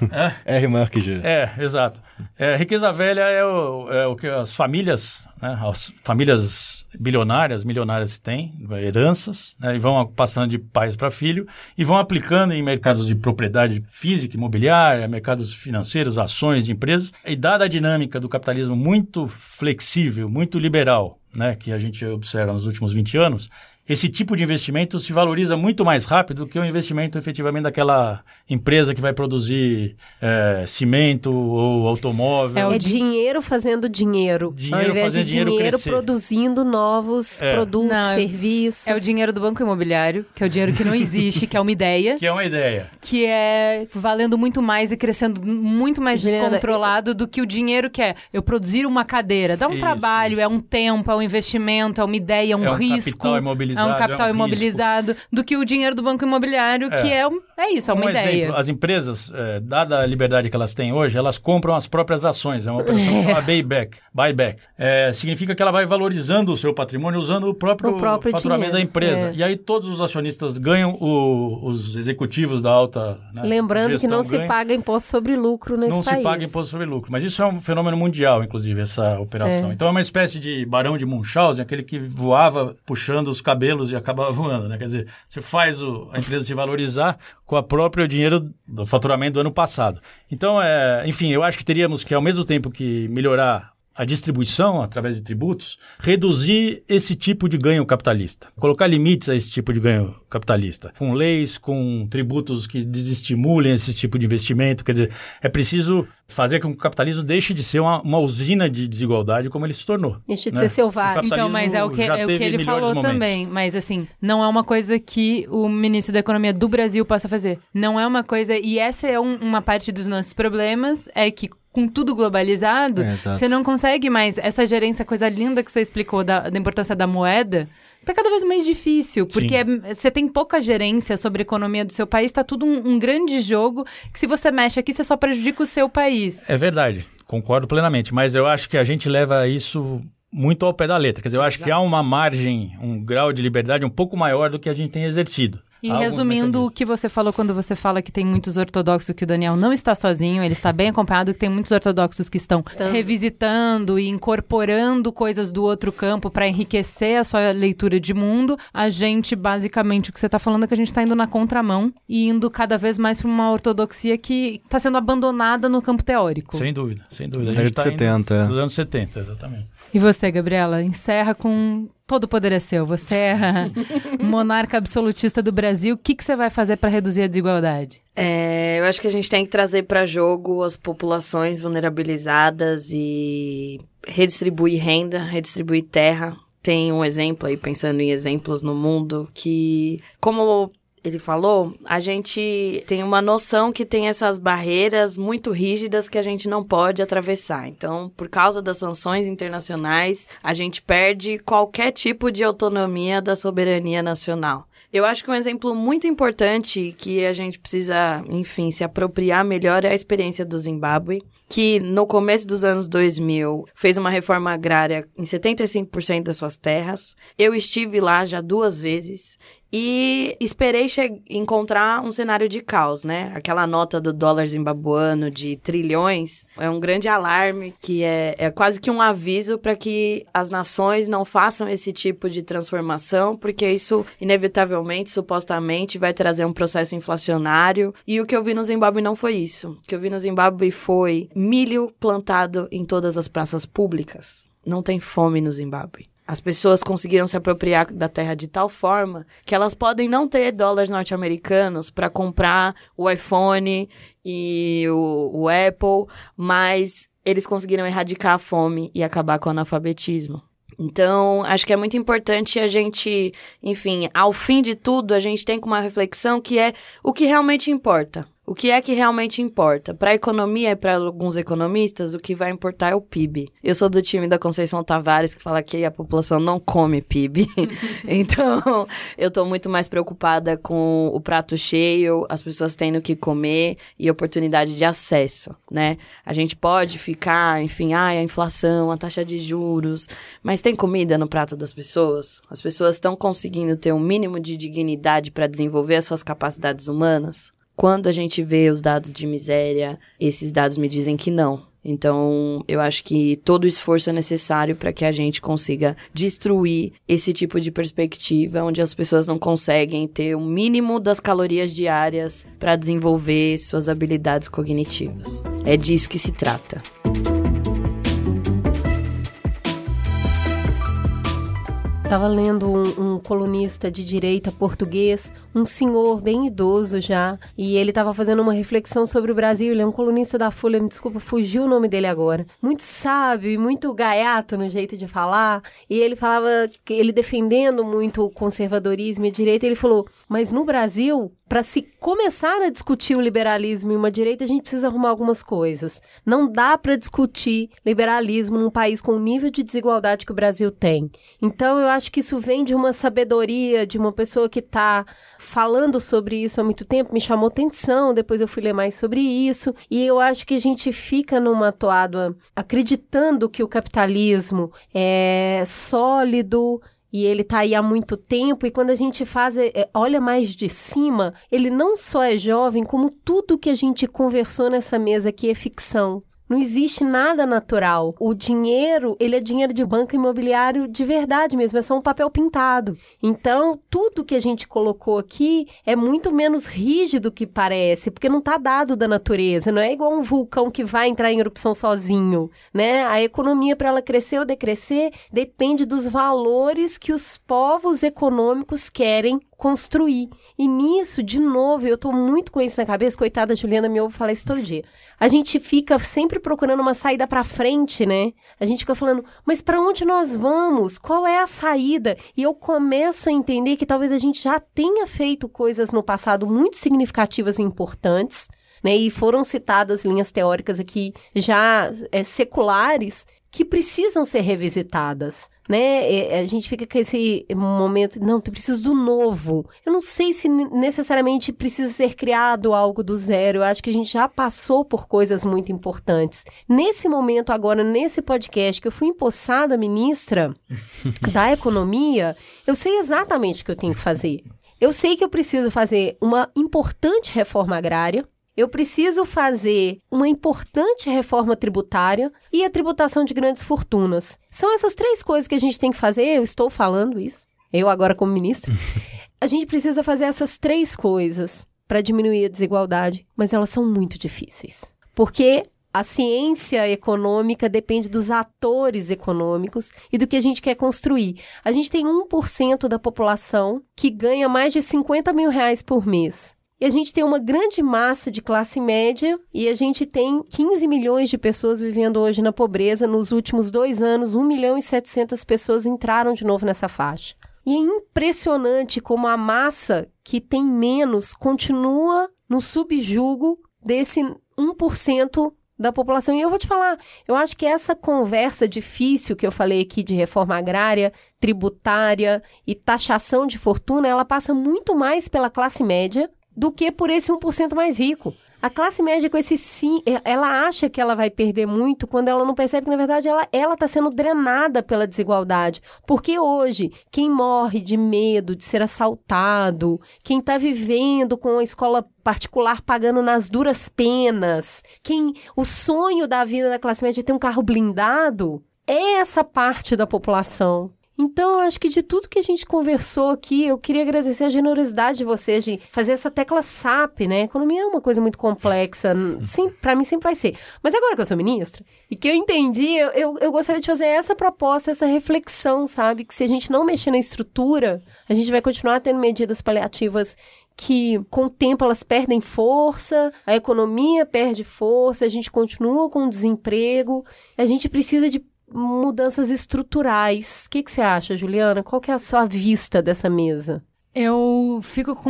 Speaker 5: É?
Speaker 6: R maior que G.
Speaker 5: É, exato. É, riqueza velha é o, é o que as famílias, né, as famílias bilionárias, milionárias têm, heranças, né, e vão passando de pais para filho e vão aplicando em mercados de propriedade física, imobiliária, mercados financeiros, ações de empresas. E dada a dinâmica do capitalismo muito flexível, muito liberal, né, que a gente observa nos últimos 20 anos, esse tipo de investimento se valoriza muito mais rápido do que o investimento efetivamente daquela empresa que vai produzir é, cimento ou automóvel.
Speaker 2: É, dinheiro fazendo dinheiro.
Speaker 5: Dinheiro
Speaker 2: ao invés
Speaker 5: fazendo
Speaker 2: de
Speaker 5: dinheiro
Speaker 2: dinheiro produzindo novos
Speaker 5: É.
Speaker 2: produtos,
Speaker 3: Não, é-
Speaker 2: serviços.
Speaker 3: É o dinheiro do banco imobiliário, que é o dinheiro que não existe, que é uma ideia,
Speaker 5: Que é uma ideia.
Speaker 3: que é valendo muito mais e crescendo muito mais descontrolado do que o dinheiro que é eu produzir uma cadeira. Dá um
Speaker 5: Isso,
Speaker 3: trabalho,
Speaker 5: isso.
Speaker 3: é um tempo, é um investimento, é uma ideia, é um
Speaker 5: É um
Speaker 3: risco.
Speaker 5: capital imobilizado,
Speaker 3: É um capital
Speaker 5: é um
Speaker 3: imobilizado, do que o dinheiro do banco imobiliário, que é, um- é isso, é uma
Speaker 5: um
Speaker 3: ideia.
Speaker 5: exemplo, as empresas, eh, dada a liberdade que elas têm hoje, elas compram as próprias ações. É uma operação que chama buyback. buyback. Eh, significa que ela vai valorizando o seu patrimônio usando o próprio,
Speaker 2: O próprio
Speaker 5: faturamento da
Speaker 2: dinheiro,
Speaker 5: empresa.
Speaker 2: é.
Speaker 5: E aí todos os acionistas ganham, o- os executivos da alta né,
Speaker 2: Lembrando que não se
Speaker 5: ganham.
Speaker 2: paga imposto sobre lucro nesse
Speaker 5: Não
Speaker 2: país.
Speaker 5: se paga imposto sobre lucro. Mas isso é um fenômeno mundial, inclusive, essa operação. Então é uma espécie de barão de Munchausen, aquele que voava puxando os cabelos e acabava voando, né? Quer dizer, você faz o- a empresa se valorizar com a próprio dinheiro do faturamento do ano passado. Então, é, enfim, eu acho que teríamos que, ao mesmo tempo que melhorar a distribuição através de tributos, reduzir esse tipo de ganho capitalista, colocar limites a esse tipo de ganho capitalista, com leis, com tributos que desestimulem esse tipo de investimento. Quer dizer, é preciso fazer com que o capitalismo deixe de ser uma, uma usina de desigualdade como ele se tornou.
Speaker 2: Deixa de
Speaker 5: né?
Speaker 2: ser selvagem.
Speaker 3: Então, mas é o que, é o que ele falou
Speaker 5: momentos.
Speaker 3: também. Mas, assim, não é uma coisa que o ministro da Economia do Brasil possa fazer. Não é uma coisa. E essa é um- uma parte dos nossos problemas: é que. Com tudo globalizado,
Speaker 6: É, exato.
Speaker 3: você não consegue mais. Essa gerência, coisa linda que você explicou da, da importância da moeda, tá cada vez mais difícil. Porque é- você tem pouca gerência sobre a economia do seu país, tá tudo um, um grande jogo que se você mexe aqui, você só prejudica o seu país.
Speaker 5: É verdade, concordo plenamente, mas eu acho que a gente leva isso muito ao pé da letra. Quer dizer, eu acho que há uma margem, um grau de liberdade um pouco maior do que a gente tem exercido.
Speaker 3: E resumindo o que você falou quando você fala que tem muitos ortodoxos, que o Daniel não está sozinho, ele está bem acompanhado, que tem muitos ortodoxos que estão revisitando e incorporando coisas do outro campo para enriquecer a sua leitura de mundo. A gente, basicamente, o que você está falando é que a gente está indo na contramão e indo cada vez mais para uma ortodoxia que está sendo abandonada no campo teórico.
Speaker 5: Sem dúvida, sem dúvida. A gente tá indo
Speaker 6: 70, é.
Speaker 5: Dos anos 70, exatamente.
Speaker 3: E você, Gabriela, encerra com todo o poder é seu. Você é monarca absolutista do Brasil. O que, que você vai fazer para reduzir a desigualdade?
Speaker 7: É, eu acho que a gente tem que trazer para jogo as populações vulnerabilizadas e redistribuir renda, redistribuir terra. Tem um exemplo aí, pensando em exemplos no mundo, que, como ele falou, a gente tem uma noção que tem essas barreiras muito rígidas que a gente não pode atravessar. Então, por causa das sanções internacionais, a gente perde qualquer tipo de autonomia da soberania nacional. Eu acho que um exemplo muito importante que a gente precisa, enfim, se apropriar melhor é a experiência do Zimbábue, que no começo dos anos 2000 fez uma reforma agrária em 75% das suas terras. Eu estive lá já duas vezes e esperei encontrar um cenário de caos, né? Aquela nota do dólar zimbabuano de trilhões é um grande alarme que é, é quase que um aviso para que as nações não façam esse tipo de transformação, porque isso inevitavelmente, supostamente, vai trazer um processo inflacionário. E o que eu vi no Zimbábue não foi isso. O que eu vi no Zimbábue foi milho plantado em todas as praças públicas. Não tem fome no Zimbábue. As pessoas conseguiram se apropriar da terra de tal forma que elas podem não ter dólares norte-americanos para comprar o iPhone e o, o Apple, mas eles conseguiram erradicar a fome e acabar com o analfabetismo. Então, acho que é muito importante a gente, enfim, ao fim de tudo, a gente tem uma reflexão que é o que realmente importa. O que é que realmente importa? Para a economia e para alguns economistas, o que vai importar é o PIB. Eu sou do time da Conceição Tavares, que fala que a população não come PIB. então, eu estou muito mais preocupada com o prato cheio, as pessoas tendo que comer e oportunidade de acesso, né? A gente pode ficar, enfim, ai, a inflação, a taxa de juros, mas tem comida no prato das pessoas? As pessoas estão conseguindo ter um mínimo de dignidade para desenvolver as suas capacidades humanas? Quando a gente vê os dados de miséria, esses dados me dizem que não. Então, eu acho que todo o esforço é necessário para que a gente consiga destruir esse tipo de perspectiva, onde as pessoas não conseguem ter o mínimo das calorias diárias para desenvolver suas habilidades cognitivas. É disso que se trata.
Speaker 2: Estava lendo um, um, colunista de direita português, um senhor bem idoso já, e ele estava fazendo uma reflexão sobre o Brasil. Ele é um colunista da Folha, me desculpa, fugiu o nome dele agora. Muito sábio e muito gaiato no jeito de falar. E ele falava que ele defendendo muito o conservadorismo e a direita, ele falou: "Mas no Brasil, para se começar a discutir o liberalismo e uma direita, a gente precisa arrumar algumas coisas. Não dá para discutir liberalismo num país com o nível de desigualdade que o Brasil tem. Então, eu acho que isso vem de uma sabedoria, de uma pessoa que está falando sobre isso há muito tempo, me chamou atenção, depois eu fui ler mais sobre isso, e eu acho que a gente fica numa toada acreditando que o capitalismo é sólido, e ele tá aí há muito tempo, e quando a gente faz, é, olha mais de cima, ele não só é jovem, como tudo que a gente conversou nessa mesa aqui é ficção. Não existe nada natural. O dinheiro, ele é dinheiro de banco imobiliário de verdade mesmo, é só um papel pintado. Então, tudo que a gente colocou aqui é muito menos rígido que parece, porque não está dado da natureza, não é igual um vulcão que vai entrar em erupção sozinho, né? A economia para ela crescer ou decrescer depende dos valores que os povos econômicos querem construir. E nisso, de novo, eu tô muito com isso na cabeça, coitada Juliana me ouve falar isso todo dia. A gente fica sempre procurando uma saída para frente, né? A gente fica falando, mas para onde nós vamos? Qual é a saída? E eu começo a entender que talvez a gente já tenha feito coisas no passado muito significativas e importantes, né? E foram citadas linhas teóricas aqui já é, seculares que precisam ser revisitadas, né? A gente fica com esse momento, não, tu precisa do novo. Eu não sei se necessariamente precisa ser criado algo do zero. Eu acho que a gente já passou por coisas muito importantes. Nesse momento agora, nesse podcast que eu fui empossada ministra da Economia, eu sei exatamente o que eu tenho que fazer. Eu sei que eu preciso fazer uma importante reforma agrária, eu preciso fazer uma importante reforma tributária e a tributação de grandes fortunas. São essas três coisas que a gente tem que fazer. Eu estou falando isso, eu agora como ministra. A gente precisa fazer essas três coisas para diminuir a desigualdade, mas elas são muito difíceis. Porque a ciência econômica depende dos atores econômicos e do que a gente quer construir. A gente tem 1% da população que ganha mais de 50 mil reais por mês. A gente tem uma grande massa de classe média e a gente tem 15 milhões de pessoas vivendo hoje na pobreza. Nos últimos dois anos, 1 milhão e 700 pessoas entraram de novo nessa faixa. E é impressionante como a massa que tem menos continua no subjugo desse 1% da população. E eu vou te falar, eu acho que essa conversa difícil que eu falei aqui de reforma agrária, tributária e taxação de fortuna, ela passa muito mais pela classe média do que por esse 1% mais rico. A classe média com esse sim, ela acha que ela vai perder muito quando ela não percebe que, na verdade, ela está sendo drenada pela desigualdade. Porque hoje, quem morre de medo de ser assaltado, quem está vivendo com a escola particular pagando nas duras penas, quem o sonho da vida da classe média é ter um carro blindado, é essa parte da população. Então, eu acho que de tudo que a gente conversou aqui, eu queria agradecer a generosidade de vocês de fazer essa tecla SAP, né? economia é uma coisa muito complexa, sim, para mim sempre vai ser. Mas agora que eu sou ministra e que eu entendi, eu, eu, eu, gostaria de fazer essa proposta, essa reflexão, sabe? Que se a gente não mexer na estrutura, a gente vai continuar tendo medidas paliativas que com o tempo elas perdem força, a economia perde força, a gente continua com desemprego, a gente precisa de mudanças estruturais. O que, que você acha, Juliana? Qual que é a sua vista dessa mesa?
Speaker 3: Eu fico com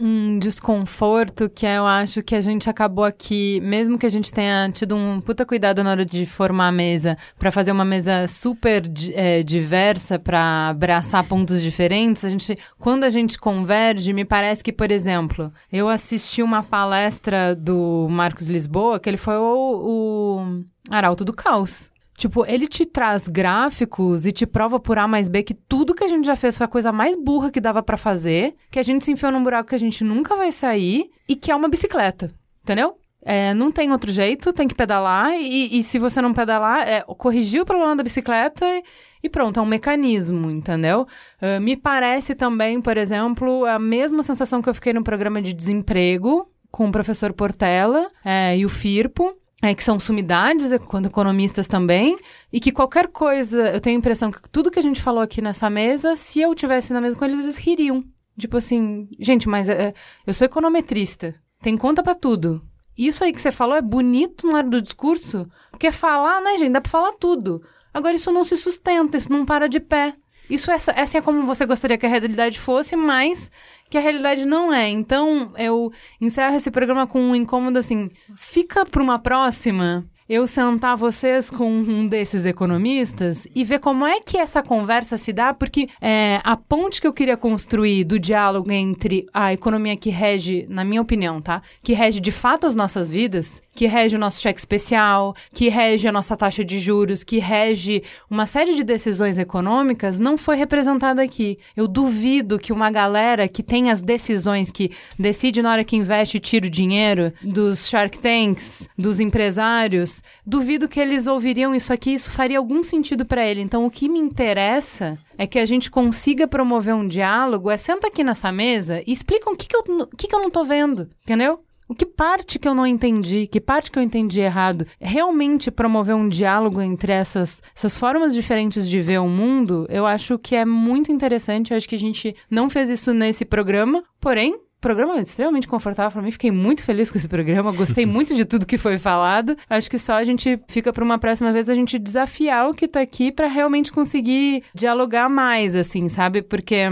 Speaker 3: um desconforto que eu acho que a gente acabou aqui, mesmo que a gente tenha tido um puta cuidado na hora de formar a mesa, para fazer uma mesa super é, diversa, para abraçar pontos diferentes, a gente, quando a gente converge, me parece que, por exemplo, eu assisti uma palestra do Marcos Lisboa, que ele foi o, o Arauto do Caos. Tipo, ele te traz gráficos e te prova por A mais B que tudo que a gente já fez foi a coisa mais burra que dava para fazer, que a gente se enfiou num buraco que a gente nunca vai sair e que é uma bicicleta. Entendeu? É, não tem outro jeito, tem que pedalar e, e se você não pedalar, é corrigir o problema da bicicleta e, e pronto, é um mecanismo, entendeu? Uh, me parece também, por exemplo, a mesma sensação que eu fiquei no programa de desemprego com o professor Portela é, e o Firpo, é, que são sumidades, é, quando economistas também, e que qualquer coisa, eu tenho a impressão que tudo que a gente falou aqui nessa mesa, se eu tivesse na mesa com eles, eles ririam. Tipo assim, gente, mas é, eu sou econometrista, tem conta para tudo. Isso aí que você falou é bonito na hora do discurso, porque falar, né, gente, dá pra falar tudo. Agora, isso não se sustenta, isso não para de pé. Isso é, essa é como você gostaria que a realidade fosse, mas que a realidade não é. Então, eu encerro esse programa com um incômodo assim: fica para uma próxima eu sentar vocês com um desses economistas e ver como é que essa conversa se dá, porque é, a ponte que eu queria construir do diálogo entre a economia que rege, na minha opinião, tá? Que rege de fato as nossas vidas, que rege o nosso cheque especial, que rege a nossa taxa de juros, que rege uma série de decisões econômicas, não foi representada aqui. Eu duvido que uma galera que tem as decisões, que decide na hora que investe e tira o dinheiro, dos Shark Tanks, dos empresários, duvido que eles ouviriam isso aqui, isso faria algum sentido para ele. Então, o que me interessa é que a gente consiga promover um diálogo, é senta aqui nessa mesa e explica o que, que, eu, que, que eu não tô vendo, entendeu? O que parte que eu não entendi, que parte que eu entendi errado, realmente promover um diálogo entre essas, essas formas diferentes de ver o mundo, eu acho que é muito interessante. Eu acho que a gente não fez isso nesse programa, porém, programa extremamente confortável para mim. Fiquei muito feliz com esse programa. Gostei muito de tudo que foi falado. Acho que só a gente fica para uma próxima vez a gente desafiar o que tá aqui para realmente conseguir dialogar mais, assim, sabe? Porque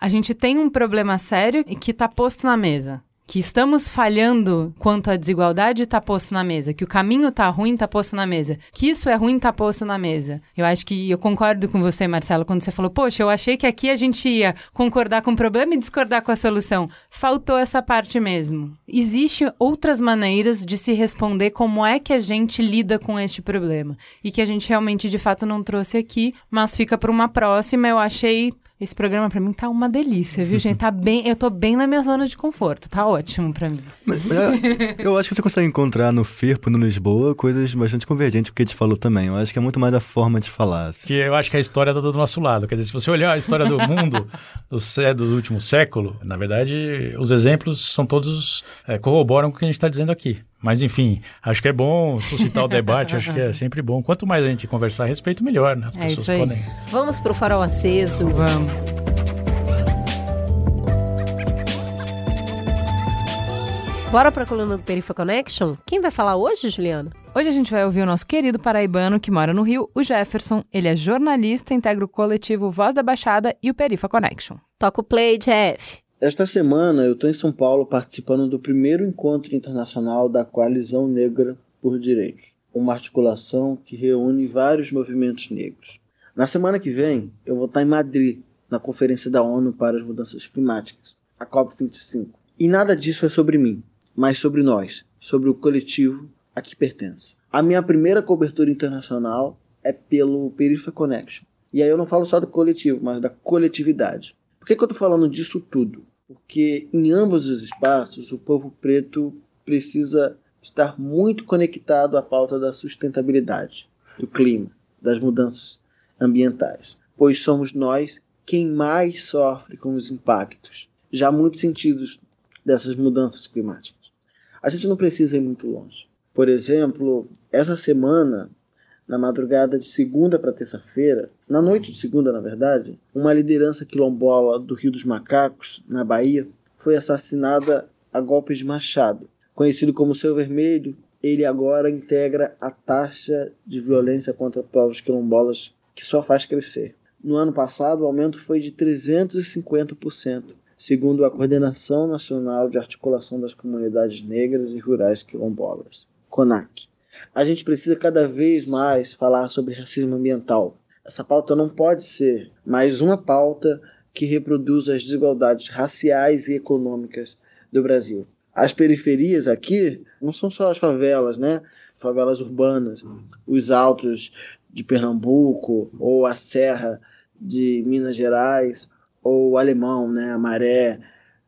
Speaker 3: a gente tem um problema sério que tá posto na mesa que estamos falhando quanto à desigualdade está posto na mesa, que o caminho está ruim está posto na mesa, que isso é ruim está posto na mesa. Eu acho que eu concordo com você, Marcelo, quando você falou, poxa, eu achei que aqui a gente ia concordar com o problema e discordar com a solução. Faltou essa parte mesmo. Existem outras maneiras de se responder como é que a gente lida com este problema e que a gente realmente de fato não trouxe aqui, mas fica para uma próxima. Eu achei esse programa para mim tá uma delícia, viu, gente? Tá bem, eu tô bem na minha zona de conforto, tá ótimo para mim.
Speaker 6: Mas, é, eu acho que você consegue encontrar no Firpo, no Lisboa, coisas bastante convergentes com o que a gente falou também. Eu acho que é muito mais a forma de falar. Assim.
Speaker 5: Que eu acho que a história tá do nosso lado. Quer dizer, se você olhar a história do mundo do, do último século, na verdade, os exemplos são todos é, corroboram com o que a gente está dizendo aqui. Mas, enfim, acho que é bom suscitar o debate, acho que é sempre bom. Quanto mais a gente conversar a respeito, melhor, né? As
Speaker 3: é pessoas podem.
Speaker 2: Vamos pro farol aceso.
Speaker 3: Vamos.
Speaker 2: Bora para a coluna do Perifa Connection? Quem vai falar hoje, Juliana?
Speaker 3: Hoje a gente vai ouvir o nosso querido paraibano que mora no Rio, o Jefferson. Ele é jornalista, integra o coletivo Voz da Baixada e o Perifa Connection.
Speaker 2: Toca o play, Jeff.
Speaker 8: Esta semana eu estou em São Paulo participando do primeiro encontro internacional da Coalizão Negra por Direitos, uma articulação que reúne vários movimentos negros. Na semana que vem eu vou estar em Madrid, na Conferência da ONU para as Mudanças Climáticas, a COP25. E nada disso é sobre mim, mas sobre nós, sobre o coletivo a que pertence. A minha primeira cobertura internacional é pelo Perifa Connection. E aí eu não falo só do coletivo, mas da coletividade. Por que, que eu estou falando disso tudo? Porque em ambos os espaços o povo preto precisa estar muito conectado à pauta da sustentabilidade, do clima, das mudanças ambientais, pois somos nós quem mais sofre com os impactos, já muitos sentidos dessas mudanças climáticas. A gente não precisa ir muito longe. Por exemplo, essa semana na madrugada de segunda para terça-feira, na noite de segunda, na verdade, uma liderança quilombola do Rio dos Macacos, na Bahia, foi assassinada a golpes de machado. Conhecido como Seu Vermelho, ele agora integra a taxa de violência contra povos quilombolas que só faz crescer. No ano passado, o aumento foi de 350%, segundo a Coordenação Nacional de Articulação das Comunidades Negras e Rurais Quilombolas, CONAC. A gente precisa cada vez mais falar sobre racismo ambiental. Essa pauta não pode ser mais uma pauta que reproduz as desigualdades raciais e econômicas do Brasil. As periferias aqui não são só as favelas, né? Favelas urbanas, os altos de Pernambuco ou a Serra de Minas Gerais ou o Alemão, né? A Maré,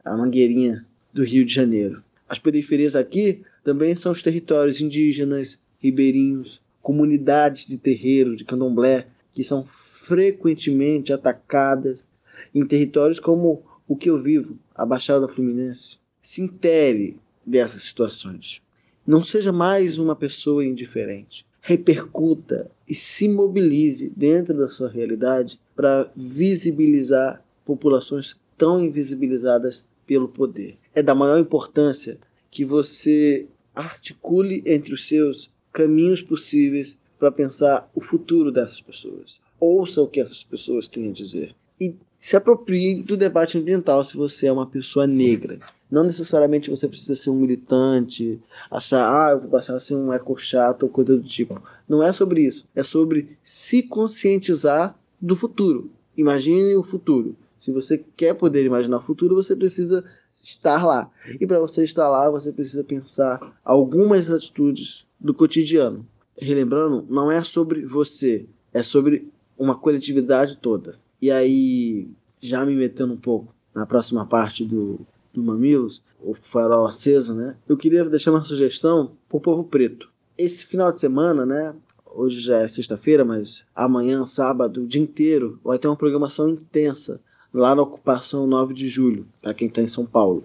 Speaker 8: a Mangueirinha do Rio de Janeiro. As periferias aqui também são os territórios indígenas, ribeirinhos, comunidades de terreiro, de candomblé, que são frequentemente atacadas em territórios como o que eu vivo, a Baixada Fluminense. Se intere dessas situações. Não seja mais uma pessoa indiferente. Repercuta e se mobilize dentro da sua realidade para visibilizar populações tão invisibilizadas pelo poder. É da maior importância que você articule entre os seus caminhos possíveis para pensar o futuro dessas pessoas. Ouça o que essas pessoas têm a dizer e se aproprie do debate ambiental se você é uma pessoa negra. Não necessariamente você precisa ser um militante, achar, ah, eu vou passar a ser um eco chato ou coisa do tipo. Não é sobre isso. É sobre se conscientizar do futuro. Imagine o futuro. Se você quer poder imaginar o futuro, você precisa estar lá. E para você estar lá, você precisa pensar algumas atitudes do cotidiano. Relembrando, não é sobre você, é sobre uma coletividade toda. E aí, já me metendo um pouco na próxima parte do, do Mamilos, o farol aceso, né? Eu queria deixar uma sugestão para o povo preto. Esse final de semana, né? Hoje já é sexta-feira, mas amanhã, sábado, o dia inteiro, vai ter uma programação intensa lá na ocupação 9 de julho, para quem está em São Paulo,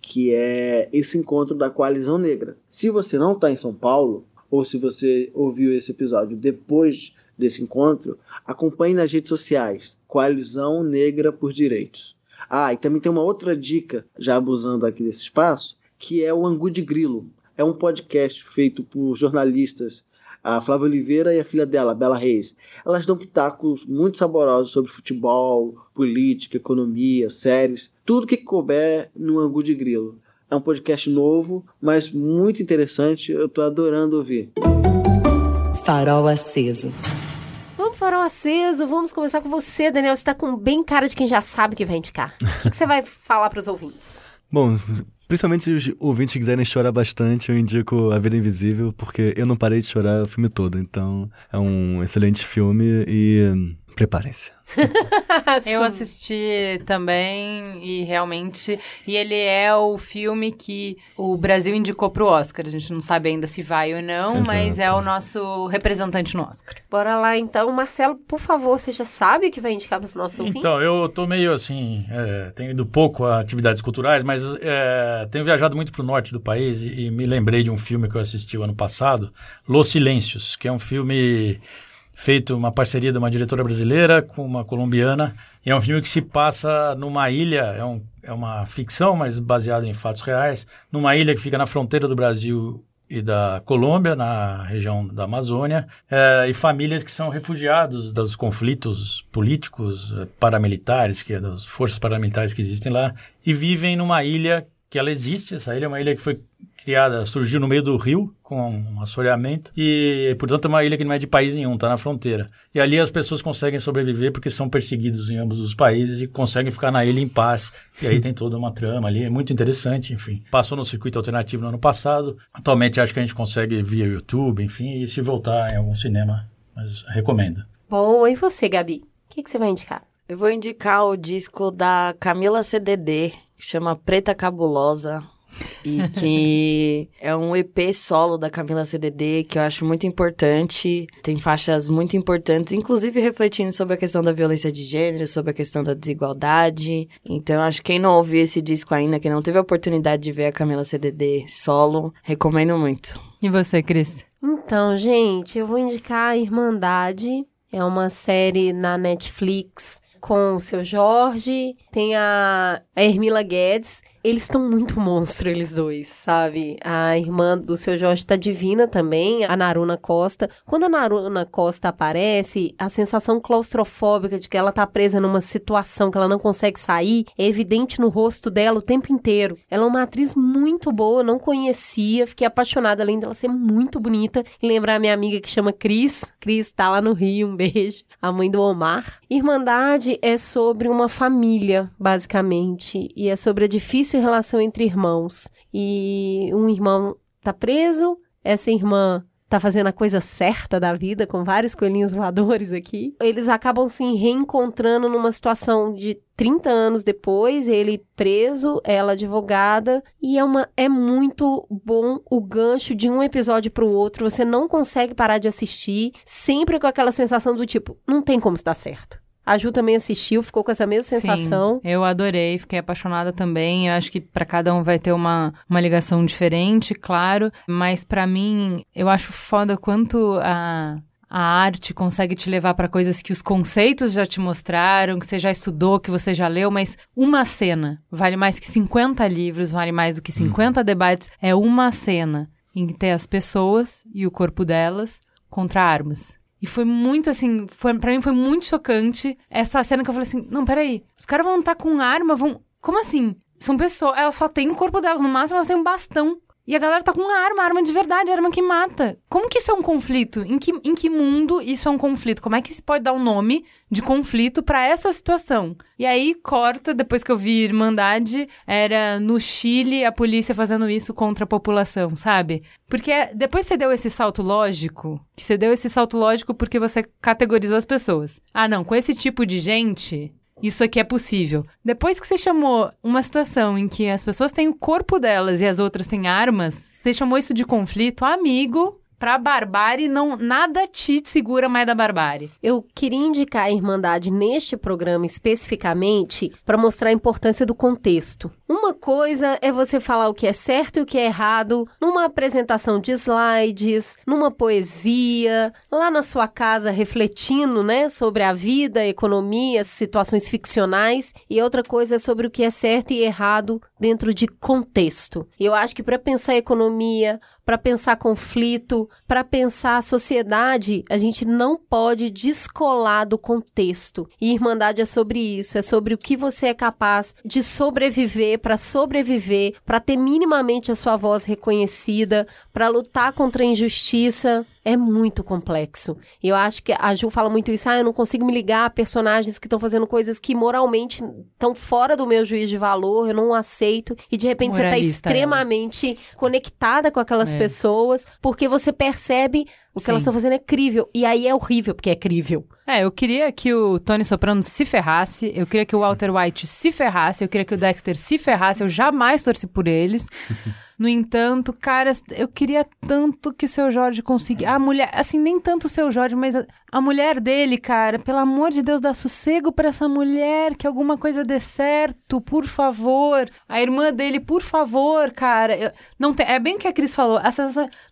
Speaker 8: que é esse encontro da Coalizão Negra. Se você não está em São Paulo, ou se você ouviu esse episódio depois desse encontro, acompanhe nas redes sociais Coalizão Negra por Direitos. Ah, e também tem uma outra dica, já abusando aqui desse espaço, que é o Angu de Grilo. É um podcast feito por jornalistas a Flávia Oliveira e a filha dela, Bela Reis. Elas dão pitacos muito saborosos sobre futebol, política, economia, séries, tudo que couber no Angu de Grilo. É um podcast novo, mas muito interessante, eu estou adorando ouvir.
Speaker 4: Farol aceso.
Speaker 2: Vamos, farol aceso, vamos começar com você, Daniel. Você está com bem cara de quem já sabe que vai indicar. O que, que você vai falar para os ouvintes?
Speaker 6: Bom, Principalmente se os ouvintes quiserem chorar bastante, eu indico A Vida Invisível, porque eu não parei de chorar o filme todo. Então, é um excelente filme e preparem-se.
Speaker 3: eu assisti também e realmente. E ele é o filme que o Brasil indicou pro Oscar. A gente não sabe ainda se vai ou não, Exato. mas é o nosso representante no Oscar.
Speaker 2: Bora lá então. Marcelo, por favor, você já sabe que vai indicar para os nossos ouvintes?
Speaker 5: Então, eu tô meio assim. É, tenho ido pouco a atividades culturais, mas é, tenho viajado muito pro norte do país e, e me lembrei de um filme que eu assisti o ano passado, Los Silêncios, que é um filme feito uma parceria de uma diretora brasileira com uma colombiana. E é um filme que se passa numa ilha, é, um, é uma ficção, mas baseada em fatos reais, numa ilha que fica na fronteira do Brasil e da Colômbia, na região da Amazônia, é, e famílias que são refugiados dos conflitos políticos, paramilitares, que é das forças paramilitares que existem lá, e vivem numa ilha que ela existe, essa ilha é uma ilha que foi criada, surgiu no meio do rio, com um assoreamento, e, portanto, é uma ilha que não é de país nenhum, está na fronteira. E ali as pessoas conseguem sobreviver porque são perseguidos em ambos os países e conseguem ficar na ilha em paz. E aí tem toda uma trama ali, é muito interessante, enfim. Passou no circuito alternativo no ano passado, atualmente acho que a gente consegue via YouTube, enfim, e se voltar em algum cinema, mas recomendo.
Speaker 2: Bom, e você, Gabi? O que, que você vai indicar?
Speaker 7: Eu vou indicar o disco da Camila CDD, que chama Preta Cabulosa e que é um EP solo da Camila CDD que eu acho muito importante. Tem faixas muito importantes, inclusive refletindo sobre a questão da violência de gênero, sobre a questão da desigualdade. Então, acho que quem não ouviu esse disco ainda, quem não teve a oportunidade de ver a Camila CDD solo, recomendo muito.
Speaker 3: E você, Cris?
Speaker 2: Então, gente, eu vou indicar a Irmandade. É uma série na Netflix com o seu Jorge, tem a, a Hermila Guedes eles estão muito monstro, eles dois, sabe? A irmã do seu Jorge tá divina também, a Naruna Costa. Quando a Naruna Costa aparece, a sensação claustrofóbica de que ela tá presa numa situação que ela não consegue sair é evidente no rosto dela o tempo inteiro. Ela é uma atriz muito boa, não conhecia, fiquei apaixonada além dela ser muito bonita. E lembrar a minha amiga que chama Cris. Cris tá lá no Rio, um beijo. A mãe do Omar. Irmandade é sobre uma família, basicamente, e é sobre a difícil relação entre irmãos. E um irmão tá preso, essa irmã tá fazendo a coisa certa da vida, com vários coelhinhos voadores aqui. Eles acabam se reencontrando numa situação de 30 anos depois, ele preso, ela advogada, e é uma é muito bom o gancho de um episódio para o outro, você não consegue parar de assistir, sempre com aquela sensação do tipo, não tem como estar certo. A Ju também assistiu, ficou com essa mesma sensação.
Speaker 3: Sim, eu adorei, fiquei apaixonada também. Eu acho que para cada um vai ter uma, uma ligação diferente, claro. Mas para mim, eu acho foda quanto a, a arte consegue te levar para coisas que os conceitos já te mostraram, que você já estudou, que você já leu, mas uma cena vale mais que 50 livros, vale mais do que 50 debates. É uma cena em que tem as pessoas e o corpo delas contra armas. E foi muito assim, foi, pra mim foi muito chocante essa cena que eu falei assim: não, peraí, os caras vão estar com arma, vão. Como assim? São pessoas, elas só têm o corpo delas, no máximo elas têm um bastão. E a galera tá com uma arma, arma de verdade, arma que mata. Como que isso é um conflito? Em que, em que mundo isso é um conflito? Como é que se pode dar um nome de conflito para essa situação? E aí corta, depois que eu vi Irmandade, era no Chile a polícia fazendo isso contra a população, sabe? Porque depois você deu esse salto lógico, que você deu esse salto lógico porque você categorizou as pessoas. Ah, não, com esse tipo de gente, isso aqui é possível. Depois que você chamou uma situação em que as pessoas têm o corpo delas e as outras têm armas, você chamou isso de conflito, amigo, Pra barbárie, não, nada te segura mais da barbárie.
Speaker 2: Eu queria indicar a Irmandade neste programa especificamente para mostrar a importância do contexto. Uma coisa é você falar o que é certo e o que é errado numa apresentação de slides, numa poesia, lá na sua casa refletindo, né, sobre a vida, a economia, situações ficcionais, e outra coisa é sobre o que é certo e errado dentro de contexto. Eu acho que para pensar economia, para pensar conflito, para pensar sociedade, a gente não pode descolar do contexto. E Irmandade é sobre isso, é sobre o que você é capaz de sobreviver, para sobreviver, para ter minimamente a sua voz reconhecida, para lutar contra a injustiça, é muito complexo. Eu acho que a Ju fala muito isso, ah, eu não consigo me ligar a personagens que estão fazendo coisas que moralmente estão fora do meu juízo de valor, eu não aceito, e de repente
Speaker 3: Moralista,
Speaker 2: você está extremamente ela. conectada com aquelas é. pessoas, porque você percebe o que Sim. elas estão fazendo é crível. E aí é horrível, porque é crível.
Speaker 3: É, eu queria que o Tony Soprano se ferrasse, eu queria que o Walter White se ferrasse, eu queria que o Dexter se ferrasse, eu jamais torci por eles. No entanto, cara, eu queria tanto que o seu Jorge conseguisse. A mulher, assim, nem tanto o seu Jorge, mas a, a mulher dele, cara, pelo amor de Deus, dá sossego para essa mulher, que alguma coisa dê certo, por favor. A irmã dele, por favor, cara. Eu, não tem, é bem o que a Cris falou,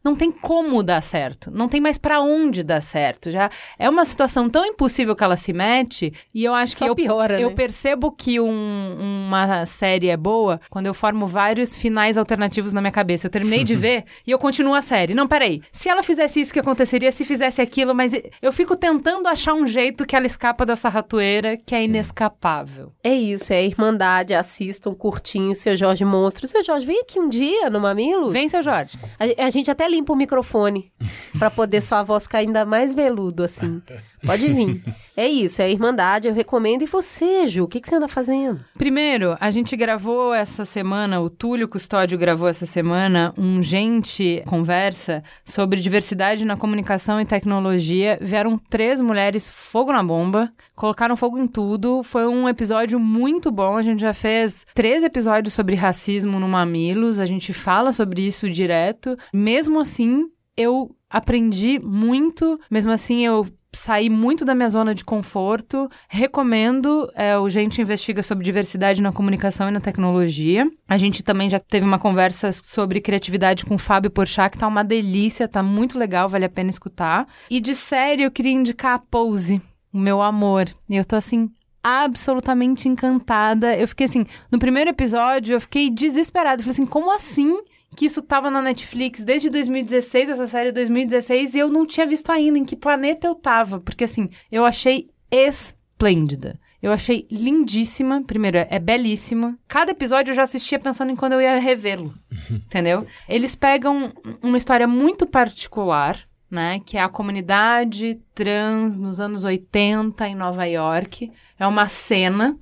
Speaker 3: não tem como dar certo, não tem mais para onde dar certo. Já é uma situação tão impossível que ela se mete, e eu acho
Speaker 2: Só
Speaker 3: que eu,
Speaker 2: piora,
Speaker 3: eu
Speaker 2: né?
Speaker 3: percebo que um, uma série é boa quando eu formo vários finais alternativos na minha cabeça. Eu terminei de ver e eu continuo a série. Não, peraí. Se ela fizesse isso, o que aconteceria? Se fizesse aquilo, mas eu fico tentando achar um jeito que ela escapa dessa ratoeira que é inescapável.
Speaker 2: É isso, é a Irmandade. Assistam curtinho seu Jorge Monstro. Seu Jorge, vem aqui um dia no Mamilos.
Speaker 3: Vem, seu Jorge.
Speaker 2: A, a gente até limpa o microfone para poder sua voz ficar ainda mais veludo, assim. Pode vir. É isso, é a Irmandade, eu recomendo. E você, Ju, o que, que você anda fazendo?
Speaker 3: Primeiro, a gente gravou essa semana, o Túlio Custódio gravou essa semana, um Gente Conversa sobre diversidade na comunicação e tecnologia. Vieram três mulheres fogo na bomba, colocaram fogo em tudo. Foi um episódio muito bom. A gente já fez três episódios sobre racismo no Mamilos, a gente fala sobre isso direto. Mesmo assim, eu aprendi muito, mesmo assim, eu saí muito da minha zona de conforto. Recomendo é, o Gente Investiga sobre diversidade na comunicação e na tecnologia. A gente também já teve uma conversa sobre criatividade com o Fábio Porchat, que tá uma delícia, tá muito legal, vale a pena escutar. E de série, eu queria indicar a Pose, o meu amor. E eu tô assim, absolutamente encantada. Eu fiquei assim, no primeiro episódio, eu fiquei desesperada. Eu falei assim, como assim? Que isso tava na Netflix desde 2016, essa série é 2016, e eu não tinha visto ainda em que planeta eu tava. Porque assim, eu achei esplêndida. Eu achei lindíssima. Primeiro, é belíssima. Cada episódio eu já assistia pensando em quando eu ia revê-lo. entendeu? Eles pegam uma história muito particular, né? Que é a comunidade trans nos anos 80 em Nova York. É uma cena.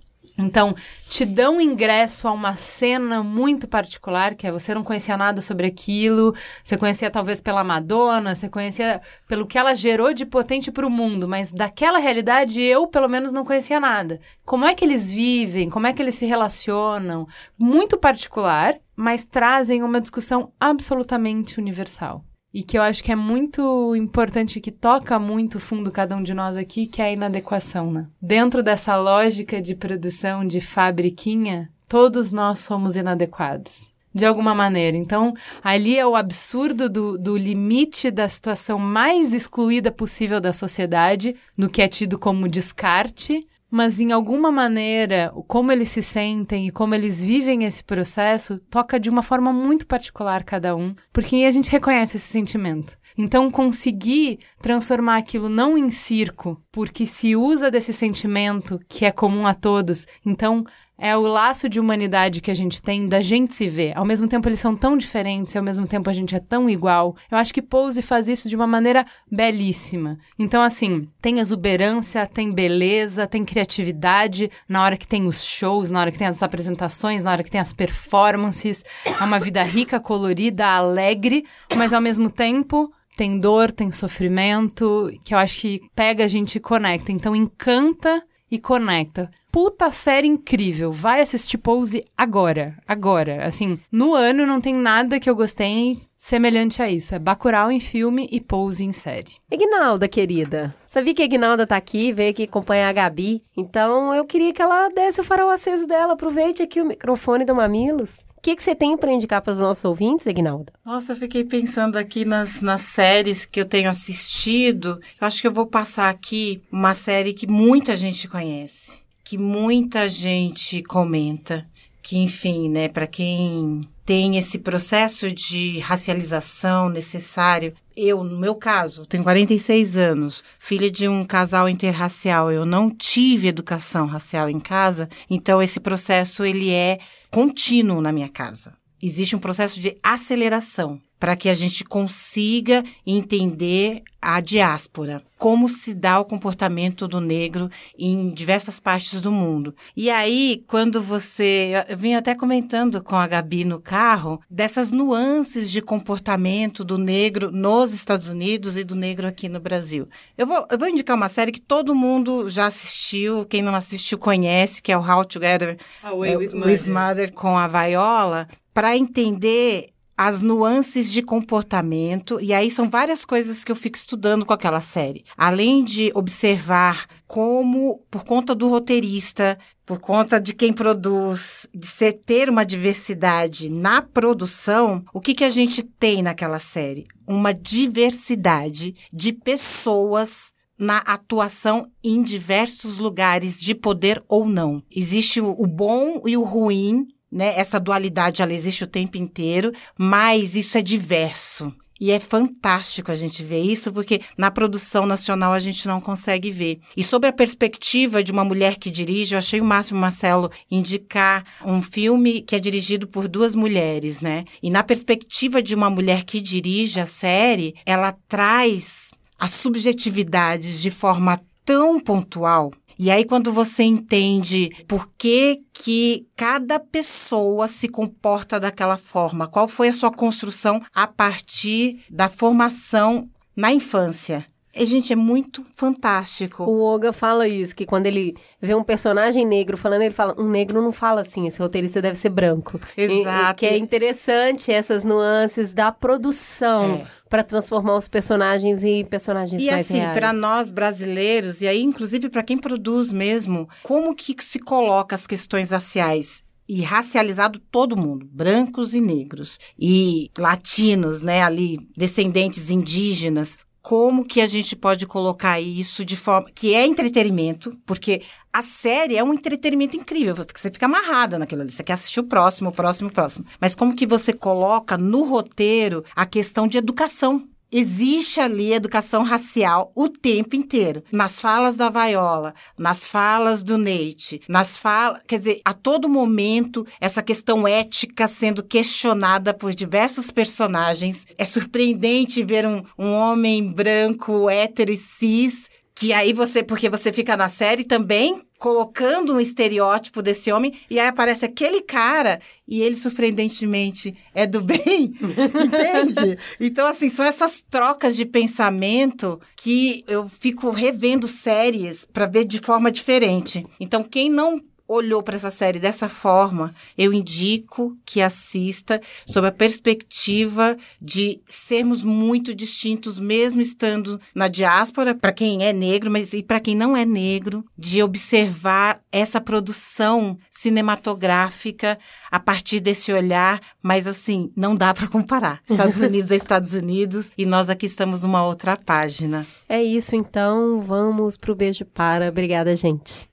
Speaker 3: Então, te dão ingresso a uma cena muito particular, que é você não conhecia nada sobre aquilo, você conhecia talvez pela Madonna, você conhecia pelo que ela gerou de potente para o mundo, mas daquela realidade eu, pelo menos, não conhecia nada. Como é que eles vivem, como é que eles se relacionam, muito particular, mas trazem uma discussão absolutamente universal e que eu acho que é muito importante, que toca muito fundo cada um de nós aqui, que é a inadequação, né? Dentro dessa lógica de produção de fabriquinha, todos nós somos inadequados. De alguma maneira. Então, ali é o absurdo do, do limite da situação mais excluída possível da sociedade, no que é tido como descarte, mas em alguma maneira, como eles se sentem e como eles vivem esse processo toca de uma forma muito particular cada um, porque aí a gente reconhece esse sentimento. Então, conseguir transformar aquilo não em circo, porque se usa desse sentimento que é comum a todos, então é o laço de humanidade que a gente tem da gente se ver. Ao mesmo tempo, eles são tão diferentes, ao mesmo tempo a gente é tão igual. Eu acho que Pose faz isso de uma maneira belíssima. Então, assim, tem exuberância, tem beleza, tem criatividade na hora que tem os shows, na hora que tem as apresentações, na hora que tem as performances. É uma vida rica, colorida, alegre, mas ao mesmo tempo tem dor, tem sofrimento, que eu acho que pega a gente e conecta. Então, encanta e conecta puta série incrível. Vai assistir Pose agora. Agora. Assim, no ano não tem nada que eu gostei semelhante a isso. É Bacurau em filme e Pose em série.
Speaker 2: Ignalda, querida. Sabia que a Ignalda tá aqui, veio aqui acompanhar a Gabi. Então eu queria que ela desse o farol aceso dela. Aproveite aqui o microfone do Mamilos. O que, que você tem para indicar para os nossos ouvintes, Ignalda?
Speaker 9: Nossa, eu fiquei pensando aqui nas, nas séries que eu tenho assistido. Eu acho que eu vou passar aqui uma série que muita gente conhece que muita gente comenta, que enfim, né, para quem tem esse processo de racialização necessário. Eu, no meu caso, tenho 46 anos, filha de um casal interracial. Eu não tive educação racial em casa, então esse processo ele é contínuo na minha casa. Existe um processo de aceleração para que a gente consiga entender a diáspora, como se dá o comportamento do negro em diversas partes do mundo. E aí, quando você. Eu vim até comentando com a Gabi no carro dessas nuances de comportamento do negro nos Estados Unidos e do negro aqui no Brasil. Eu vou, eu vou indicar uma série que todo mundo já assistiu, quem não assistiu conhece, que é o How Together
Speaker 3: Away with,
Speaker 9: with Mother com a Viola, para entender as nuances de comportamento, e aí são várias coisas que eu fico estudando com aquela série. Além de observar como, por conta do roteirista, por conta de quem produz, de ser, ter uma diversidade na produção, o que, que a gente tem naquela série? Uma diversidade de pessoas na atuação em diversos lugares de poder ou não. Existe o bom e o ruim né? Essa dualidade ela existe o tempo inteiro, mas isso é diverso. E é fantástico a gente ver isso, porque na produção nacional a gente não consegue ver. E sobre a perspectiva de uma mulher que dirige, eu achei o máximo, Marcelo, indicar um filme que é dirigido por duas mulheres, né? E na perspectiva de uma mulher que dirige a série, ela traz as subjetividades de forma tão pontual e aí, quando você entende por que, que cada pessoa se comporta daquela forma, qual foi a sua construção a partir da formação na infância. E, gente, é muito fantástico.
Speaker 2: O Oga fala isso, que quando ele vê um personagem negro falando, ele fala, um negro não fala assim, esse roteirista deve ser branco.
Speaker 9: Exato.
Speaker 2: E, que é interessante essas nuances da produção. É para transformar os personagens em personagens
Speaker 9: e
Speaker 2: mais
Speaker 9: assim, reais. E assim, para nós brasileiros, e aí inclusive para quem produz mesmo, como que se coloca as questões raciais? e racializado todo mundo, brancos e negros, e latinos, né, ali, descendentes indígenas como que a gente pode colocar isso de forma que é entretenimento, porque a série é um entretenimento incrível, você fica amarrada naquilo ali, você quer assistir o próximo, o próximo, o próximo. Mas como que você coloca no roteiro a questão de educação? Existe ali educação racial o tempo inteiro. Nas falas da Vaiola, nas falas do Neite, nas falas. Quer dizer, a todo momento, essa questão ética sendo questionada por diversos personagens. É surpreendente ver um, um homem branco, hétero e cis que aí você, porque você fica na série também colocando um estereótipo desse homem, e aí aparece aquele cara e ele surpreendentemente é do bem, entende? Então, assim, são essas trocas de pensamento que eu fico revendo séries para ver de forma diferente. Então, quem não olhou para essa série dessa forma, eu indico que assista sob a perspectiva de sermos muito distintos, mesmo estando na diáspora, para quem é negro, mas e para quem não é negro, de observar essa produção cinematográfica a partir desse olhar, mas assim, não dá para comparar. Estados Unidos é Estados Unidos e nós aqui estamos numa outra página.
Speaker 2: É isso então, vamos pro beijo para. Obrigada, gente.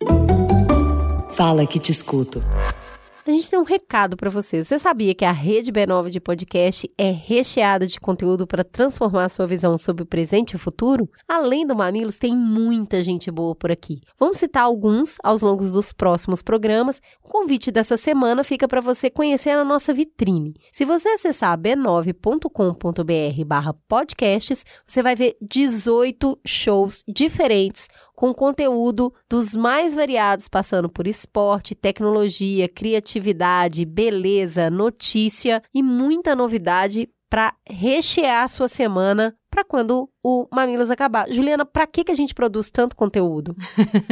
Speaker 4: Fala que te escuto.
Speaker 2: A gente tem um recado para você. Você sabia que a rede B9 de podcast é recheada de conteúdo para transformar a sua visão sobre o presente e o futuro? Além do Mamilos, tem muita gente boa por aqui. Vamos citar alguns aos longos dos próximos programas. O convite dessa semana fica para você conhecer a nossa vitrine. Se você acessar b9.com.br/podcasts, você vai ver 18 shows diferentes com conteúdo dos mais variados, passando por esporte, tecnologia, criatividade, beleza, notícia e muita novidade para rechear a sua semana para quando o Mamilos acabar. Juliana, para que, que a gente produz tanto conteúdo?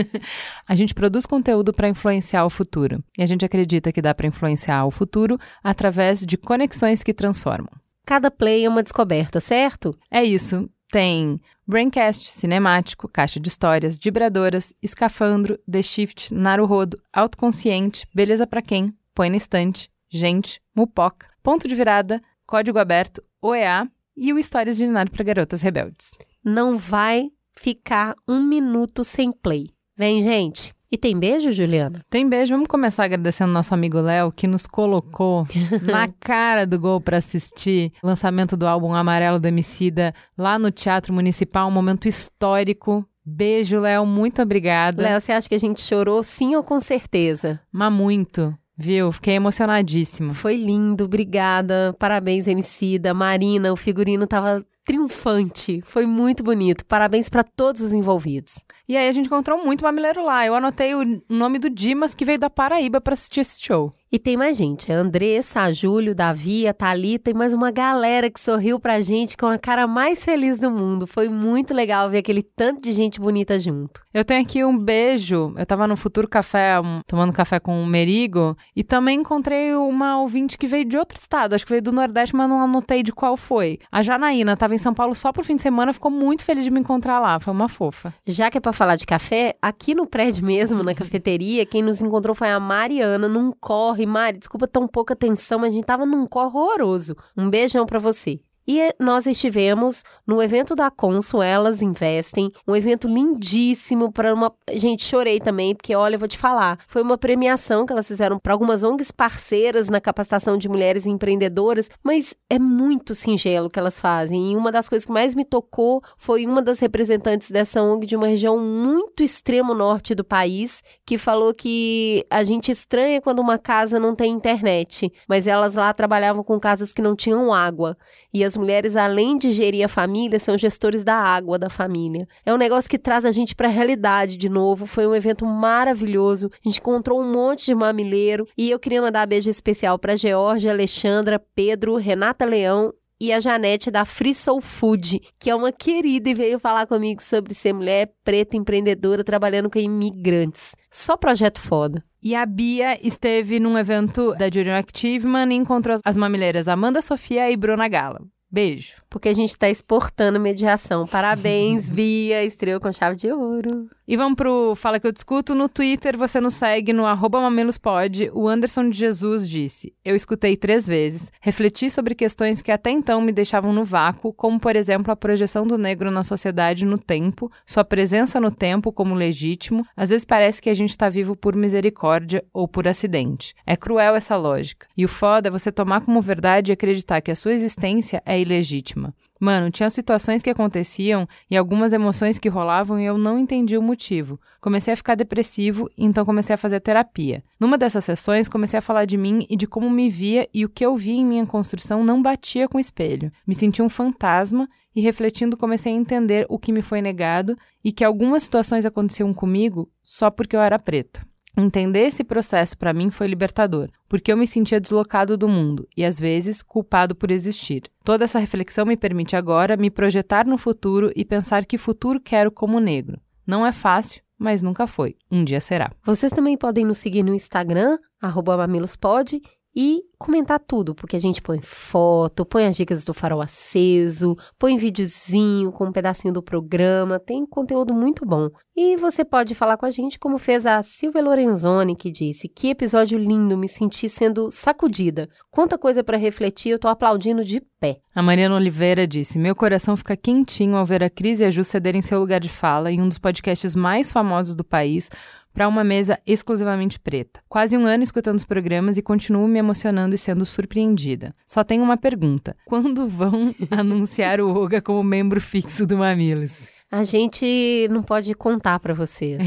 Speaker 3: a gente produz conteúdo para influenciar o futuro. E a gente acredita que dá para influenciar o futuro através de conexões que transformam.
Speaker 2: Cada play é uma descoberta, certo?
Speaker 3: É isso. Tem Braincast, Cinemático, Caixa de Histórias, Vibradoras, Escafandro, The Shift, Naruhodo, Autoconsciente, Beleza para Quem, Põe na Estante, Gente, Mupoca, Ponto de Virada, Código Aberto, OEA e o Histórias de Ninário para Garotas Rebeldes.
Speaker 2: Não vai ficar um minuto sem play. Vem, gente! E tem beijo, Juliana?
Speaker 3: Tem beijo. Vamos começar agradecendo nosso amigo Léo, que nos colocou na cara do gol para assistir o lançamento do álbum Amarelo do Emicida lá no Teatro Municipal, um momento histórico. Beijo, Léo. Muito obrigada.
Speaker 2: Léo, você acha que a gente chorou sim ou com certeza?
Speaker 3: Mas muito. Viu? Fiquei emocionadíssima.
Speaker 2: Foi lindo, obrigada. Parabéns, Emicida. Marina, o figurino tava triunfante. Foi muito bonito. Parabéns para todos os envolvidos.
Speaker 3: E aí a gente encontrou muito mamileiro lá. Eu anotei o nome do Dimas que veio da Paraíba para assistir esse show.
Speaker 2: E tem mais gente, a Andressa, a Júlio, Davi, a Thalita e mais uma galera que sorriu pra gente com a cara mais feliz do mundo. Foi muito legal ver aquele tanto de gente bonita junto.
Speaker 3: Eu tenho aqui um beijo. Eu tava no Futuro Café, um, tomando café com o Merigo, e também encontrei uma ouvinte que veio de outro estado, acho que veio do Nordeste, mas não anotei de qual foi. A Janaína tava em São Paulo só por fim de semana, ficou muito feliz de me encontrar lá, foi uma fofa.
Speaker 2: Já que é pra falar de café, aqui no prédio mesmo, na cafeteria, quem nos encontrou foi a Mariana, num corre corre, Mari, desculpa tão pouca atenção, mas a gente tava num corre horroroso. Um beijão para você. E nós estivemos no evento da Consul, Elas Investem, um evento lindíssimo para uma. Gente, chorei também, porque olha, eu vou te falar. Foi uma premiação que elas fizeram para algumas ONGs parceiras na capacitação de mulheres empreendedoras, mas é muito singelo o que elas fazem. E uma das coisas que mais me tocou foi uma das representantes dessa ONG de uma região muito extremo norte do país, que falou que a gente estranha quando uma casa não tem internet, mas elas lá trabalhavam com casas que não tinham água. E as mulheres, além de gerir a família, são gestores da água da família. É um negócio que traz a gente para a realidade de novo. Foi um evento maravilhoso. A gente encontrou um monte de mamileiro e eu queria mandar um beijo especial para Georgia, Alexandra, Pedro, Renata Leão e a Janete da Free Soul Food, que é uma querida e veio falar comigo sobre ser mulher preta empreendedora trabalhando com imigrantes. Só projeto foda.
Speaker 3: E a Bia esteve num evento da Junior Activeman e encontrou as mamileiras Amanda Sofia e Bruna Gala. Beijo.
Speaker 2: Porque a gente está exportando mediação. Parabéns, Bia, estreou com chave de ouro.
Speaker 3: E vamos pro Fala Que Eu Discuto. No Twitter, você nos segue no arroba mamelospod. O Anderson de Jesus disse, eu escutei três vezes, refleti sobre questões que até então me deixavam no vácuo, como, por exemplo, a projeção do negro na sociedade no tempo, sua presença no tempo como legítimo. Às vezes parece que a gente está vivo por misericórdia ou por acidente. É cruel essa lógica. E o foda é você tomar como verdade e acreditar que a sua existência é ilegítima. Mano, tinha situações que aconteciam e algumas emoções que rolavam e eu não entendi o motivo. Comecei a ficar depressivo, então comecei a fazer terapia. Numa dessas sessões, comecei a falar de mim e de como me via e o que eu via em minha construção não batia com o espelho. Me senti um fantasma e refletindo comecei a entender o que me foi negado e que algumas situações aconteciam comigo só porque eu era preto. Entender esse processo para mim foi libertador, porque eu me sentia deslocado do mundo e às vezes culpado por existir. Toda essa reflexão me permite agora me projetar no futuro e pensar que futuro quero como negro. Não é fácil, mas nunca foi. Um dia será.
Speaker 2: Vocês também podem nos seguir no Instagram, mamilospod, e comentar tudo, porque a gente põe foto, põe as dicas do farol aceso, põe videozinho com um pedacinho do programa, tem conteúdo muito bom. E você pode falar com a gente como fez a Silvia Lorenzoni, que disse: "Que episódio lindo, me senti sendo sacudida. Quanta coisa para refletir, eu tô aplaudindo de pé".
Speaker 3: A Mariana Oliveira disse: "Meu coração fica quentinho ao ver a Cris e a Ju cederem seu lugar de fala em um dos podcasts mais famosos do país." Para uma mesa exclusivamente preta. Quase um ano escutando os programas e continuo me emocionando e sendo surpreendida. Só tenho uma pergunta: quando vão anunciar o Oga como membro fixo do Mamilos?
Speaker 2: A gente não pode contar para vocês,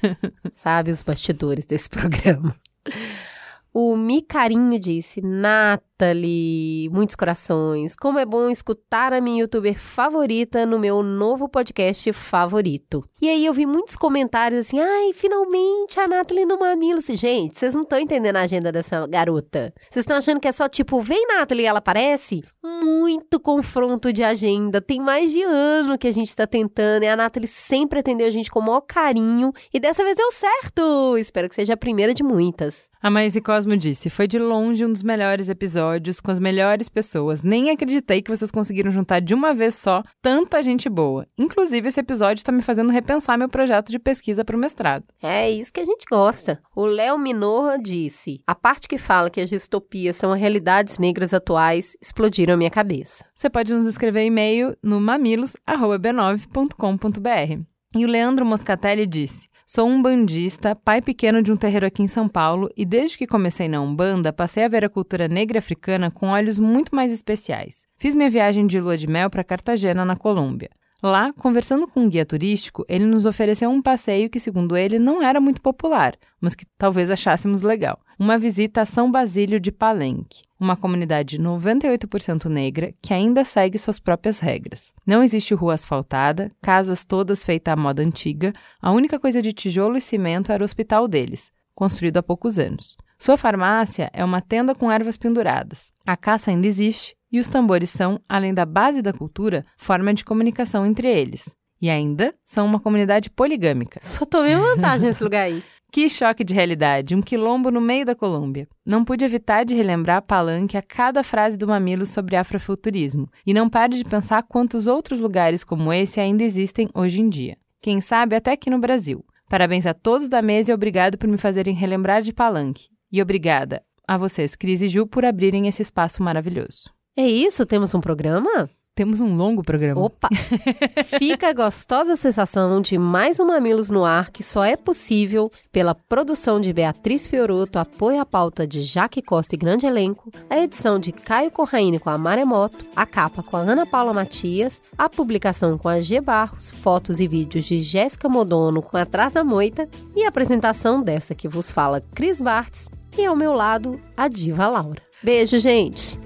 Speaker 2: sabe, os bastidores desse programa. O Micarinho disse: Nathalie, muitos corações. Como é bom escutar a minha youtuber favorita no meu novo podcast favorito. E aí eu vi muitos comentários assim: ai, finalmente a Nathalie no Mamilos. Gente, vocês não estão entendendo a agenda dessa garota. Vocês estão achando que é só tipo, vem Nathalie ela aparece? Muito confronto de agenda. Tem mais de ano que a gente tá tentando e a Nathalie sempre atendeu a gente com o maior carinho. E dessa vez deu certo. Espero que seja a primeira de muitas.
Speaker 3: A Maíse Cosmo disse: Foi de longe um dos melhores episódios, com as melhores pessoas. Nem acreditei que vocês conseguiram juntar de uma vez só tanta gente boa. Inclusive, esse episódio está me fazendo repensar meu projeto de pesquisa para o mestrado.
Speaker 2: É isso que a gente gosta. O Léo Minorra disse: A parte que fala que as distopias são realidades negras atuais explodiram a minha cabeça.
Speaker 3: Você pode nos escrever e-mail no mamilos.b9.com.br. E o Leandro Moscatelli disse: Sou um bandista, pai pequeno de um terreiro aqui em São Paulo, e desde que comecei na Umbanda, passei a ver a cultura negra africana com olhos muito mais especiais. Fiz minha viagem de lua de mel para Cartagena, na Colômbia. Lá, conversando com um guia turístico, ele nos ofereceu um passeio que, segundo ele, não era muito popular, mas que talvez achássemos legal. Uma visita a São Basílio de Palenque, uma comunidade 98% negra que ainda segue suas próprias regras. Não existe rua asfaltada, casas todas feitas à moda antiga, a única coisa de tijolo e cimento era o hospital deles, construído há poucos anos. Sua farmácia é uma tenda com ervas penduradas. A caça ainda existe e os tambores são, além da base da cultura, forma de comunicação entre eles. E ainda são uma comunidade poligâmica.
Speaker 2: Só tomei vantagem nesse lugar aí.
Speaker 3: Que choque de realidade, um quilombo no meio da Colômbia. Não pude evitar de relembrar Palanque a cada frase do Mamilo sobre afrofuturismo, e não pare de pensar quantos outros lugares como esse ainda existem hoje em dia. Quem sabe até aqui no Brasil. Parabéns a todos da mesa e obrigado por me fazerem relembrar de Palanque. E obrigada a vocês, Cris e Ju, por abrirem esse espaço maravilhoso.
Speaker 2: É isso? Temos um programa?
Speaker 3: Temos um longo programa.
Speaker 2: Opa! Fica a gostosa sensação de mais um Mamilos no ar que só é possível pela produção de Beatriz Fioroto, apoio à pauta de Jaque Costa e grande elenco, a edição de Caio Corraine com a Maremoto, a capa com a Ana Paula Matias, a publicação com a G Barros, fotos e vídeos de Jéssica Modono com Atrás da Moita e a apresentação dessa que vos fala Cris Bartz e ao meu lado a diva Laura. Beijo, gente!